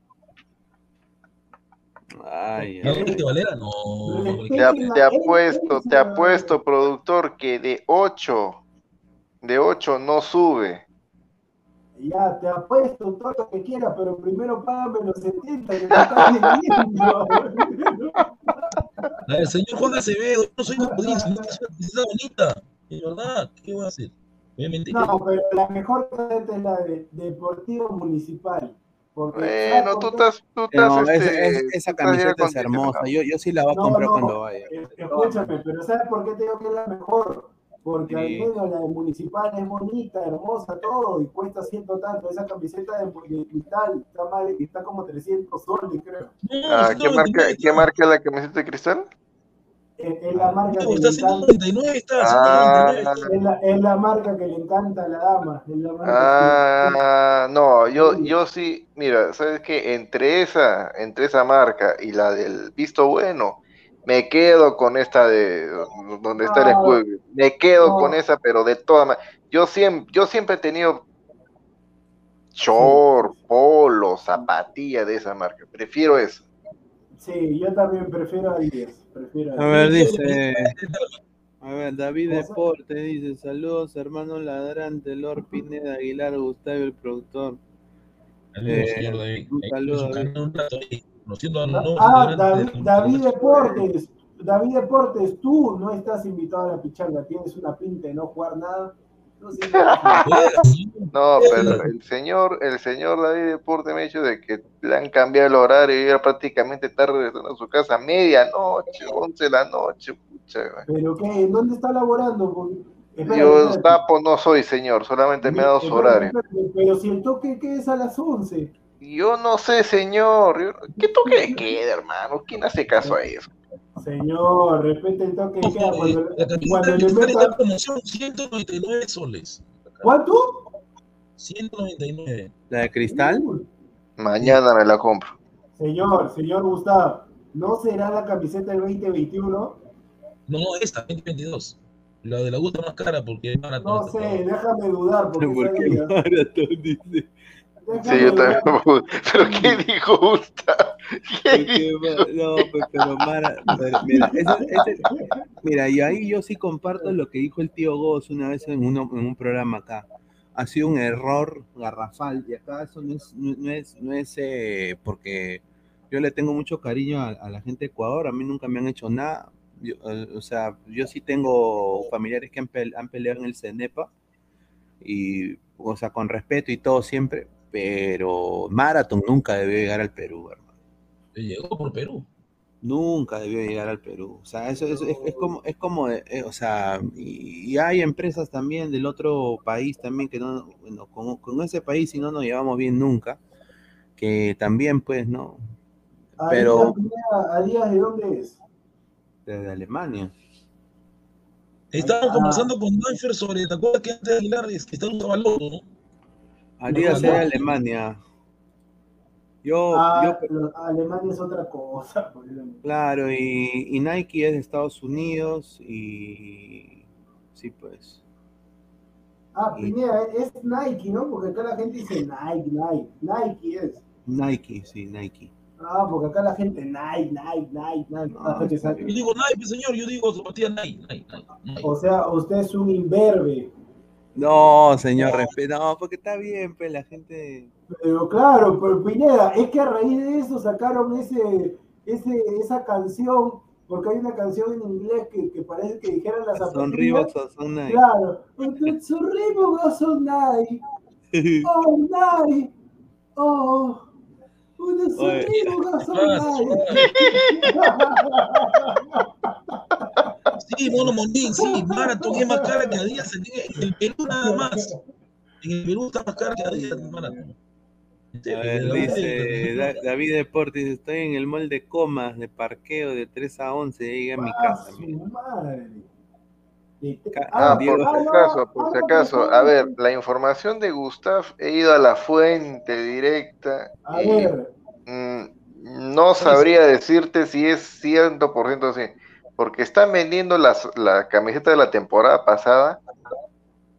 Ay, ¿No ay, que Valera? No. Te, te apuesto, te apuesto, productor, que de 8, de 8 no sube. Ya, te apuesto todo lo que quieras, pero primero págame los 70 que me estás ver, señor Juan Acevedo, yo no soy futbolista, no es una bonita. De verdad, ¿qué voy a hacer? Obviamente. No, pero la mejor camiseta es la de Deportivo Municipal. Bueno, ¿sabes tú estás, tú estás, No, esa, este, es- esa camiseta es hermosa. Yo, yo sí la voy a No, comprar no. cuando vaya. Eh, Escúchame, pero ¿sabes por qué te digo que es la mejor? Porque al Sí. menos la de Municipal es bonita, hermosa, todo, y cuesta ciento tanto. Esa camiseta de, de cristal está, mal, está como 300 soles, creo. No, Ah, ¿qué, marca, 199 ¿Qué marca es la camiseta de cristal? Es, la marca No, que está le encanta. 199, está Ah, 199. Es la, es la marca que le encanta a la dama. Es la marca que- Ah, no, yo, yo sí, mira, ¿sabes qué? Entre esa, entre esa marca y la del visto bueno, me quedo con esta de donde está el escudo. Me quedo con esa, pero de todas maneras. Yo siempre, yo siempre he tenido short, polo, zapatilla de esa marca. Prefiero eso. Sí, yo también prefiero a 10. Prefiero A a ver, 10. dice. A ver, David Deporte dice: Saludos, hermano ladrante, Lord Pineda Aguilar, Gustavo, el productor. Saludos, Eh, señor David. un saludo, David. Conociendo a Ah, David, Deportes. David Deportes, tú no estás invitado a la pichanga. Tienes una pinta de no jugar nada. No sé, pero el señor, el señor David Deporte me ha dicho de que le han cambiado el horario y ya prácticamente está regresando a su casa a medianoche, 11 de la noche. pucha, güey. ¿Pero qué? ¿Dónde está laborando? Espérate, Yo sapo no soy, señor, solamente me ha dado su horario. espérate, Pero si el toque ¿qué es a las 11. Yo no sé, señor. ¿Qué toque de queda, hermano? ¿Quién hace caso a eso? Señor, respete el toque de queda. Cuando, La cuando de le metan. promoción 199 soles. ¿Cuánto? 199. ¿La de cristal? Mañana me la compro. Señor, señor Gustavo, ¿no será la camiseta del 2021? No, esta, 2022. La de la gusta más cara porque es maratón. No sé, déjame dudar. Porque ¿Por qué esa día- maratón dice? Déjame Sí, yo también. ¿Pero qué dijo Gustavo? No, pues, pero Mara, pero mira, ese- ese- mira, y ahí yo sí comparto lo que dijo el tío Goz una vez en, uno, en un programa acá. Ha sido un error garrafal y acá eso no es, no, es, no es eh, porque yo le tengo mucho cariño a, a la gente de Ecuador, a mí nunca me han hecho nada. Yo, eh, o sea, yo sí tengo familiares que han, pe- han peleado en el CENEPA y, o sea, con respeto y todo siempre, pero Marathon nunca debió llegar al Perú, hermano. Llegó por Perú. Nunca debió llegar al Perú. O sea, eso, eso es, es como, es como, eh, eh, o sea, y, y hay empresas también del otro país también que no, bueno, con, con ese país si no nos llevamos bien nunca, que también pues, ¿no? ¿A Pero- Díaz Pineda, ¿A Díaz de dónde es? Desde Alemania. Estábamos Ah. conversando con Danfer sobre, ¿te acuerdas que antes de Aguilar este, estaba usaba loto, no? Adidas no. Alemania. Yo, Ah, yo, Alemania es otra cosa. por ejemplo. claro, y, y Nike es de Estados Unidos y sí, pues. Ah, Y- Pineda, es Nike, ¿no? Porque acá la gente dice Nike, Nike. Nike es. Nike, sí, Nike. Ah, porque acá la gente Nike, Nike, Nike, Nike. Sale- Yo digo Nike, señor, yo digo Nike, Nike, Nike. O sea, usted es un imberbe. No, señor, respeto, no, porque está bien, pues la gente. Pero claro, pero Pineda, es que a raíz de eso sacaron ese, ese, esa canción, porque hay una canción en inglés que, que parece que dijeran las Son. Reebok o son Nike. Claro, son o son Nike. Oh, Nike. Oh. Solo, Oye. uno solo, Sí, Mono Mondín, sí, Marathon es más cara que Adidas en, en el Perú nada más. En el Perú está más cara que Adidas Marathon. A ver, dice Da- David Deportes, estoy en el mall de comas de parqueo de 3 a 11, llegué a mi Ah, casa. Ah, Diego. por si ah, acaso, por si ah, acaso. A ver, la información de Gustav, he ido a la fuente directa A y ver, mm, no sabría decirte si es 100% así, porque están vendiendo las, la camiseta de la temporada pasada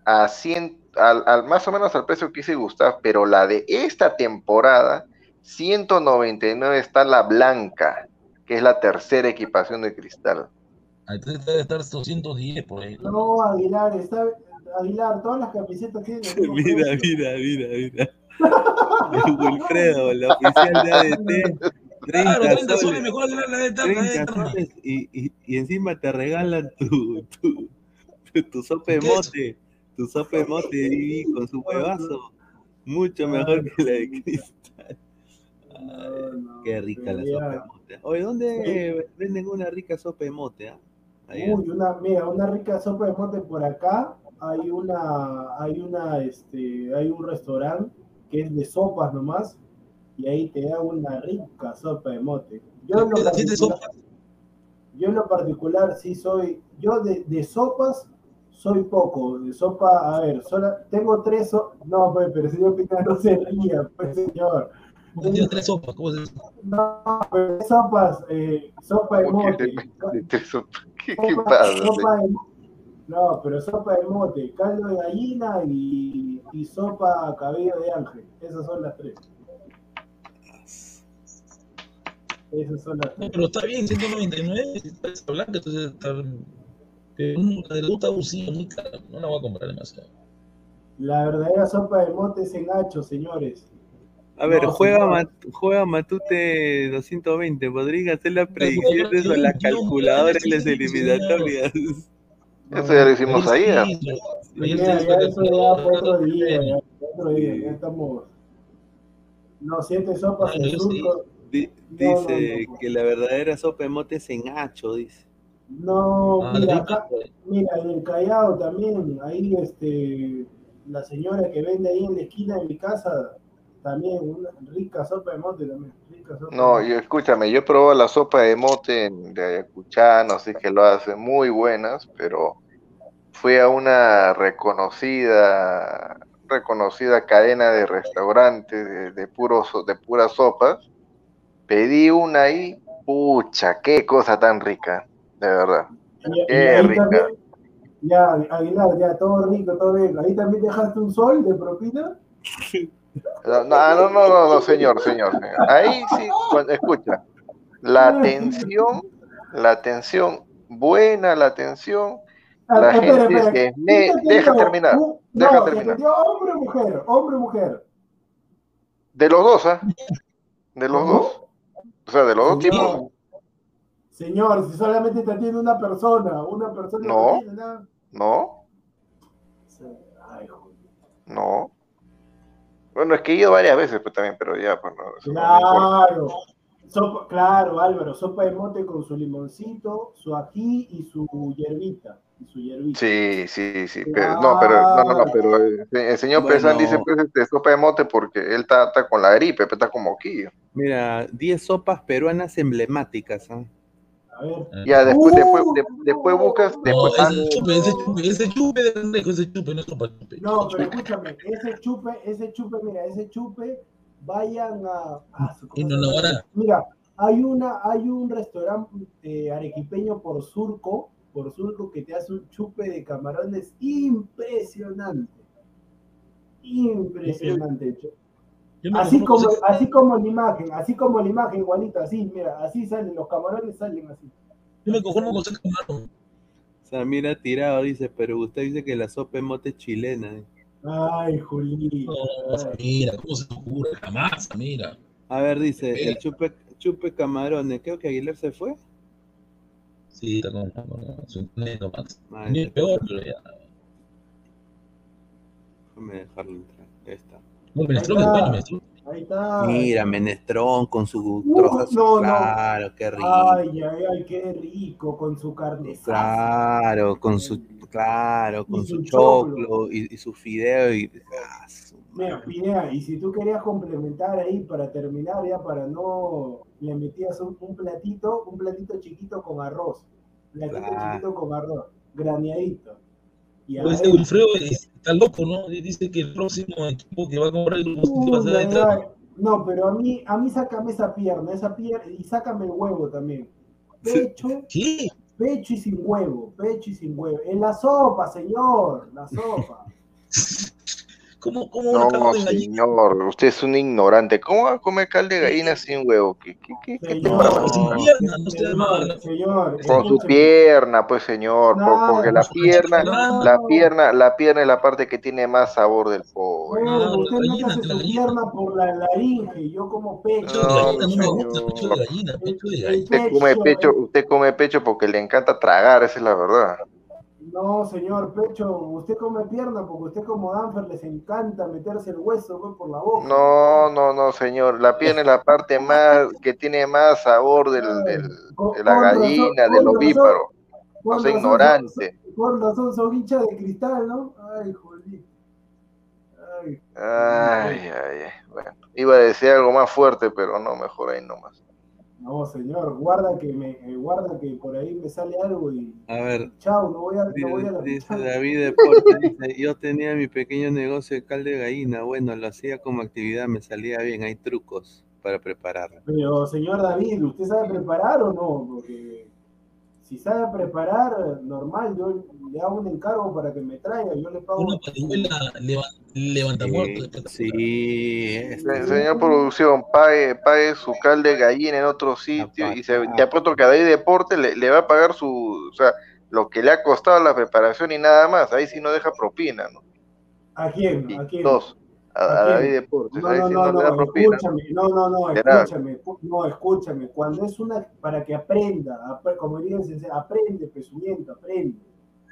a 100, al, al- más o menos al precio que hice Gustav, pero la de esta temporada, 199 está la blanca, que es la tercera equipación de cristal. Entonces debe estar 210 por ahí. no, Aguilar, está, Aguilar, todas las camisetas tienen Mira, mira, mira, mira. Wilfredo, la oficial de ADT, 30 Claro, 30 soles, soles. mejor la de esta, la de 30 esta. soles y, y, y encima te regalan tu, tu, tu, tu sopa de mote, tu sopa de mote ahí con su huevazo. Mucho mejor que la de cristal. No, Qué rica la sopa de mote. Oye, ¿dónde venden una rica sopa de mote? ah? Allá. Uy, una, mira, una rica sopa de mote por acá. Hay una, hay una, este, hay un restaurante que es de sopas nomás, y ahí te da una rica sopa de mote. Yo en lo ¿Las siete particular, sopas? yo en lo particular sí soy, yo de, de sopas soy poco, de sopa, a ver, sola, tengo tres, so- no, pues, pero señor Pina no se ría, pues señor. Tiene tres sopas, ¿cómo es eso? No, pero sopas, eh, sopa de ¿Cómo que mote. de- de- de- ¿Qué, qué Sopa- pasa? sopa de- no, pero sopa de mote, caldo de gallina y, y sopa cabello de ángel. Esas son las tres. Esas son las No, tres. pero está bien, 199, si está blanca, entonces está. Que uno le gusta abusivo, muy cara, no la voy a comprar demasiado. La verdadera sopa de mote es en hacho, señores. A ver, No, juega, señor. Mat- juega Matute 220. ¿Podrían hacer las predicciones o las calculadoras las eliminatorias? Eso ya lo hicimos. Sí, Ya, eso ya fue otro día, ya, otro día, ya estamos. No, siete sopas en surco. Dice no, no. que la verdadera sopa de mote es en hacho, dice. No, Ah, mira, acá, Mira, en el Callao también, ahí este, la señora que vende ahí en la esquina de mi casa, también una rica sopa de mote también, rica sopa No, yo, escúchame, yo he probado la sopa de mote en- de Ayacuchano, así que lo hacen muy buenas, pero fui a una reconocida, reconocida cadena de restaurantes de, de puros, de puras sopas. Pedí una ahí, pucha, qué cosa tan rica, de verdad. Y- Qué rica. también, ya, Aguilar, ya, todo rico, todo rico. Ahí también dejaste un sol de propina. No, no, no, no, no, señor, señor, señor. Ahí sí, cuando- escucha, la atención, la atención, buena la atención, Ah, La espera, gente espera, ¿quién me- deja terminar, deja te terminar. hombre o mujer, hombre o mujer. de los dos, ¿ah? De los ¿Cómo? dos. O sea, de los dos tipos. Señor, si solamente te atiende una persona, una persona No. no atiende nada. No, Ay, no. Bueno, es que he ido varias veces pues, también, pero ya, pues no. Claro, sopa, claro, Álvaro, sopa de mote con su limoncito, su ají y su hierbita. Y su hierbita. Sí, sí, sí, pero no, pero no, no, no, pero el, el señor Bueno. Pesan dice pues este sopa de mote porque él está, está con la gripe, pues, está como moquillo. Mira, 10 sopas peruanas emblemáticas. ¿ah? A ver, Ya después, Uh, después, de- después buscas, No, después, ah, ese chupe, ese chupe, ese chupe de pendejo, ese chupe, no es sopa chupe. no, pero escúchame, ese chupe, ese chupe, mira, ese chupe, vayan a. a su- Y no, no, ahora. Mira, hay una, hay un restaurante eh, arequipeño por surco, por surco que te hace un chupe de camarones impresionante. Impresionante. Así como, así como la imagen, así como la imagen, igualito, así, mira, así salen, los camarones salen así. yo me conformo con ese camarón. Samira tirado dice, pero usted dice que la sopa de mote es chilena. ¿eh? Ay, Julito. No, mira, ¿cómo se te ocurre? Jamás, mira. A ver, dice, el chupe, chupe camarones. Creo que Aguilar se fue. Sí, está con, su. Ay, Ni peor, pero ya. déjame dejarlo entrar. Ahí está. Bueno, Minestrón es bueno, Minestrón. Ahí está. Mira, menestrón con su Uh, trozo no, no. claro, qué rico. Ay, ay, ay, qué rico, con su carne Claro, con su, claro, con su su choclo y, y su fideo y ah, su Mira, Pineda, y si tú querías complementar ahí para terminar, ya para no, le metías un, un platito, un platito chiquito con arroz. Platito Claro. chiquito con arroz, graneadito. Y Pues Wilfredo está loco, ¿no? Dice que el próximo equipo que va a comprar el Grupo va a ser Atlanta. madre. No, pero a mí, a mí sácame esa pierna, esa pierna, y sácame el huevo también. Pecho, ¿Qué? pecho y sin huevo, pecho y sin huevo. En la sopa, señor, la sopa. ¿Cómo, cómo una No, carne de gallina? señor, usted es un ignorante. ¿Cómo va a comer caldo de gallina sin huevo? ¿Qué, qué, qué, qué te pasa? Pierna, no sea mala. señor, Con su pierna, pues señor, por- No, porque la con su pierna, pierna. la pierna, la pierna es la parte que tiene más sabor del pollo. Ah, usted gallina, la su pierna por la laringe, yo como pecho. Pecho de No, gallina, no me señor. gusta pecho de gallina, pecho de El gallina. Usted come pecho, usted come pecho porque le encanta tragar, esa es la verdad. No, señor, pecho, usted come pierna porque usted como Danfer les encanta meterse el hueso pues, por la boca. No, no, no, señor. La pierna es la parte más que tiene más sabor del, del- Con- de la razón- gallina, del ovíparo. No sea ignorante. son- Con razón son hinchas de cristal, ¿no? Ay. Ay, Ay, ay, ay. Bueno, iba a decir algo más fuerte, pero no, mejor ahí nomás. No, señor, guarda que me, eh, guarda que por ahí me sale algo y A ver, chao, no voy a, no voy a la dice. David Deporte, dice, yo tenía mi pequeño negocio de caldo de gallina, bueno, lo hacía como actividad, me salía bien, hay trucos para prepararlo. Pero, señor David, ¿usted sabe preparar o no? Porque si sabe preparar, normal, yo le hago un encargo para que me traiga, yo le pago. Una parihuela leva- levanta muerto. Sí, sí, este, Se- Señor producción, pague, pague su caldo de gallina en otro sitio y se, te apuesto que a David Deporte le, le va a pagar su, o sea, lo que le ha costado la preparación y nada más. Ahí sí no deja propina, ¿no? ¿A quién? ¿A quién? dos, a. David Deportes, No, no, no, no, escúchame, no, no, no, escúchame, no, escúchame, cuando es una, para que aprenda, apre- como diría el sensei, aprende, pesumiento, aprende.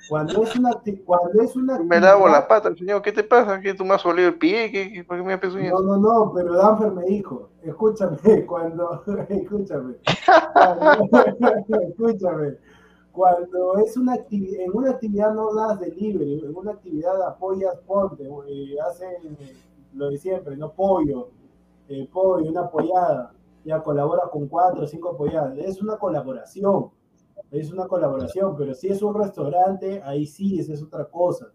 Cuando es una, cuando es una Me lavo las patas, señor, ¿qué te pasa? ¿Qué tú me has olido el pie? ¿Qué, ¿Por qué me has No, no, no, pero Danfer me dijo, escúchame, cuando, escúchame, escúchame, cuando es una actividad, en una actividad no das delivery, en una actividad apoyas, ponte, eh, hacen lo de siempre, no pollo, eh, pollo, una apoyada, ya colabora con cuatro o cinco apoyadas, es una colaboración, es una colaboración, pero si es un restaurante, ahí sí, esa es otra cosa.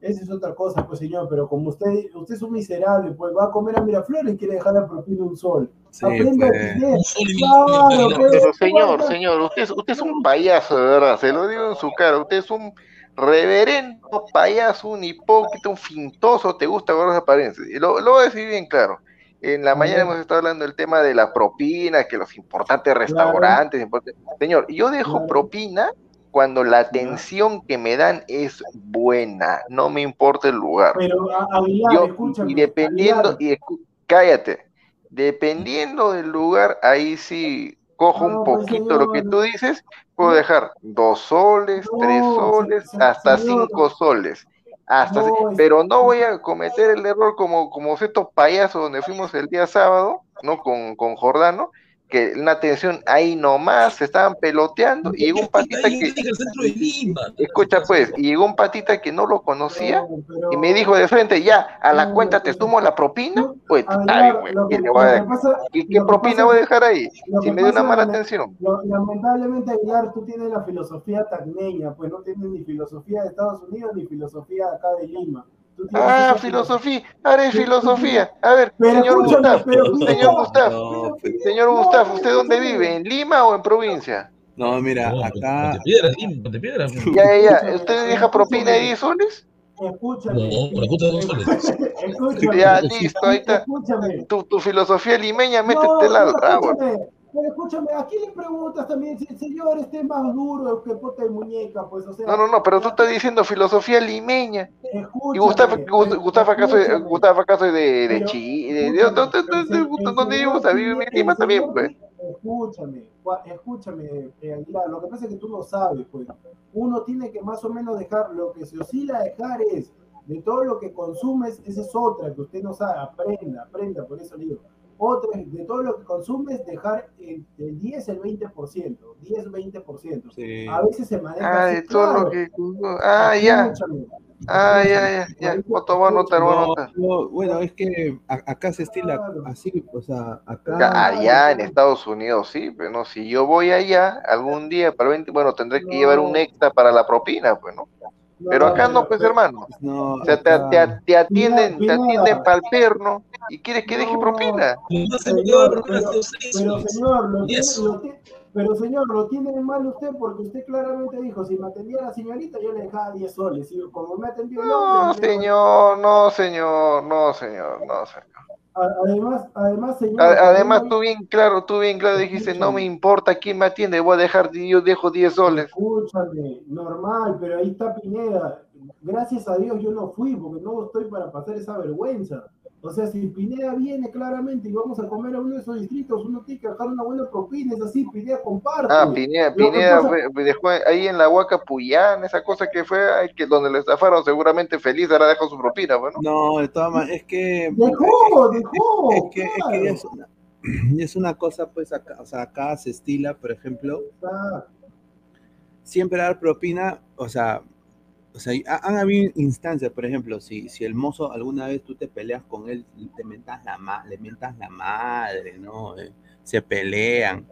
Esa es otra cosa, pues señor, pero como usted, usted es un miserable, pues va a comer a Miraflores y quiere dejar la propina un sol. sí, Aprenda pues. Claro. Pero señor, señor, usted, usted es un payaso, de verdad, se lo digo en su cara, usted es un reverendo payaso, un hipócrita, un fintoso, te gusta con las apariencias. Y lo, lo voy a decir bien claro. En la mañana hemos estado hablando del tema de la propina, que los importantes restaurantes, importantes- Señor, yo dejo Claro. propina cuando la atención que me dan es buena, no me importa el lugar. Pero Aguilar, Yo, escúchame. y dependiendo, Aguilar, y escu- cállate, dependiendo del lugar, ahí sí cojo No, un pues, poquito lo que tú dices, puedo dejar dos soles, No, tres soles, hasta señor. cinco soles. Hasta No, pero no voy a cometer el error como, como cierto payaso donde fuimos el día sábado, ¿no? Con, con Jordano, que una atención ahí nomás, se estaban peloteando, y llegó un patita que, escucha pues, y llegó un patita que no lo conocía, y me dijo de frente, ya, a la cuenta te sumo la propina, pues, ay, güey, ¿qué le voy a dejar? ¿Qué, propina pasa- voy a dejar ahí? Si me dio una mala atención. lamentablemente, Aguilar, tú tienes la filosofía tagneña, pues no tienes ni filosofía de Estados Unidos ni filosofía acá de Lima. Ah, filosofía, Sí, filosofía. A ver, señor Gustavo, señor Gustavo, señor Gustavo, ¿usted dónde vive? ¿En Lima o en provincia? No, mira, acá, Pontepiedra, Lima, Pontepiedra. Ya, ya, ya. ¿Usted deja propina de escúchame. 10 soles? Escúchame. No, la. Escúchame. Ya, listo, ahí está. Escúchame. Tu, tu filosofía limeña, No, métetela al rabo. Pero escúchame, aquí le preguntas también si el señor esté más duro que pote de muñeca, pues, o sea. No, no, no, pero tú estás diciendo filosofía limeña. Escúchame. ¿Y Gustavo, Gust- Gustavo acaso. Gustavo acaso de, de Chile? ¿De, de, también, pues. Escúchame, escúchame, eh, Aguilar, lo que pasa es que tú no sabes, pues. Uno tiene que más o menos dejar, lo que se oscila dejar es de todo lo que consumes, esa es otra que usted no sabe, aprenda, aprenda, por eso le digo. Otra, de todo lo que consumes, dejar el, el 10, el 20%, 10, 20%. Sí. A veces se maneja Ah, de todo claro. lo que. Ah, ya. Ah, ya, ya, ya. Voy a tomar nota, voy a No, anotar. no, bueno, es que acá se estila Claro. así, o sea, acá. Allá en Estados Unidos, sí, pero no, si yo voy allá algún día para el 20, bueno, tendré que llevar un extra para la propina, pues, ¿no? Pero acá no, pues, hermano. No, O sea, te, te, te atienden, te atienden para el perno y quieres que deje No. propina. Más Señor, pero- señor, lo tiene, eso. lo tiene- pero señor, lo tiene mal usted porque usted claramente dijo, si me atendía la señorita, yo le dejaba 10 soles. Y como me atendió el No, hombre, dejo- señor, no, señor, no, señor, no, señor. Además, además, señor. Además, tú bien claro, tú bien claro dijiste, no me importa quién me atiende, voy a dejar, yo dejo 10 soles. Escúchame, normal, pero ahí está Pineda. Gracias a Dios yo no fui porque no estoy para pasar esa vergüenza. O sea, si Pineda viene claramente y vamos a comer a uno de esos distritos, uno tiene que dejar una buena propina, es así, Pineda comparte. Ah, Pineda, Pineda pasa- fue- dejó ahí en la Huaca Puyán, esa cosa que fue, ay, que donde le estafaron, seguramente feliz, ahora dejó su propina, bueno. No, de todas maneras, es que. Dejó, dejó. Es que, es que claro. ya es una, es una cosa, pues, acá, o sea, acá se estila, por ejemplo, siempre dar propina, o sea, o sea, ha- han habido instancias, por ejemplo, si, si el mozo alguna vez tú te peleas con él, y te mentas la ma- le mentas la madre, ¿no? Eh, se pelean,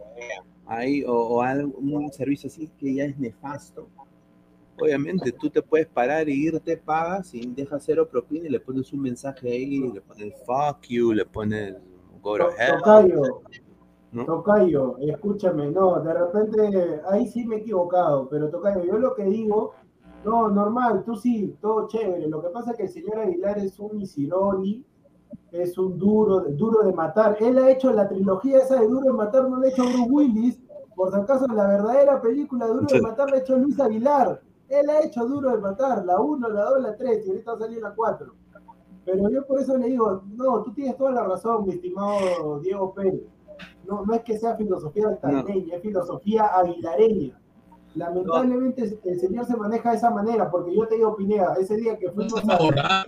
ahí, o, o algún servicio así que ya es nefasto. Obviamente, tú te puedes parar e irte, pagas y dejas cero propina y le pones un mensaje ahí, le pones fuck you, le pones go To- hell. Tocayo, ¿no? Tocayo, escúchame, no, de repente ahí sí me he equivocado, pero Tocayo, yo lo que digo, no, normal, tú sí, todo chévere. Lo que pasa es que el señor Aguilar es un Isironi, es un duro, duro de matar. Él ha hecho la trilogía esa de Duro de Matar, no la ha hecho Bruce Willis. Por si acaso, la verdadera película de Duro de. Matar la ha hecho Luis Aguilar. Él ha hecho Duro de Matar, la 1, la 2, la 3, y ahorita va a salir la 4. Pero yo por eso le digo, no, tú tienes toda la razón, mi estimado Diego Pérez. No, no es que sea filosofía altaneña, es filosofía aguilareña. Lamentablemente el señor se maneja de esa manera, porque yo te digo, Pineda, ese día que fuimos a,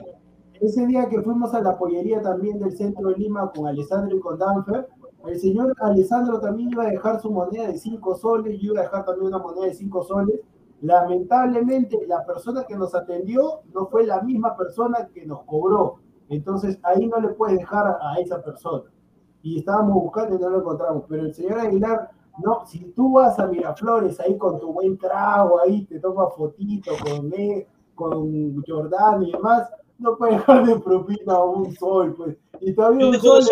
ese día que fuimos a la pollería también del centro de Lima con Alessandro y con Danfer, el señor Alessandro también iba a dejar su moneda de 5 soles, yo iba a dejar también una moneda de 5 soles. Lamentablemente, la persona que nos atendió no fue la misma persona que nos cobró. Entonces, ahí no le puedes dejar a esa persona. Y estábamos buscando y no lo encontramos. Pero el señor Aguilar, no, si tú vas a Miraflores ahí con tu buen trago, ahí te tomas fotito con, Me- con Jordán y demás, no puedes dejar de propina un sol, pues. Y todavía Yo un sol,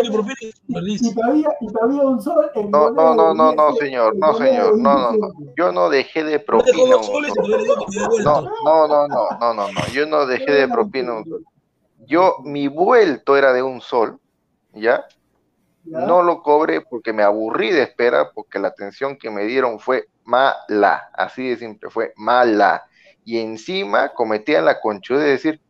y todavía, y todavía un sol en No, no, no, no, 10 no, señor, no, señor, no, 10 no, no. Yo no dejé de propina un sol. No, no, no, no, no, no, no. Yo no dejé de propina un sol. Yo, mi vuelto era de un sol, ¿ya? No lo cobré porque me aburrí de esperar, porque la atención que me dieron fue mala, así de simple, fue mala. Y encima cometían la conchuda de decir,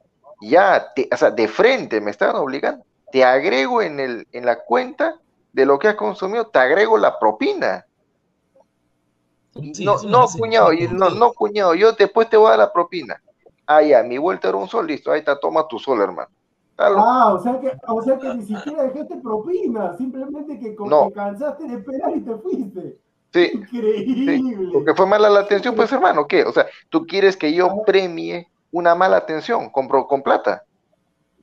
ya, te- o sea, de frente me estaban obligando, te agrego en, el, en la cuenta de lo que has consumido, te agrego la propina. Sí, no, no, cuñado, no, no, cuñado, yo después te voy a dar la propina. Ah, ya, mi vuelta era un sol, listo, ahí está, toma tu sol, hermano. Ah, o sea que, o sea que ni siquiera dejaste propina, simplemente que como No. te cansaste de esperar y te fuiste. Sí, Increíble. Porque fue mala la atención, pues hermano, ¿qué? O sea, tú quieres que yo premie una mala atención con, con plata.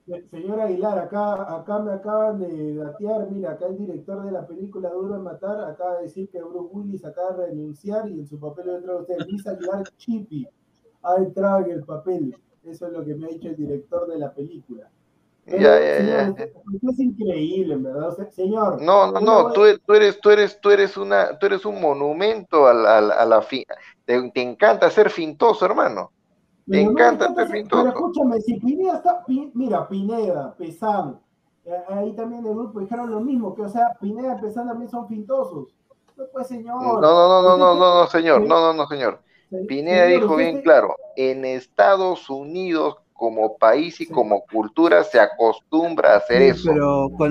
Se- Señor Aguilar, acá, acá me acaban de datear, mira, acá el director de la película Duro de Matar acaba de decir que Bruce Willis acaba de renunciar y en su papel ha entrado usted, Luis Aguilar Chipi, ha entrado en el papel. Eso es lo que me ha dicho el director de la película. Ya, ya, señor, ya. es increíble, ¿verdad? O sea, señor. No, no, no, tú, eres- tú eres, tú eres, tú eres una, tú eres un monumento a la, a la- a la. Te, te encanta ser fintoso, hermano. Te no encanta encanta ser fintoso. Pero escúchame, si Pineda está. Mira, Pineda, Pesán. eh, ahí también el grupo dijeron lo mismo, que o sea, Pineda y Pesán también son fintosos. No, pues, señor. No, no, no, no, no, no, no, señor, no, no, no, señor. se- Pineda dijo bien claro, en Estados Unidos como país y Sí. como cultura se acostumbra a hacer Sí, eso.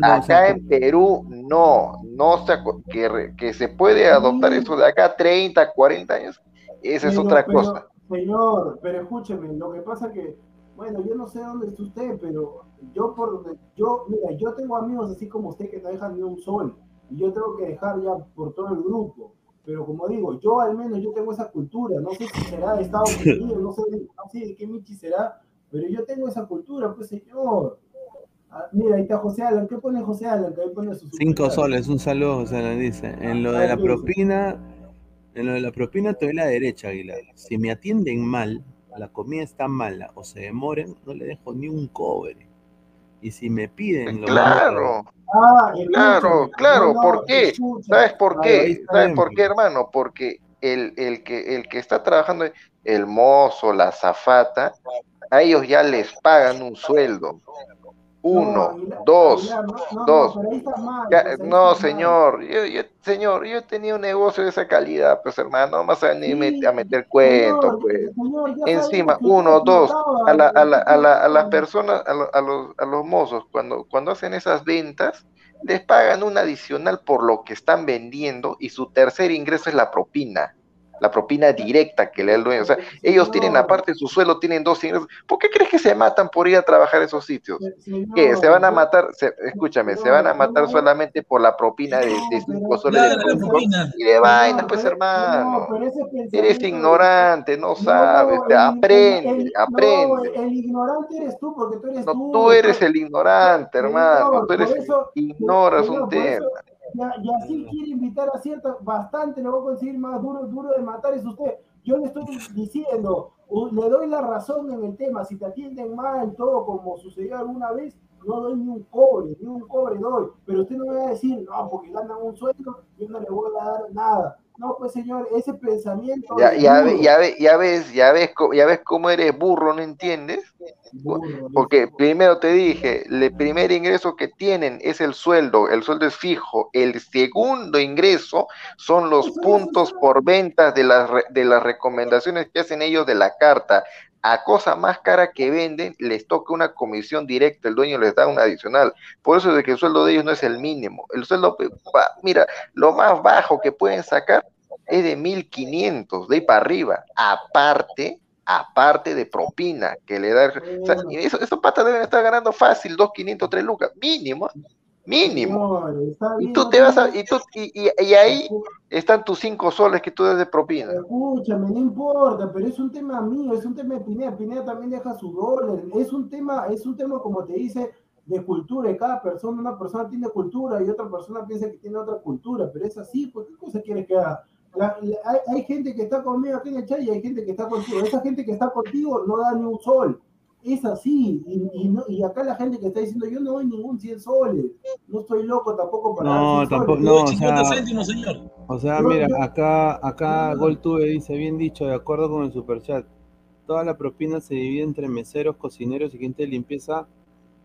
Acá en Perú no, no se, que, que se puede adoptar Sí. eso de acá 30, 40 años, esa es pero- otra pero, cosa. Señor, pero escúcheme, lo que pasa que Bueno, yo no sé dónde está usted, pero yo por donde, yo, mira, yo tengo amigos así como usted que no dejan ni un sol, y yo tengo que dejar ya por todo el grupo. Pero como digo, yo al menos yo tengo esa cultura, no sé si será de Estados Unidos, no sé, no sé de qué Michi será, pero yo tengo esa cultura, pues señor. Ah, mira, ahí está José Alan, ¿qué pone José Alan? Que ahí pone su Cinco soles, un saludo, José Alan dice. En lo de la propina, en lo de la propina te doy la derecha, Aguilar. Si me atienden mal, la comida está mala o se demoren, no le dejo ni un cobre. Y si me piden lo Claro, Ah, claro, claro. ¿Por qué? escucha. ¿Sabes por qué? ¿Sabes bien, por qué, hermano? Porque el, el que, el que está trabajando, el mozo, la zafata, a ellos ya les pagan un sueldo. Uno, dos, no, dos. No, mal. Ya, señor, yo, yo- señor, yo he tenido un negocio de esa calidad, pues hermano, no más a, Sí, a meter cuentos, pues. señor, Encima, uno, dos, a, la, a, la- a, la- a las personas, a, lo- a los, a los mozos, cuando, cuando hacen esas ventas, les pagan un adicional por lo que están vendiendo y su tercer ingreso es la propina, la propina directa que le da el dueño. O sea, ellos tienen aparte de su sueldo, tienen dos ingresos. ¿Por qué crees que se matan por ir a trabajar a esos sitios? señor, ¿Qué? ¿Se van a matar? se- escúchame, ¿se van a matar solamente por la propina de, de No, cinco soles de. Y de vaina, Señor, pues hermano. no, Eres ignorante, no sabes, No, el- aprende, el- el- aprende. No, el ignorante eres tú, porque tú eres No, tú. tú eres el ignorante, hermano. Tú eres, eso- ignoras un eso, tema. Ya, y así quiere invitar a cierta, bastante le voy a conseguir más duro, duro de matar es usted. Yo le estoy diciendo, le doy la razón en el tema, si te atienden mal, todo como sucedió alguna vez, no doy ni un cobre, ni un cobre doy, pero usted no me va a decir, no, porque ganan un sueldo, yo no le voy a dar nada. No, pues señor, ese pensamiento... Ya, ya, ve- ya, ve- ya ves, ya ves, ya ves cómo eres burro, ¿no entiendes? burro, Porque primero te dije, el primer ingreso que tienen es el sueldo, el sueldo es fijo. El segundo ingreso son los Eso, puntos eso. por ventas de las, de las recomendaciones que hacen ellos de la carta. A cosa más cara que venden, les toca una comisión directa, el dueño les da un adicional. Por eso es de que el sueldo de ellos no es el mínimo. El sueldo, mira, lo más bajo que pueden sacar es de 1500, de ahí para arriba. Aparte, aparte de propina que le da. O sea, y eso, esos patas deben estar ganando fácil, 2.500, 3 lucas, mínimo, mínimo. Y tú te vas a, y, tú, y, y- y ahí están tus 5 soles que tú des de propina. Escúchame, no importa, pero es un tema mío, es un tema de Pineda. Pineda también deja su dólar. Es un tema, es un tema, como te dice, de cultura. Y cada persona, una persona tiene cultura y otra persona piensa que tiene otra cultura, pero es así, pues, ¿qué cosa quieres que haga? La- la- hay, hay gente que está conmigo aquí en el chat y hay gente que está contigo. Esa gente que está contigo no da ni un sol. Es así. Y, y no- y acá la gente que está diciendo, yo no doy ningún 100 soles. No estoy loco tampoco para No, dar 100 tampoco- soles. no, o 50 sea- céntimos, señor. O sea, mira, yo- acá, acá Goltube dice, bien dicho, de acuerdo con el superchat, toda la propina se divide entre meseros, cocineros y gente de limpieza,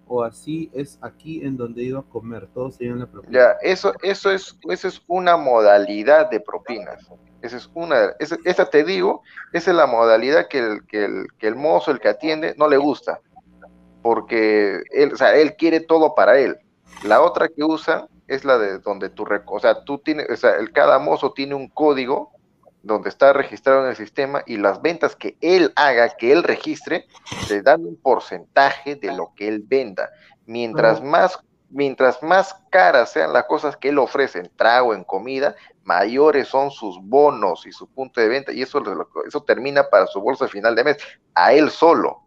o así es aquí en donde ido a comer, todos llevan la propina. Ya, eso, eso es, eso es una modalidad de propinas. Esa es una, esa, esa te digo, esa es la modalidad que el, que el, que el mozo, el que atiende, no le gusta. Porque él, o sea, él quiere todo para él. La otra que usan es la de donde tú, o sea, tú tienes, o sea, el, cada mozo tiene un código donde está registrado en el sistema y las ventas que él haga, que él registre, le dan un porcentaje de lo que él venda. Mientras más, mientras más caras sean las cosas que él ofrece en trago, en comida, mayores son sus bonos y su punto de venta, y eso, eso termina para su bolsa final de mes, a él solo.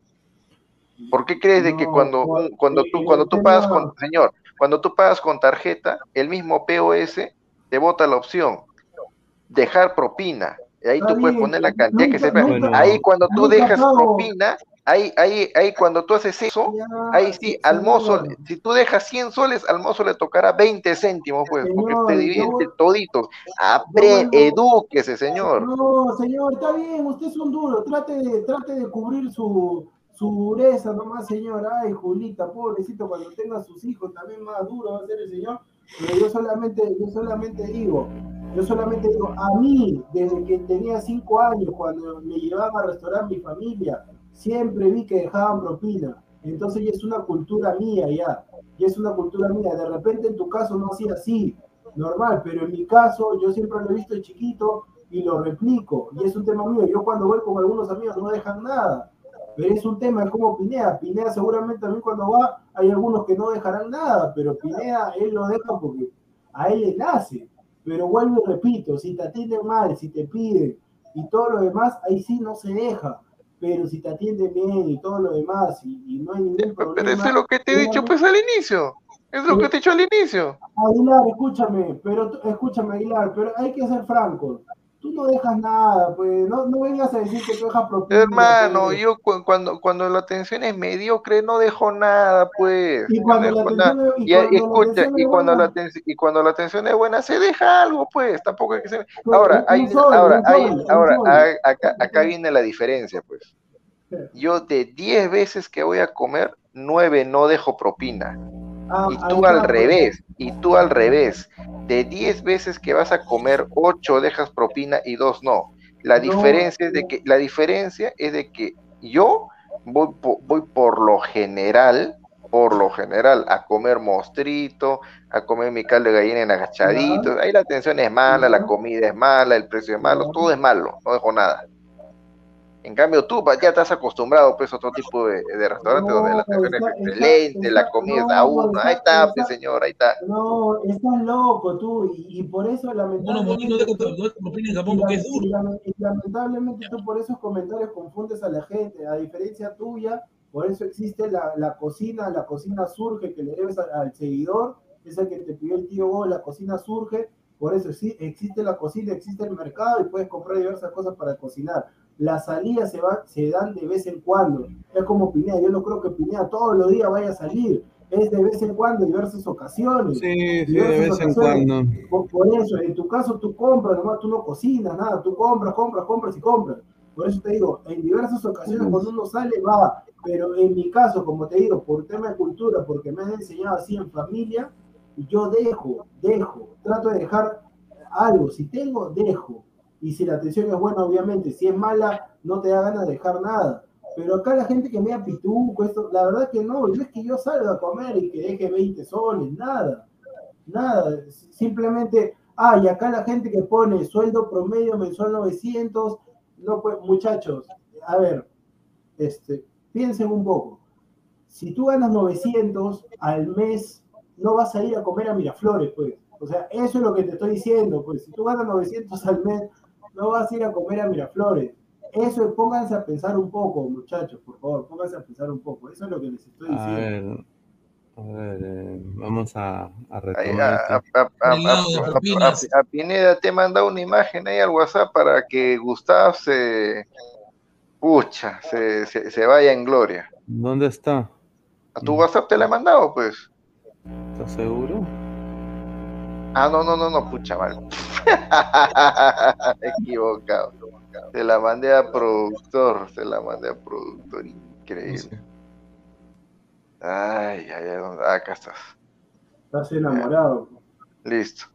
¿Por qué crees de que No, cuando, un- cuando tú, cuando tú pagas con, señor, cuando tú pagas con tarjeta, el mismo POS te bota la opción, dejar propina. Ahí Está tú puedes poner la cantidad que nunca- ahí cuando tú dejas pago. propina, ahí, ahí, ahí cuando tú haces eso, ahí sí, al mozo, si tú dejas 100 soles, al mozo le tocará 20 céntimos, pues, porque Señor, te yo voy- toditos. Aprende, vuelvo- edúquese, señor. No, señor, está bien, usted es un duro, trate de, trate de cubrir su, su dureza nomás, señor. Ay, Julita, pobrecito, cuando tenga sus hijos también más duro va a ser el señor. Pero yo solamente, yo solamente digo, yo solamente digo, a mí, desde que tenía cinco años, cuando me llevaban a restaurar mi familia, siempre vi que dejaban propina. Entonces ya es una cultura mía ya, ya es una cultura mía. De repente en tu caso no hacía así, normal, pero en mi caso yo siempre lo he visto de chiquito y lo replico, y es un tema mío. Yo cuando voy con algunos amigos no dejan nada, Pero es un tema de cómo Pineda. Pineda seguramente también cuando va, hay algunos que no dejarán nada, pero Pineda él lo deja porque a él le nace. Pero vuelvo y repito, si te atienden mal, si te piden y todo lo demás, ahí sí no se deja. Pero si te atienden bien y todo lo demás y, y no hay ningún problema. Pero eso es lo que te he dicho pues al inicio. Es lo que te he dicho al inicio. Aguilar, escúchame, pero escúchame, Aguilar, pero hay que ser francos. Tú no dejas nada, pues no, no vengas a decir que tú dejas propina. Hermano, pues. yo cu- cuando, cuando la atención es mediocre no dejo nada, pues. Y no cuando la atención es- y cuando la atención y es cuando, la buena- atención, y cuando la atención es buena, se deja algo, pues. Tampoco hay que. Pues, Ahora, hay, ahora, hay, ahora, acá, acá viene la diferencia, pues. Yo de 10 veces que voy a comer, 9 no dejo propina. Ah, Y tú al pues. revés, y tú al revés. De 10 veces que vas a comer, 8 dejas propina y 2 no. La No, diferencia es de que la diferencia es de que yo voy voy por lo general, por lo general a comer mostrito, a comer mi caldo de gallina en agachaditos. Ahí la atención es mala, la comida es mala, el precio es malo, todo es malo, no dejo nada. En cambio, tú ya estás acostumbrado pues, a otro tipo de, de restaurante donde la No, atención es excelente, la comida no, a uno. Ahí está- está, pues, señor, ahí está. No, estás loco tú, y, y por eso lamentablemente. No y lamentablemente tú por esos comentarios confundes a la gente, a diferencia tuya, por eso existe la, la cocina, la cocina surge que le debes al, al seguidor, es el que te pidió el tío Go, la cocina surge, por eso sí, existe la cocina, existe el mercado y puedes comprar diversas cosas para cocinar. Las salidas se, van, se dan de vez en cuando, es como Pineda, yo no creo que Pineda todos los días vaya a salir, es de vez en cuando, diversas ocasiones. Sí, sí, de vez en cuando. Por, por eso, en tu caso tú compras, nomás tú no cocinas nada, tú compras, compras, compras y compras. Por eso te digo, en diversas ocasiones cuando uno sale va, pero en mi caso, como te digo, por tema de cultura, porque me han enseñado así en familia, yo dejo, dejo, trato de dejar algo, si tengo, dejo. Y si la atención es buena, obviamente, si es mala, no te da ganas de dejar nada. Pero acá la gente que me pituco, esto, la verdad que no, no es que yo salga a comer y que deje 20 soles, nada nada, simplemente, ah, y acá la gente que pone sueldo promedio mensual 900, no pues, muchachos, a ver, este, piensen un poco, si tú ganas 900 al mes, no vas a ir a comer a Miraflores, pues, o sea, eso es lo que te estoy diciendo, pues, si tú ganas 900 al mes, no vas a ir a comer a Miraflores. Eso, pónganse a pensar un poco, muchachos, por favor, pónganse a pensar un poco, eso es lo que les estoy A diciendo. ver, a ver, eh, vamos a, a retomar. a, Pineda te he mandado una imagen ahí al WhatsApp para que Gustav se, pucha, se, se, se vaya en gloria. ¿Dónde está? A tu WhatsApp te la he mandado, pues. ¿Estás seguro? Ah, no, no, no, no, pucha, mal. Equivocado. Se la mandé a productor, se la mandé a productor, increíble. Ay, ay, ay, ¿dónde? Ah, acá estás. Estás enamorado. Listo.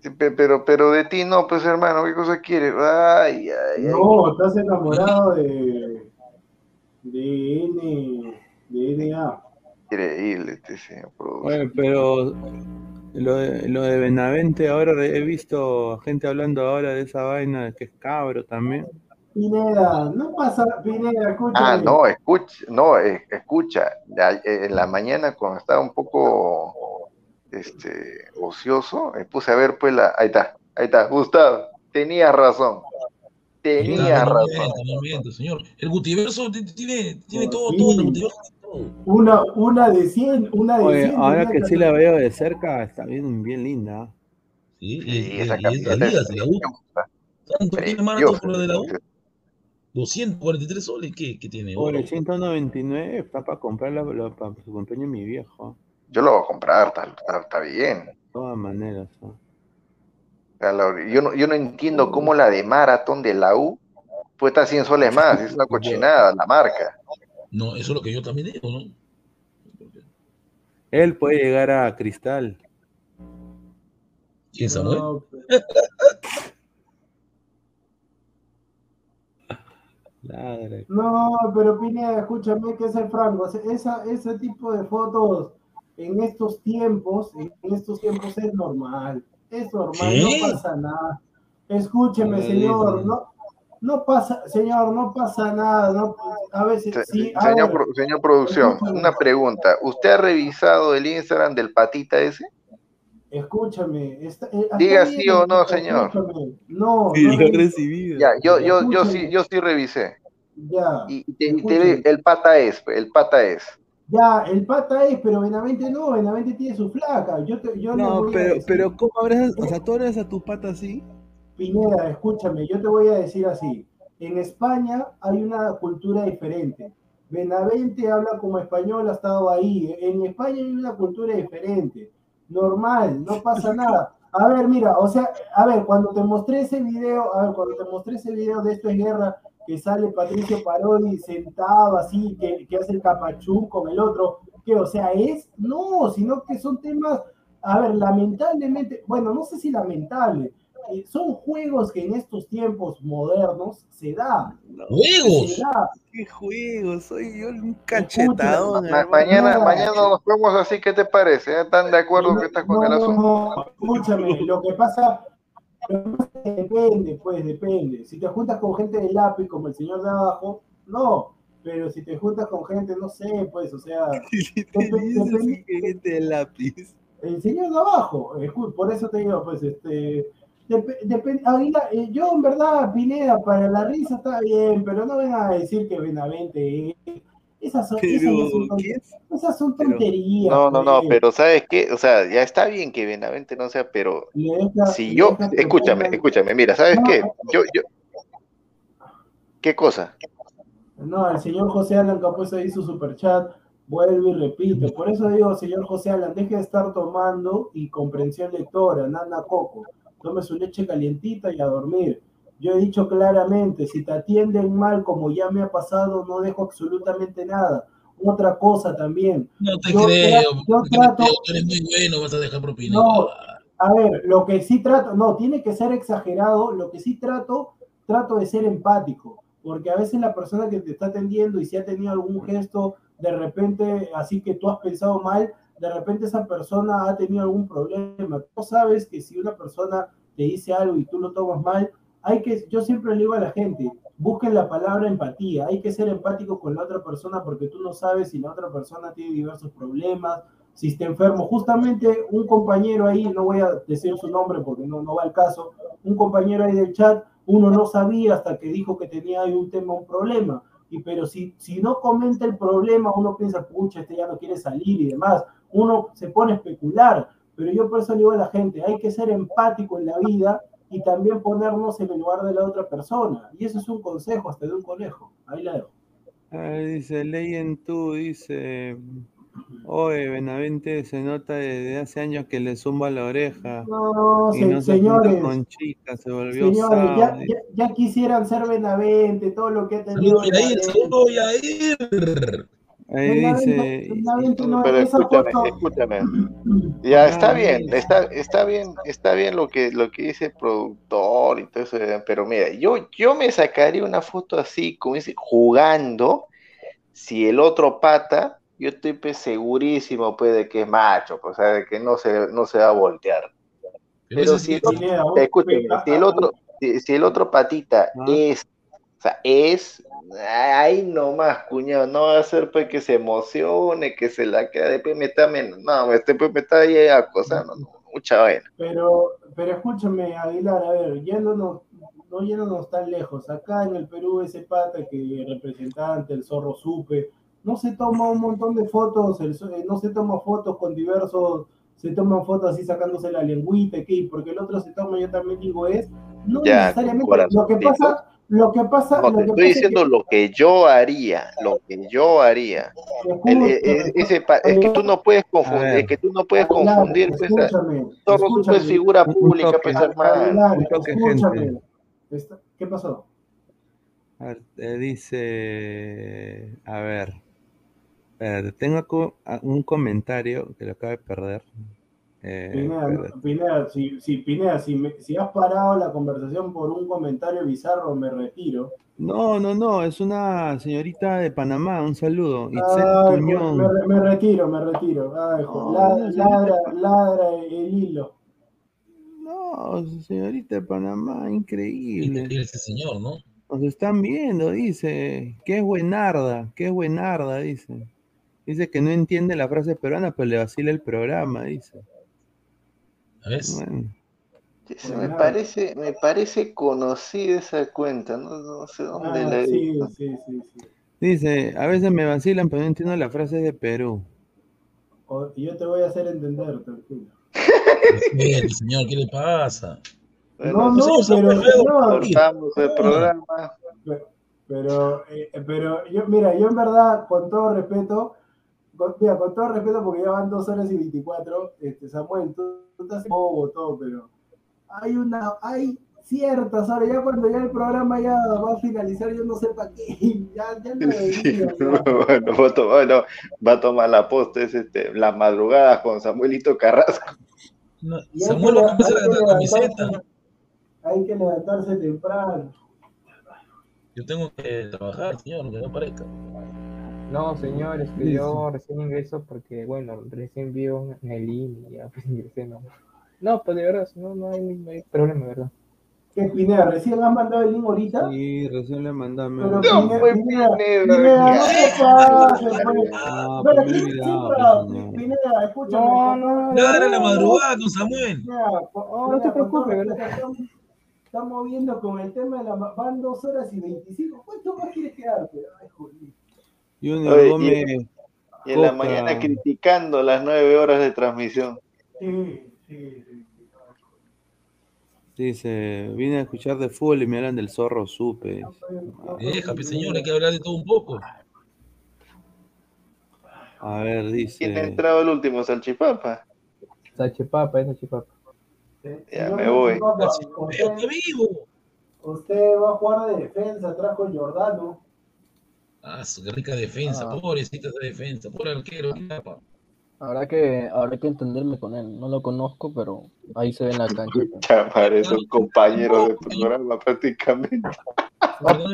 Sí, pero, pero de ti no, pues hermano, ¿qué cosa quieres? Ay, ay, ay. No, estás enamorado de, de N, de NA. Increíble este señor productor. Bueno, pero lo de, lo de Benavente, ahora he visto gente hablando ahora de esa vaina de que es cabro también. Pineda, no pasa, Pineda, escúchame. Ah, no, escucha, no, eh, escucha, ya, eh, en la mañana cuando estaba un poco este ocioso, me puse a ver pues la, ahí está, ahí está, Gustavo, tenías razón, no razón. señor. El Gutiverso t- tiene, tiene todo, todo, el todo. Una, una de 100, una de Oye, 100. ahora que sí la veo de cerca, está bien, bien linda. Sí, y, esa y es la camiseta liga, es de la U. ¿Cuánto tiene preciosa. por la de la U? 243 soles, ¿qué, qué tiene? Por Oro. el 199 está para comprarla para su cumpleaños mi viejo. Yo lo voy a comprar, está, está- está bien. De todas maneras. ¿no? Yo, no, yo no entiendo cómo la de maratón de la U cuesta 100 soles más, es una cochinada la marca. No, eso es lo que yo también digo, ¿no? Él puede llegar a Cristal. ¿Quién Samuel? No, no, pero Pineda, escúchame que es el franco. Esa, ese tipo de fotos en estos tiempos, en estos tiempos es normal. Es normal, ¿Qué? no pasa nada. Escúcheme, señor, no, no pasa, señor, no pasa nada. No, a veces, Se- sí, señor, pro- señor producción, una pregunta. ¿Usted ha revisado el Instagram del patita ese? escúchame. está- eh, Diga bien, sí o no, señor. escúchame. No, Sí, no lo he revises. recibido. Ya, yo, yo, yo sí, yo sí revisé. Ya, Y, y te, y te el pata es, el pata es. Ya, el pata es, pero Benavente no, Benavente tiene su flaca. Yo, te, yo No, pero, pero ¿cómo abrazas? O sea, tú abrazas a tu pata así. Pineda, escúchame, yo te voy a decir así. En España hay una cultura diferente. Benavente habla como español, ha estado ahí. En España hay una cultura diferente. Normal, no pasa nada. A ver, mira, o sea, a ver, cuando te mostré ese video, a ver, cuando te mostré ese video de esto es guerra, que sale Patricio Parodi sentado así, que, que hace el capachú con el otro, que, o sea, es, no, sino que son temas, a ver, lamentablemente, bueno, no sé si lamentable, eh, son juegos que en estos tiempos modernos se da. ¡Juegos! Se da. ¿Qué juego? Soy yo un cachetadón. Ma- mañana, mañana nos vemos así, ¿qué te parece? ¿Están de acuerdo No, que estás con no, el no, asunto? no, escúchame, lo que pasa, depende, pues depende. Si te juntas con gente de lápiz como el señor de abajo, no. Pero si te juntas con gente, no sé, pues, o sea, te gente de lápiz. el señor de abajo, por eso te digo, pues, este, dep- depende, Aguilar, eh, yo en verdad, Pineda, para la risa está bien, pero no vengan a decir que Benavente es, esas son, Pero, esas son tonterías. No, no, no, pues. pero ¿sabes qué? O sea, ya está bien que Benavente no sea, pero deja- si yo, que escúchame, escúchame, mira, ¿sabes No, qué? Yo, yo, ¿qué cosa? No, el señor José Alan que ha puesto ahí su superchat, vuelve y repite. Por eso digo, señor José Alan, deje de estar tomando y comprensión lectora, nana coco. Tome su leche calientita y a dormir. Yo he dicho claramente, si te atienden mal, como ya me ha pasado, no dejo absolutamente nada. Otra cosa también. No te Yo creo. yo trato- tú eres muy bueno, vas a dejar propina. No. A ver, lo que sí trato, no, tiene que ser exagerado, lo que sí trato, trato de ser empático, porque a veces la persona que te está atendiendo y si ha tenido algún gesto, de repente, así que tú has pensado mal, de repente esa persona ha tenido algún problema. Tú sabes que si una persona te dice algo y tú lo tomas mal, hay que, yo siempre le digo a la gente, busquen la palabra empatía, hay que ser empático con la otra persona porque tú no sabes si la otra persona tiene diversos problemas, si está enfermo. Justamente un compañero ahí, no voy a decir su nombre porque no, no va al caso, un compañero ahí del chat, uno no sabía hasta que dijo que tenía ahí un tema, un problema. Y pero si, si no comenta el problema, uno piensa, pucha, este ya no quiere salir y demás. Uno se pone a especular. Pero yo por eso le digo a la gente, hay que ser empático en la vida y también ponernos en el lugar de la otra persona. Y eso es un consejo hasta de un conejo. Ahí la dejo. Ah, dice, leyen tú, dice. Oye, Benavente se nota desde hace años que le zumba la oreja. No, y se- no se señores, con chicas, se volvió Señores, ya, sábado. ya, ya quisieran ser Benavente, todo lo que ha tenido Saludos, Yair, Benavente. saludos, Yair. Ahí dice, no- Pero escúchame, escúchame. Ya está bien, está, está bien, está bien lo que, lo que dice el productor y todo eso, pero mira, yo, yo me sacaría una foto así, como dice, jugando, si el otro pata, yo estoy pues, segurísimo pues de que es macho, pues, o sea, de que no se, no se va a voltear. Pero si el escúchame, si el otro, si, si el otro patita Ah. es, o sea, es, ahí nomás, cuñado, no va a ser pues que se emocione, que se la quede, después me está, no, este pues me está ahí acosando, no, mucha vaina. Pero, pero escúchame, Aguilar, a ver, yéndonos, no yéndonos tan lejos. Acá en el Perú, ese pata que representante, el zorro supe, no se toma un montón de fotos, el eh, no se toma fotos con diversos, se toman fotos así sacándose la lengüita, ¿qué? porque el otro se toma, yo también digo, es, no Ya, necesariamente, lo que pasa, lo que pasa, No, lo te que estoy pasa es diciendo lo que yo haría, lo que yo haría. El- el- ese es que tú no puedes confundir, ver. es que tú no puedes confundir, pues, escúchame, Zorro es escúchame. figura pública, pues escúchame. gente. Está- ¿Qué pasó? A ver, eh, dice, a ver, tengo un comentario que lo acabo de perder. Eh, Pineda, si, si, Pineda, si, me- si has parado la conversación por un comentario bizarro, me retiro. No, no, no, es una señorita de Panamá, un saludo. Itzel Ay, Tuñón. me, me retiro, me retiro. Ay, No, la- no, ladra, ladra el hilo. No, señorita de Panamá, Y increíble. ese señor, ¿no? Nos están viendo, dice. Que es buenarda, que es buenarda, dice. Dice que no entiende la frase peruana, pero le vacila el programa, dice. ¿Ves? Bueno, Ese me parece, me parece conocida esa cuenta, no, no sé dónde Ah, la he sí, sí, sí, sí. dice, a veces me vacilan, pero no entiendo la frase de Perú. O- y yo te voy a hacer entender, tranquilo. Respete, señor, ¿qué le pasa? No, Bueno, no, señor, pero, señor, cortamos el programa. pero, eh, pero yo, mira, yo en verdad, con todo respeto, con, mira, con todo respeto, porque ya van dos horas y 24, este, Samuel, tú, bobo, todo, pero hay una, hay ciertas horas, ya cuando ya el programa ya va a finalizar, yo no sé para qué, ya, ya no Sí, bueno, va a tomar, bueno, va a tomar la posta, es este, las madrugadas con Samuelito Carrasco. No, Samuel hay que ganar camiseta. levantarse- Hay que levantarse temprano. Yo tengo que trabajar, señor, que no parezca. No, señor, es que yo recién ingreso porque, bueno, recién vi un- en el IN y ya pues ingresé, no. No, pues de verdad, no, no, hay, no hay problema, ¿verdad? ¿Qué, Pineda? ¿Recién has mandado el link ahorita? Sí, recién le mandame. Pero No, Pineda, fue Pineda, Pineda, Pineda, no te pases, pues. Pero pues me he ¿quién- olvidado, quién pues. Pineda, escúchame. No, no, era la no, madrugada con Samuel. No, no te todo preocupes, respeto, Estamos, estamos viendo con el tema de la... Van dos horas y 25. ¿Cuánto más quieres quedarte? Ay, joder. Junior Oye, y- Gómez, Y en la mañana criticando las nueve horas de transmisión. Sí, sí, sí. dice, vine a escuchar de fútbol y me hablan del zorro supe. Deja, señor, hay que hablar de todo un poco. A ver, ¿Quién ha dice, entrado el último? Salchipapa. Sachipapa, es Sachipapa. Se- Ya me voy. Usted, usted va a jugar de defensa atrás con Jordano. Ah, su qué rica defensa, Ah. pobrecita esa defensa, pobre arquero. capa. Habrá que, habrá que entenderme con él. No lo conozco, pero ahí se ve en la cancha. Chamar, esos compañeros de programa prácticamente.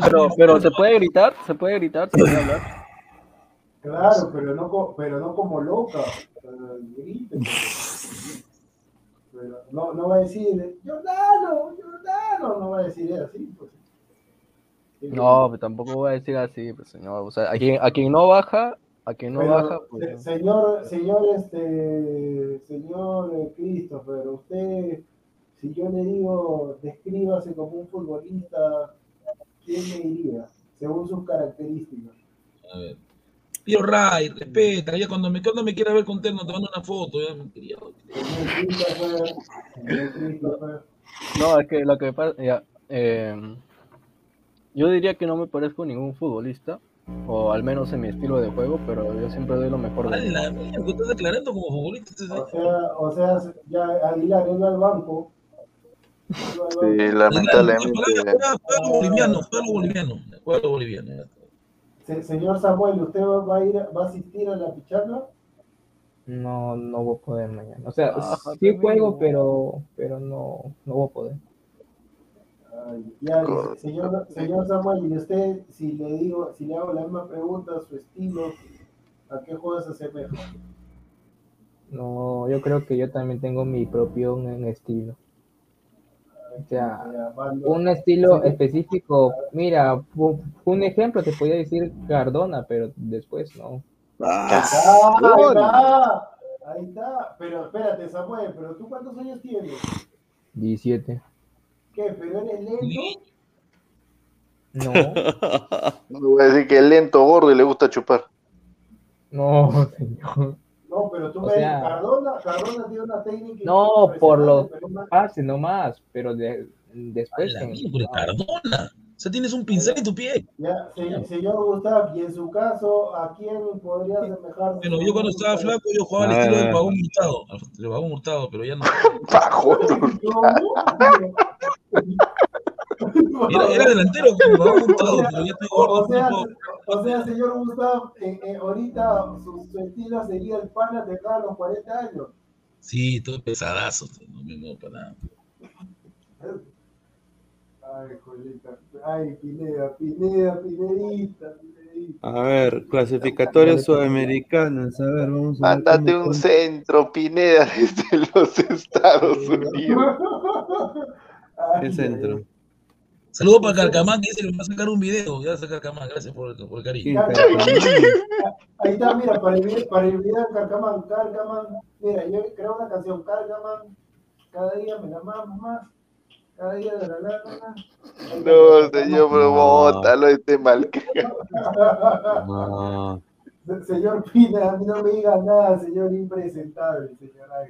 Pero, pero se puede gritar, se puede gritar, se puede hablar. Claro, pero no, co- pero no como loca. grite. Pero no, no va a decir, Jordano, Jordano, no va a decir así. Pues. No, pero tampoco voy a decir así, pues señor. O sea, a quien, a quien no baja, a quien no Pero, baja, se- pues. señor, señor, este, señor eh, Christopher, usted, si yo le digo, descríbase como un futbolista, ¿quién me diría? Según sus características. A ver. Pío Ray, respeta, ya cuando me, cuando me quiera ver con terno te mando una foto, ya me quería. Señor Christopher, señor Christopher. No, es que lo que pasa, ya, eh, yo diría que no me parezco ningún futbolista, o al menos en mi estilo de juego, pero yo siempre doy lo mejor de Ay, mí. la mierda, que estás declarando como futbolista. O sea, o sea, ya Aguilar al banco. Sí, lamentablemente. juega boliviano, juega boliviano, juega señor Samuel, ¿usted va a ir, va a asistir a la picharla? No, no voy a poder mañana. O sea, Ah, sí juego, pero, pero no, no voy a poder. Ay, ya, señor, señor Samuel, y usted, si le digo, si le hago la misma pregunta, su estilo, ¿a qué juego se asemeja? No, yo creo que yo también tengo mi propio estilo. O sea, un estilo Sí. específico. Mira, un ejemplo te podía decir Cardona, pero después no. Ah, ahí está, ahí está. Pero espérate, Samuel, ¿pero tú cuántos años tienes? 17. ¿Qué? ¿Pero eres lento? No, No le voy a decir que es lento, gordo y le gusta chupar. no, señor. No, pero tú O me sea- dices, Cardona, Cardona tiene una técnica. No, por lo impresionante, pero es más- pase nomás, pero de- Ay, después. la en- mierda, Cardona. O sea, tienes un pincel en tu pie. Ya, se- señor Gustav, y en su caso, ¿a quién podría asemejarse? Bueno, yo cuando estaba flaco, yo jugaba al estilo ver. Pagón Hurtado. Al Pagón Hurtado, pero ya no. Bajo. Era, era delantero como Pagón Hurtado, pero ya estoy gordo. O sea, o señor Gustav, eh, eh, ahorita su, su estilo sería el pana de cada los 40 años. Sí, todo pesadazo. No me muevo para nada. Ay, Jolita. Ay, Pineda, Pineda, Pinedita, Pinedita. A ver, clasificatorias sudamericanas. A ver, vamos a ver. Mándate un centro, Pineda, desde los Estados Unidos. ¿Qué centro? Saludos para Carcamán, que dice que me va a sacar un video. Gracias, Carcamán, gracias por, el- por el cariño. Ahí está, mira, para el video, para el video de Carcamán, Carcamán, mira, yo creo una canción, Carcamán, cada día me la mamo más, cada día de la la la la. No, señor, pero bótalo este mal. No, Señor Pina, a mí no me diga nada, señor impresentable, señor. Ahí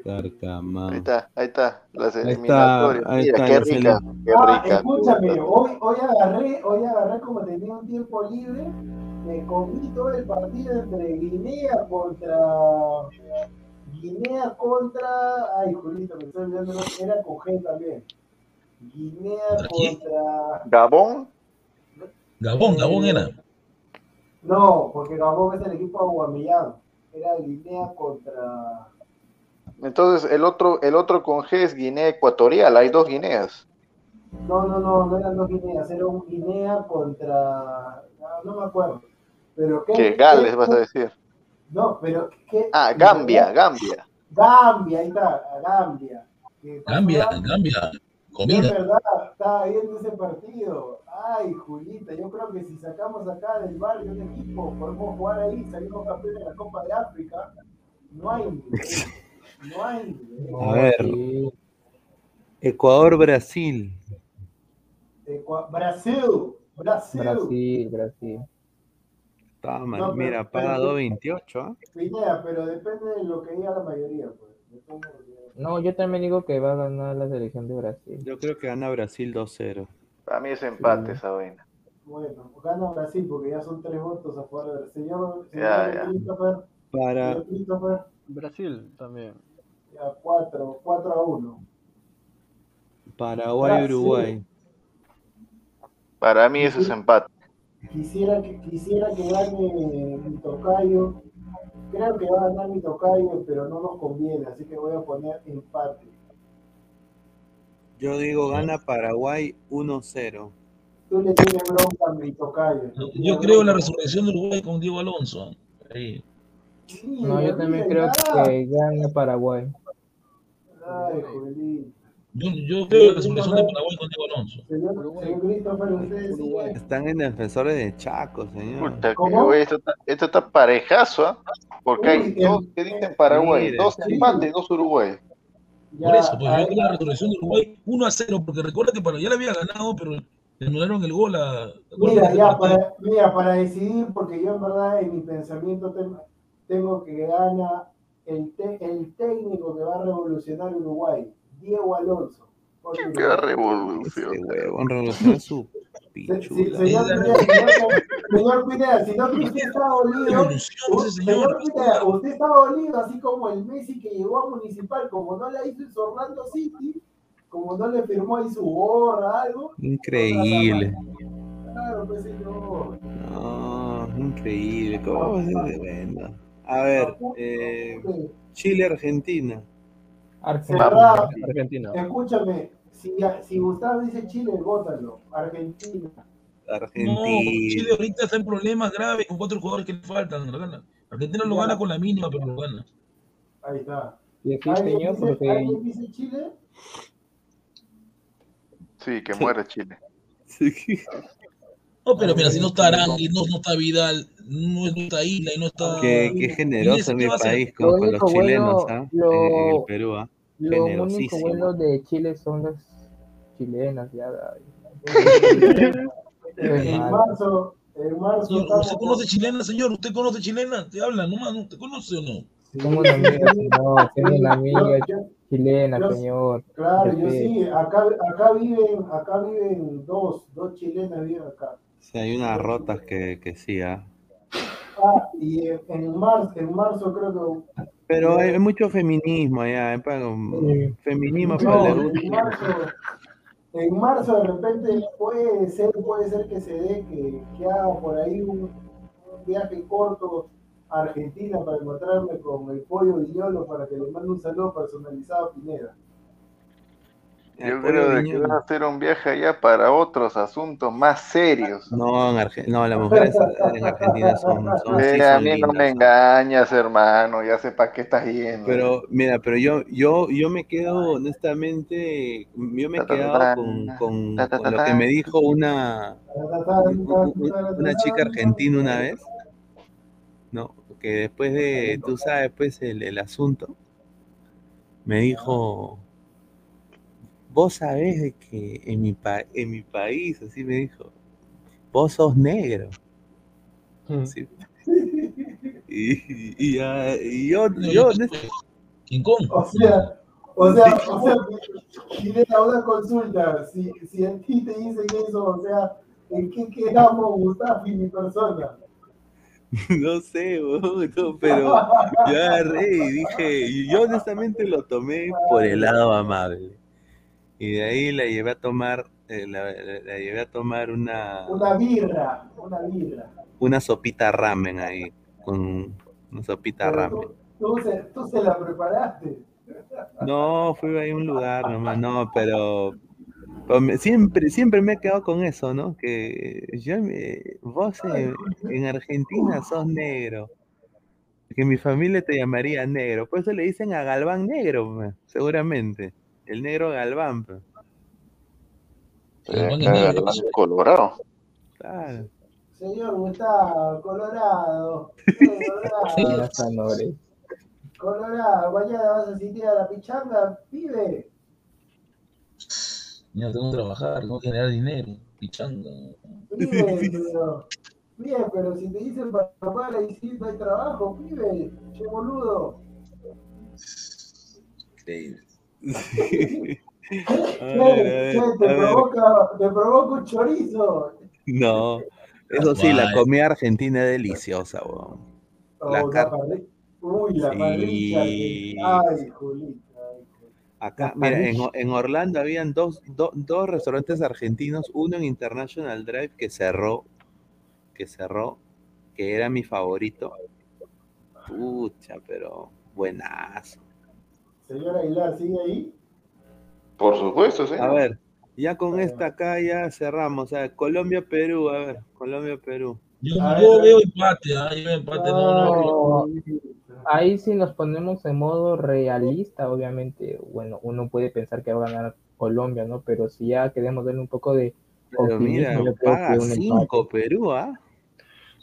está, ahí está, las Ahí está, ahí Mira, está, qué rica, qué Ah, rica. escúchame, hoy, hoy agarré, hoy agarré como tenía un tiempo libre, me comí todo el partido entre Guinea contra Guinea contra ay Julito, me estoy olvidando, era con G también. Guinea ¿Contra Gabón, Gabón, Gabón Eh, era. No, porque Gabón es el equipo de Aguamillán. Era Guinea contra entonces el otro, el otro con G es Guinea Ecuatorial, hay dos Guineas. No, no, no, no eran dos Guineas, era un Guinea contra no, no me acuerdo. Pero qué, Que qué- Gales vas a decir. No, pero ¿qué? Ah, Gambia, Gambia. Gambia, ahí está, Gambia. Pasó Gambia, a- Gambia. Es Comida. verdad, estaba viendo ese partido. Ay, Julita, yo creo que si sacamos acá del barrio un equipo, podemos jugar ahí, salimos campeones de la Copa de África. No hay. No hay nivel. A ver. Ecuador-Brasil. Ecua- Brasil, Brasil. Brasil, Brasil. Está mal. No, Mira, pero- paga 2.28. ¿ah? Pineda, pero depende de lo que diga la mayoría, pues. De. No, yo también digo que va a ganar la selección de Brasil. Yo creo que gana Brasil 2-0. Para mí es empate Sí. esa vaina. Bueno, gana Brasil porque ya son tres votos a favor del señor, señor Ya, ya. Christopher. Para Señor Christopher, Brasil también. ya cuatro, cuatro a uno. Paraguay-Uruguay. Para mí eso es empate. Quisiera que, quisiera que gane mi tocayo. Creo que va a ganar mi tocayo, pero no nos conviene, así que voy a poner empate. Yo digo gana Paraguay 1-0. Tú le tienes bronca a mi tocayo. Yo creo en la resurrección de Uruguay con Diego Alonso. Ahí. Sí, No, yo también creo que gana Paraguay. Ay, Julín. Yo, yo creo en la resurrección de Paraguay con Diego Alonso. Uruguay. Están en defensores de Chaco, señor. Puta, que, esto, está, esto está parejazo, ¿ah? Porque hay dos que dicen Paraguay, Mire, dos sí. empates, dos Uruguay. Por Ya, eso, pues yo creo la resurrección de Uruguay 1 a 0, porque recuerda que Paraguay le había ganado, pero le anularon el gol a. ¿te acuerdas Mira, ya, para, mira, para decidir, porque yo en verdad en mi pensamiento ten- tengo que gana el, te- el técnico que va a revolucionar Uruguay, Diego Alonso. Qué revolución. Ese huevón revoluciona su pichula. señor Pineda, señor- señor Pineda, si no que usted está dolido, señor. Pineda, usted está dolido, así como el Messi que llegó a Municipal, como no la hizo en su Orlando City, como no le firmó ahí su gorra, algo. Increíble. Claro, pues señor. No, increíble. ¿Cómo va a ser de bueno? A ver, eh, Chile-Argentina. Argentina. Argentina. Escúchame, si, si Gustavo dice Chile, vótalo. Argentina. No, Argentina. Chile ahorita está en problemas graves con cuatro jugadores que le faltan. lo gana. Argentina lo gana con la mínima, pero lo gana. Ahí está. Y aquí, ¿Alguien señor, dice, porque ¿alguien dice Chile? Sí, que muere Chile. No, pero mira, si no está Arangui, no, no está Vidal, no, no está Isla y no está. Qué, qué generoso mi país Lo con, con único los chilenos, bueno, ¿ah? lo- el Perú, ¿ah? lo único bueno de Chile son las chilenas. Ya, En marzo, en marzo Señor, estamos ¿Usted conoce chilena, señor? ¿Usted conoce chilena? ¿Te habla nomás? ¿Usted conoce o no? Tengo una amiga, señor, tengo una amiga chilena, yo- señor. Claro, yo sí, acá, acá viven, acá viven dos, dos chilenas viven acá. Sí, hay unas rotas que, que sí, ¿ah? Ah, y en, marzo, en marzo creo que Pero hay, mucho feminismo allá, ¿eh? Sí. Feminismo No, para en marzo, en marzo de repente puede ser, puede ser que se dé que, que haga por ahí un, un viaje corto a Argentina para encontrarme con el pollo Villolo para que le mande un saludo personalizado a Pineda. Yo creo de que vas a hacer un viaje allá para otros asuntos más serios. No, en Arge- no, las mujeres en Argentina son, son, sí Eh, a mí no me engañas, hermano, ya sé para qué estás yendo. Pero mira, pero yo, yo, yo me quedo honestamente, yo me he quedado con, con, con lo que me dijo una, una chica argentina una vez, ¿no? Que después de, tú sabes, pues el, el asunto, me dijo, vos sabés de que en mi, pa- en mi país, así me dijo, vos sos negro. Sí. Y, y, y yo, yo, King Kong. O sea, o sea, o sea, una consulta. Si, si a ti te dicen eso, o sea, ¿en qué quedamos, Gustavo y mi persona? No sé, no, pero yo agarré y dije, y yo honestamente lo tomé por el lado amable. Y de ahí la llevé a tomar, eh, la, la- la llevé a tomar una, Una birra, una birra. una sopita ramen ahí, con una sopita ramen. Tú se, tú se la preparaste. No, fui ahí a un lugar nomás, no, pero, pero siempre, siempre me he quedado con eso, ¿no? Que yo, me- vos en, en Argentina sos negro, que mi familia te llamaría negro, por eso le dicen a Galván negro, pe, seguramente, el negro Galván, pe. Eh, claro, Colorado. claro. Señor Gustavo, Colorado. Colorado. Colorado, mañana vas a asistir a la pichanga, pibe. Ya tengo que trabajar, tengo que generar dinero, pichanga. Pibe, pero. Bien, pero si te dicen para para la visita hay trabajo, pibe, che boludo. A Ver, che, te provoca, te provoca un chorizo. No, eso sí, la comida argentina es deliciosa, weón. La Oh, car- parri- Uy, la Sí. Ay, Julita. Acá, La mira, en Orlando habían dos, do- dos restaurantes argentinos, uno en International Drive que cerró, que cerró, que era mi favorito. Pucha, pero buenazo. Señora Aguilar, ¿sigue ahí? Por supuesto, sí. A ver, ya con esta acá ya cerramos. A ver, Colombia, Perú, a ver, Colombia, Perú. Yo, veo empate, ah, yo veo empate, no, no, ahí sí nos ponemos en modo realista, obviamente, bueno, uno puede pensar que va a ganar Colombia, ¿no? Pero si ya queremos darle un poco de Pero optimismo, mira, yo creo paga que un. 5 Perú, ¿ah?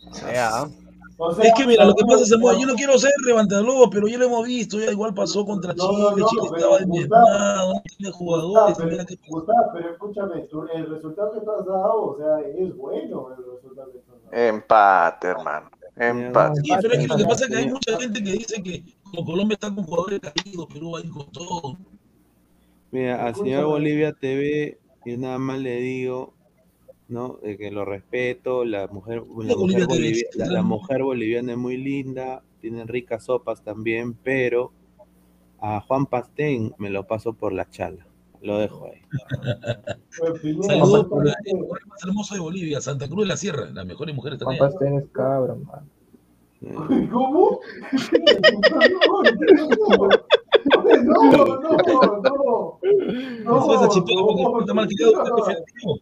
Ya. O sea, Es que mira, lo que pasa es que yo no quiero ser levantador, pero ya lo hemos visto, ya igual pasó contra No, Chile, no, no, Chile pero estaba Gustavo- envenenado, no Gustavo, jugadores, pero, tenía que... Gustavo, pero escúchame, tú- el resultado que tú has dado, o sea, es bueno el resultado que tú has dado. Empate, hermano. Empate. Sí, pero es que lo que pasa es que hay mucha gente que dice que como Colombia está con jugadores caídos, Perú va a ir con todo. Mira, al señor Bolivia TV, yo nada más le digo, ¿no? De que lo respeto, la mujer, la mujer, TV, bolivi- la, mujer boliviana es muy linda, tienen ricas sopas también, pero a Juan Pastén me lo paso por la chala, lo dejo ahí. Pues, Saludos por el lugar más hermoso de Bolivia, Santa Cruz de la Sierra, las mejores mujeres Juan también. Pastén es cabra, man. ¿Cómo? No, no, no, no. No defendido. a Juan, a No, Juan- no.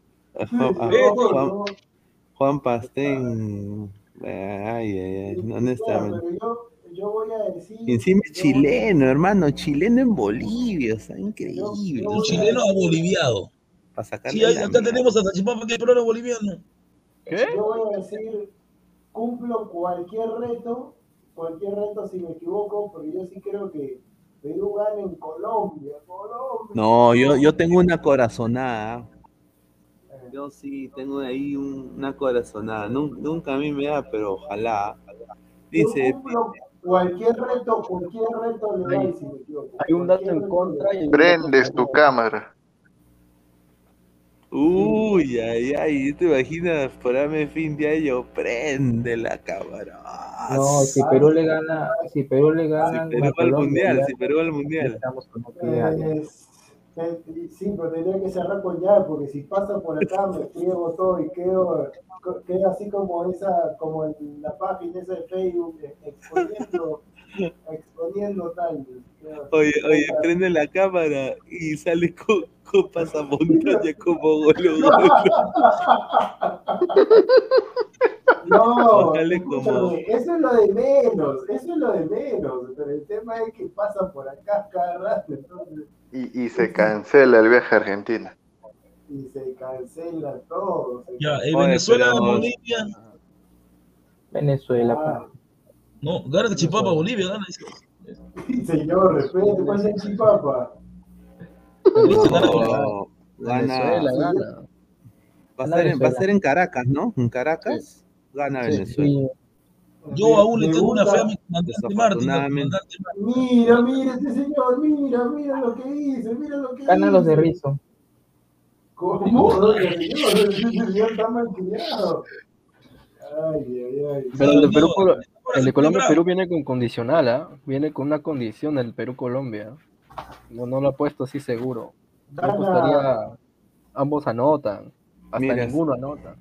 Juan Pastén, eh, ay, ay, ay, Mira, honestamente. pero yo, yo voy a decir. Encima es chileno, hermano, chileno en Bolivia, o sea, increíble. Un chileno. Para sacarle Sí, acá tenemos a Tachipapa que es peruano boliviano. ¿Qué? Yo voy a decir, cumplo cualquier reto, cualquier reto si me equivoco, porque yo sí creo que Perú gana en Colombia, Colombia. No, yo, yo tengo una corazonada. Yo sí tengo ahí un- una corazonada. Nun- Nunca, a mí me da, pero ojalá. Dice, cualquier reto, cualquier reto le doy si me equivoco. Hay un dato en contra y Prendes tu cámara. uy, ay, ay, ¿te imaginas ponerme fin de año? Prende la cámara. No, si Perú le gana, si Perú le Si gana Perú a al mundial, si Perú al mundial. estamos con otro Sí, pero tendría que cerrar con llave, porque si pasa por acá me friego todo y quedo, quedo así como esa, como en la página esa de Facebook, eh, exponiendo, exponiendo tal. Oye, oye, prende la cámara y sale con, con pasamontaña como golo. No, como- eso es lo de menos, eso es lo de menos, pero el tema es que pasa por acá cada rato, entonces, Y, y se cancela el viaje a Argentina. y se cancela todo. se Ya, eh, Oye, Venezuela, Bolivia. Venezuela, Ah, No, gana de Chipapa, Bolivia, gana. sí, señor, respete, ¿cuál es el chipapa? Gana Bolivia. No, gana. Venezuela gana. Va a, ser en, va a ser en Caracas, ¿no? En Caracas gana Sí. Venezuela. Sí, Yo aún le tengo una fe a mi comandante Martín. Mira, mira este señor, mira, mira lo que dice, mira lo que Ganan los de. Rizo. ¿Cómo? Señor, está. Ay, ay, ay. Pero el de Perú, el de Colombia. Perú viene con condicional, ¿ah? Viene con una condición el Perú-Colombia. No, no lo ha puesto así seguro. Gana, apostaría, ambos anotan, hasta Mira, ninguno anota.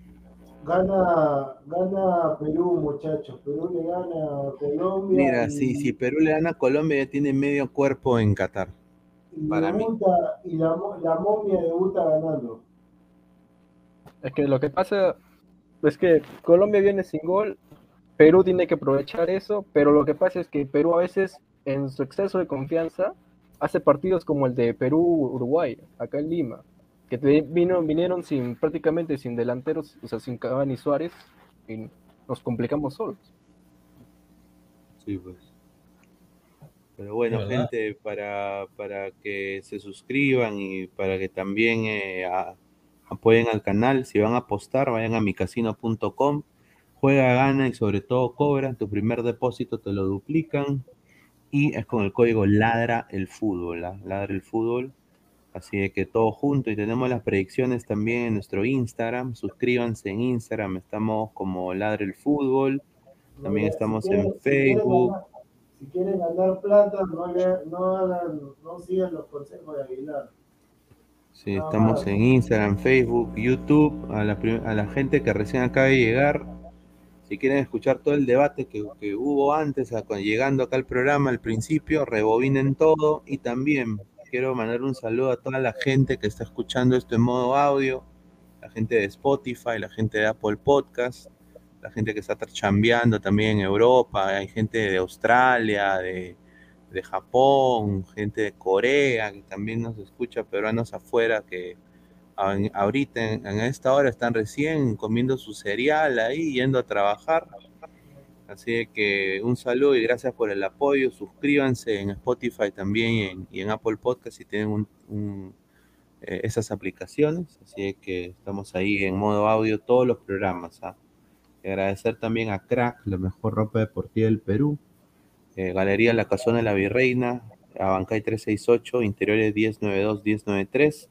Gana, gana Perú, muchachos. Perú le gana a Colombia. Mira, y, si, si Perú le gana a Colombia, ya tiene medio cuerpo en Qatar. y para mí. y la, mo- la momia debuta ganando. Es que lo que pasa es que Colombia viene sin gol, Perú tiene que aprovechar eso, pero lo que pasa es que Perú a veces, en su exceso de confianza, hace partidos como el de Perú-Uruguay, acá en Lima, que te- vino, vinieron sin prácticamente sin delanteros, o sea, sin Cavani y Suárez, y nos complicamos solos. Sí, pues. Pero bueno, ¿Verdad? gente, para, para que se suscriban y para que también eh, a- apoyen al canal, si van a apostar, vayan a micasino.com, juega, gana y sobre todo cobra, tu primer depósito te lo duplican y es con el código ladra el fútbol, ¿ah? ladra el fútbol. Así de que todo junto y tenemos las predicciones también en nuestro Instagram, suscríbanse en Instagram, estamos como ladra el fútbol. También estamos si en quieren Facebook. ganar- Si quieren ganar plata, no, le- no, hagan, no sigan los consejos de Aguilar. Sí, estamos en Instagram, Facebook, YouTube. A la, prim- a la gente que recién acaba de llegar, si quieren escuchar todo el debate que, que hubo antes, a- llegando acá al programa al principio, rebobinen todo. Y también quiero mandar un saludo a toda la gente que está escuchando esto en modo audio, la gente de Spotify, la gente de Apple Podcast, la gente que está chambeando también en Europa, hay gente de Australia, de, de Japón, gente de Corea que también nos escucha, peruanos afuera que ahorita en esta hora están recién comiendo su cereal ahí, yendo a trabajar. Así que un saludo y gracias por el apoyo. Suscríbanse en Spotify también y en, Apple Podcast si tienen eh, esas aplicaciones. Así que estamos ahí en modo audio todos los programas. ¿ah? Agradecer también a Crack, la mejor ropa deportiva del Perú. Eh, Galería La Casona de la Virreina, Abancay 368, interiores 1092-1093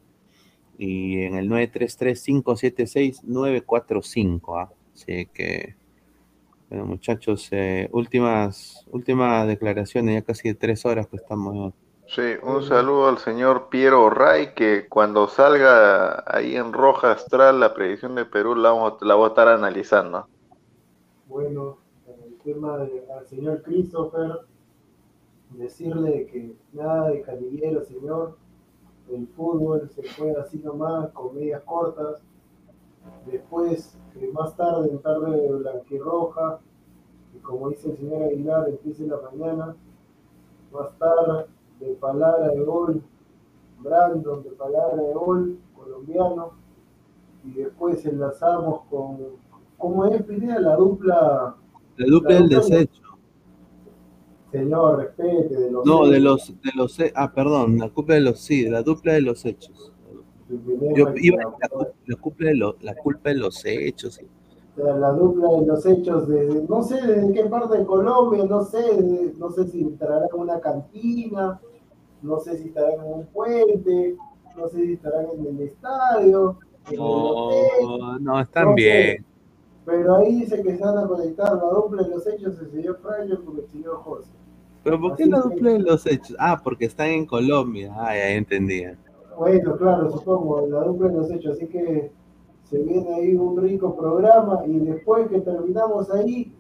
y en el 933-576-945. ¿ah? Así que, bueno, muchachos, eh, últimas, últimas declaraciones, ya casi de tres horas que estamos. Sí, un saludo al señor Piero Ray, que cuando salga ahí en roja astral la predicción de Perú la, vamos, la voy a estar analizando. Bueno, el tema de- al señor Christopher, decirle que nada de canillero, señor. El fútbol se juega así nomás, con medias cortas. Después, que más tarde, en tarde blanquirroja, y como dice el señor Aguilar, empiece la mañana. Más tarde, de palabra de gol, Brandon, de palabra de gol, colombiano. Y después enlazamos con, ¿cómo es, Pineda? La dupla, La dupla del desecho. señor, respete, de los No, de los, de los, ah, perdón, la culpa de los, sí, la dupla de los hechos. Yo iba la- a culpa de lo- la culpa de los hechos. sí. La dupla de los hechos desde, no sé desde qué parte de Colombia, no sé, de- no sé si estarán en una cantina, no sé si estarán en un puente, no sé si estarán en el estadio, en el hotel, No, no, están no sé. bien. pero ahí dice que se van a conectar la dupla de los hechos el señor Fraile con el señor José. Pero ¿por qué Así la que- dupla de los hechos? Ah, porque están en Colombia. Ah, ya entendía. Bueno, claro, supongo, la dupla de los hechos, así que se viene ahí un rico programa y después que terminamos ahí,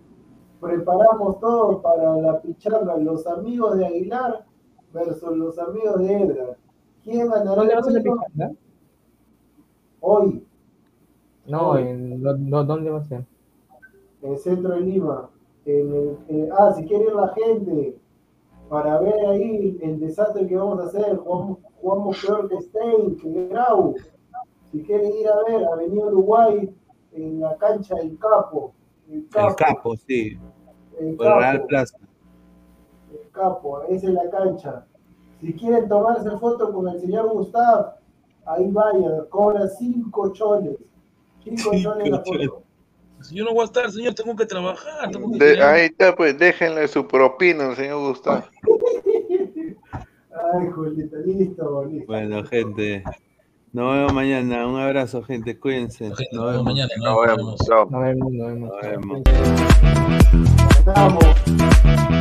preparamos todo para la pichanga, los amigos de Aguilar versus los amigos de Edgar. ¿Quién ganará ¿Dónde el va a ser la? Hoy, No, en, no, ¿dónde va a ser? en el centro de Lima. En el- eh, ah, si quiere ir la gente para ver ahí el desastre que vamos a hacer, jugamos, jugamos peor que Stein, que Grau. Si quieren ir a ver, Avenida Uruguay, en la cancha del Capo. El El Capo, capo, sí. el Por Real Capo, Plaza. el Capo, esa es la cancha. Si quieren tomarse foto con el señor Gustav, ahí vayan, cobra cinco choles. Cinco choles la foto. Si yo no voy a estar, señor, tengo que trabajar. Tengo que De- tener- ahí está, pues déjenle su propina señor Gustavo. Ay, Julita, listo, listo. Bueno, gente. Nos vemos mañana. Un abrazo, gente. Cuídense. Nos nos vemos vemos. mañana, Nos vemos. Nos vemos, nos vemos. Nos vemos.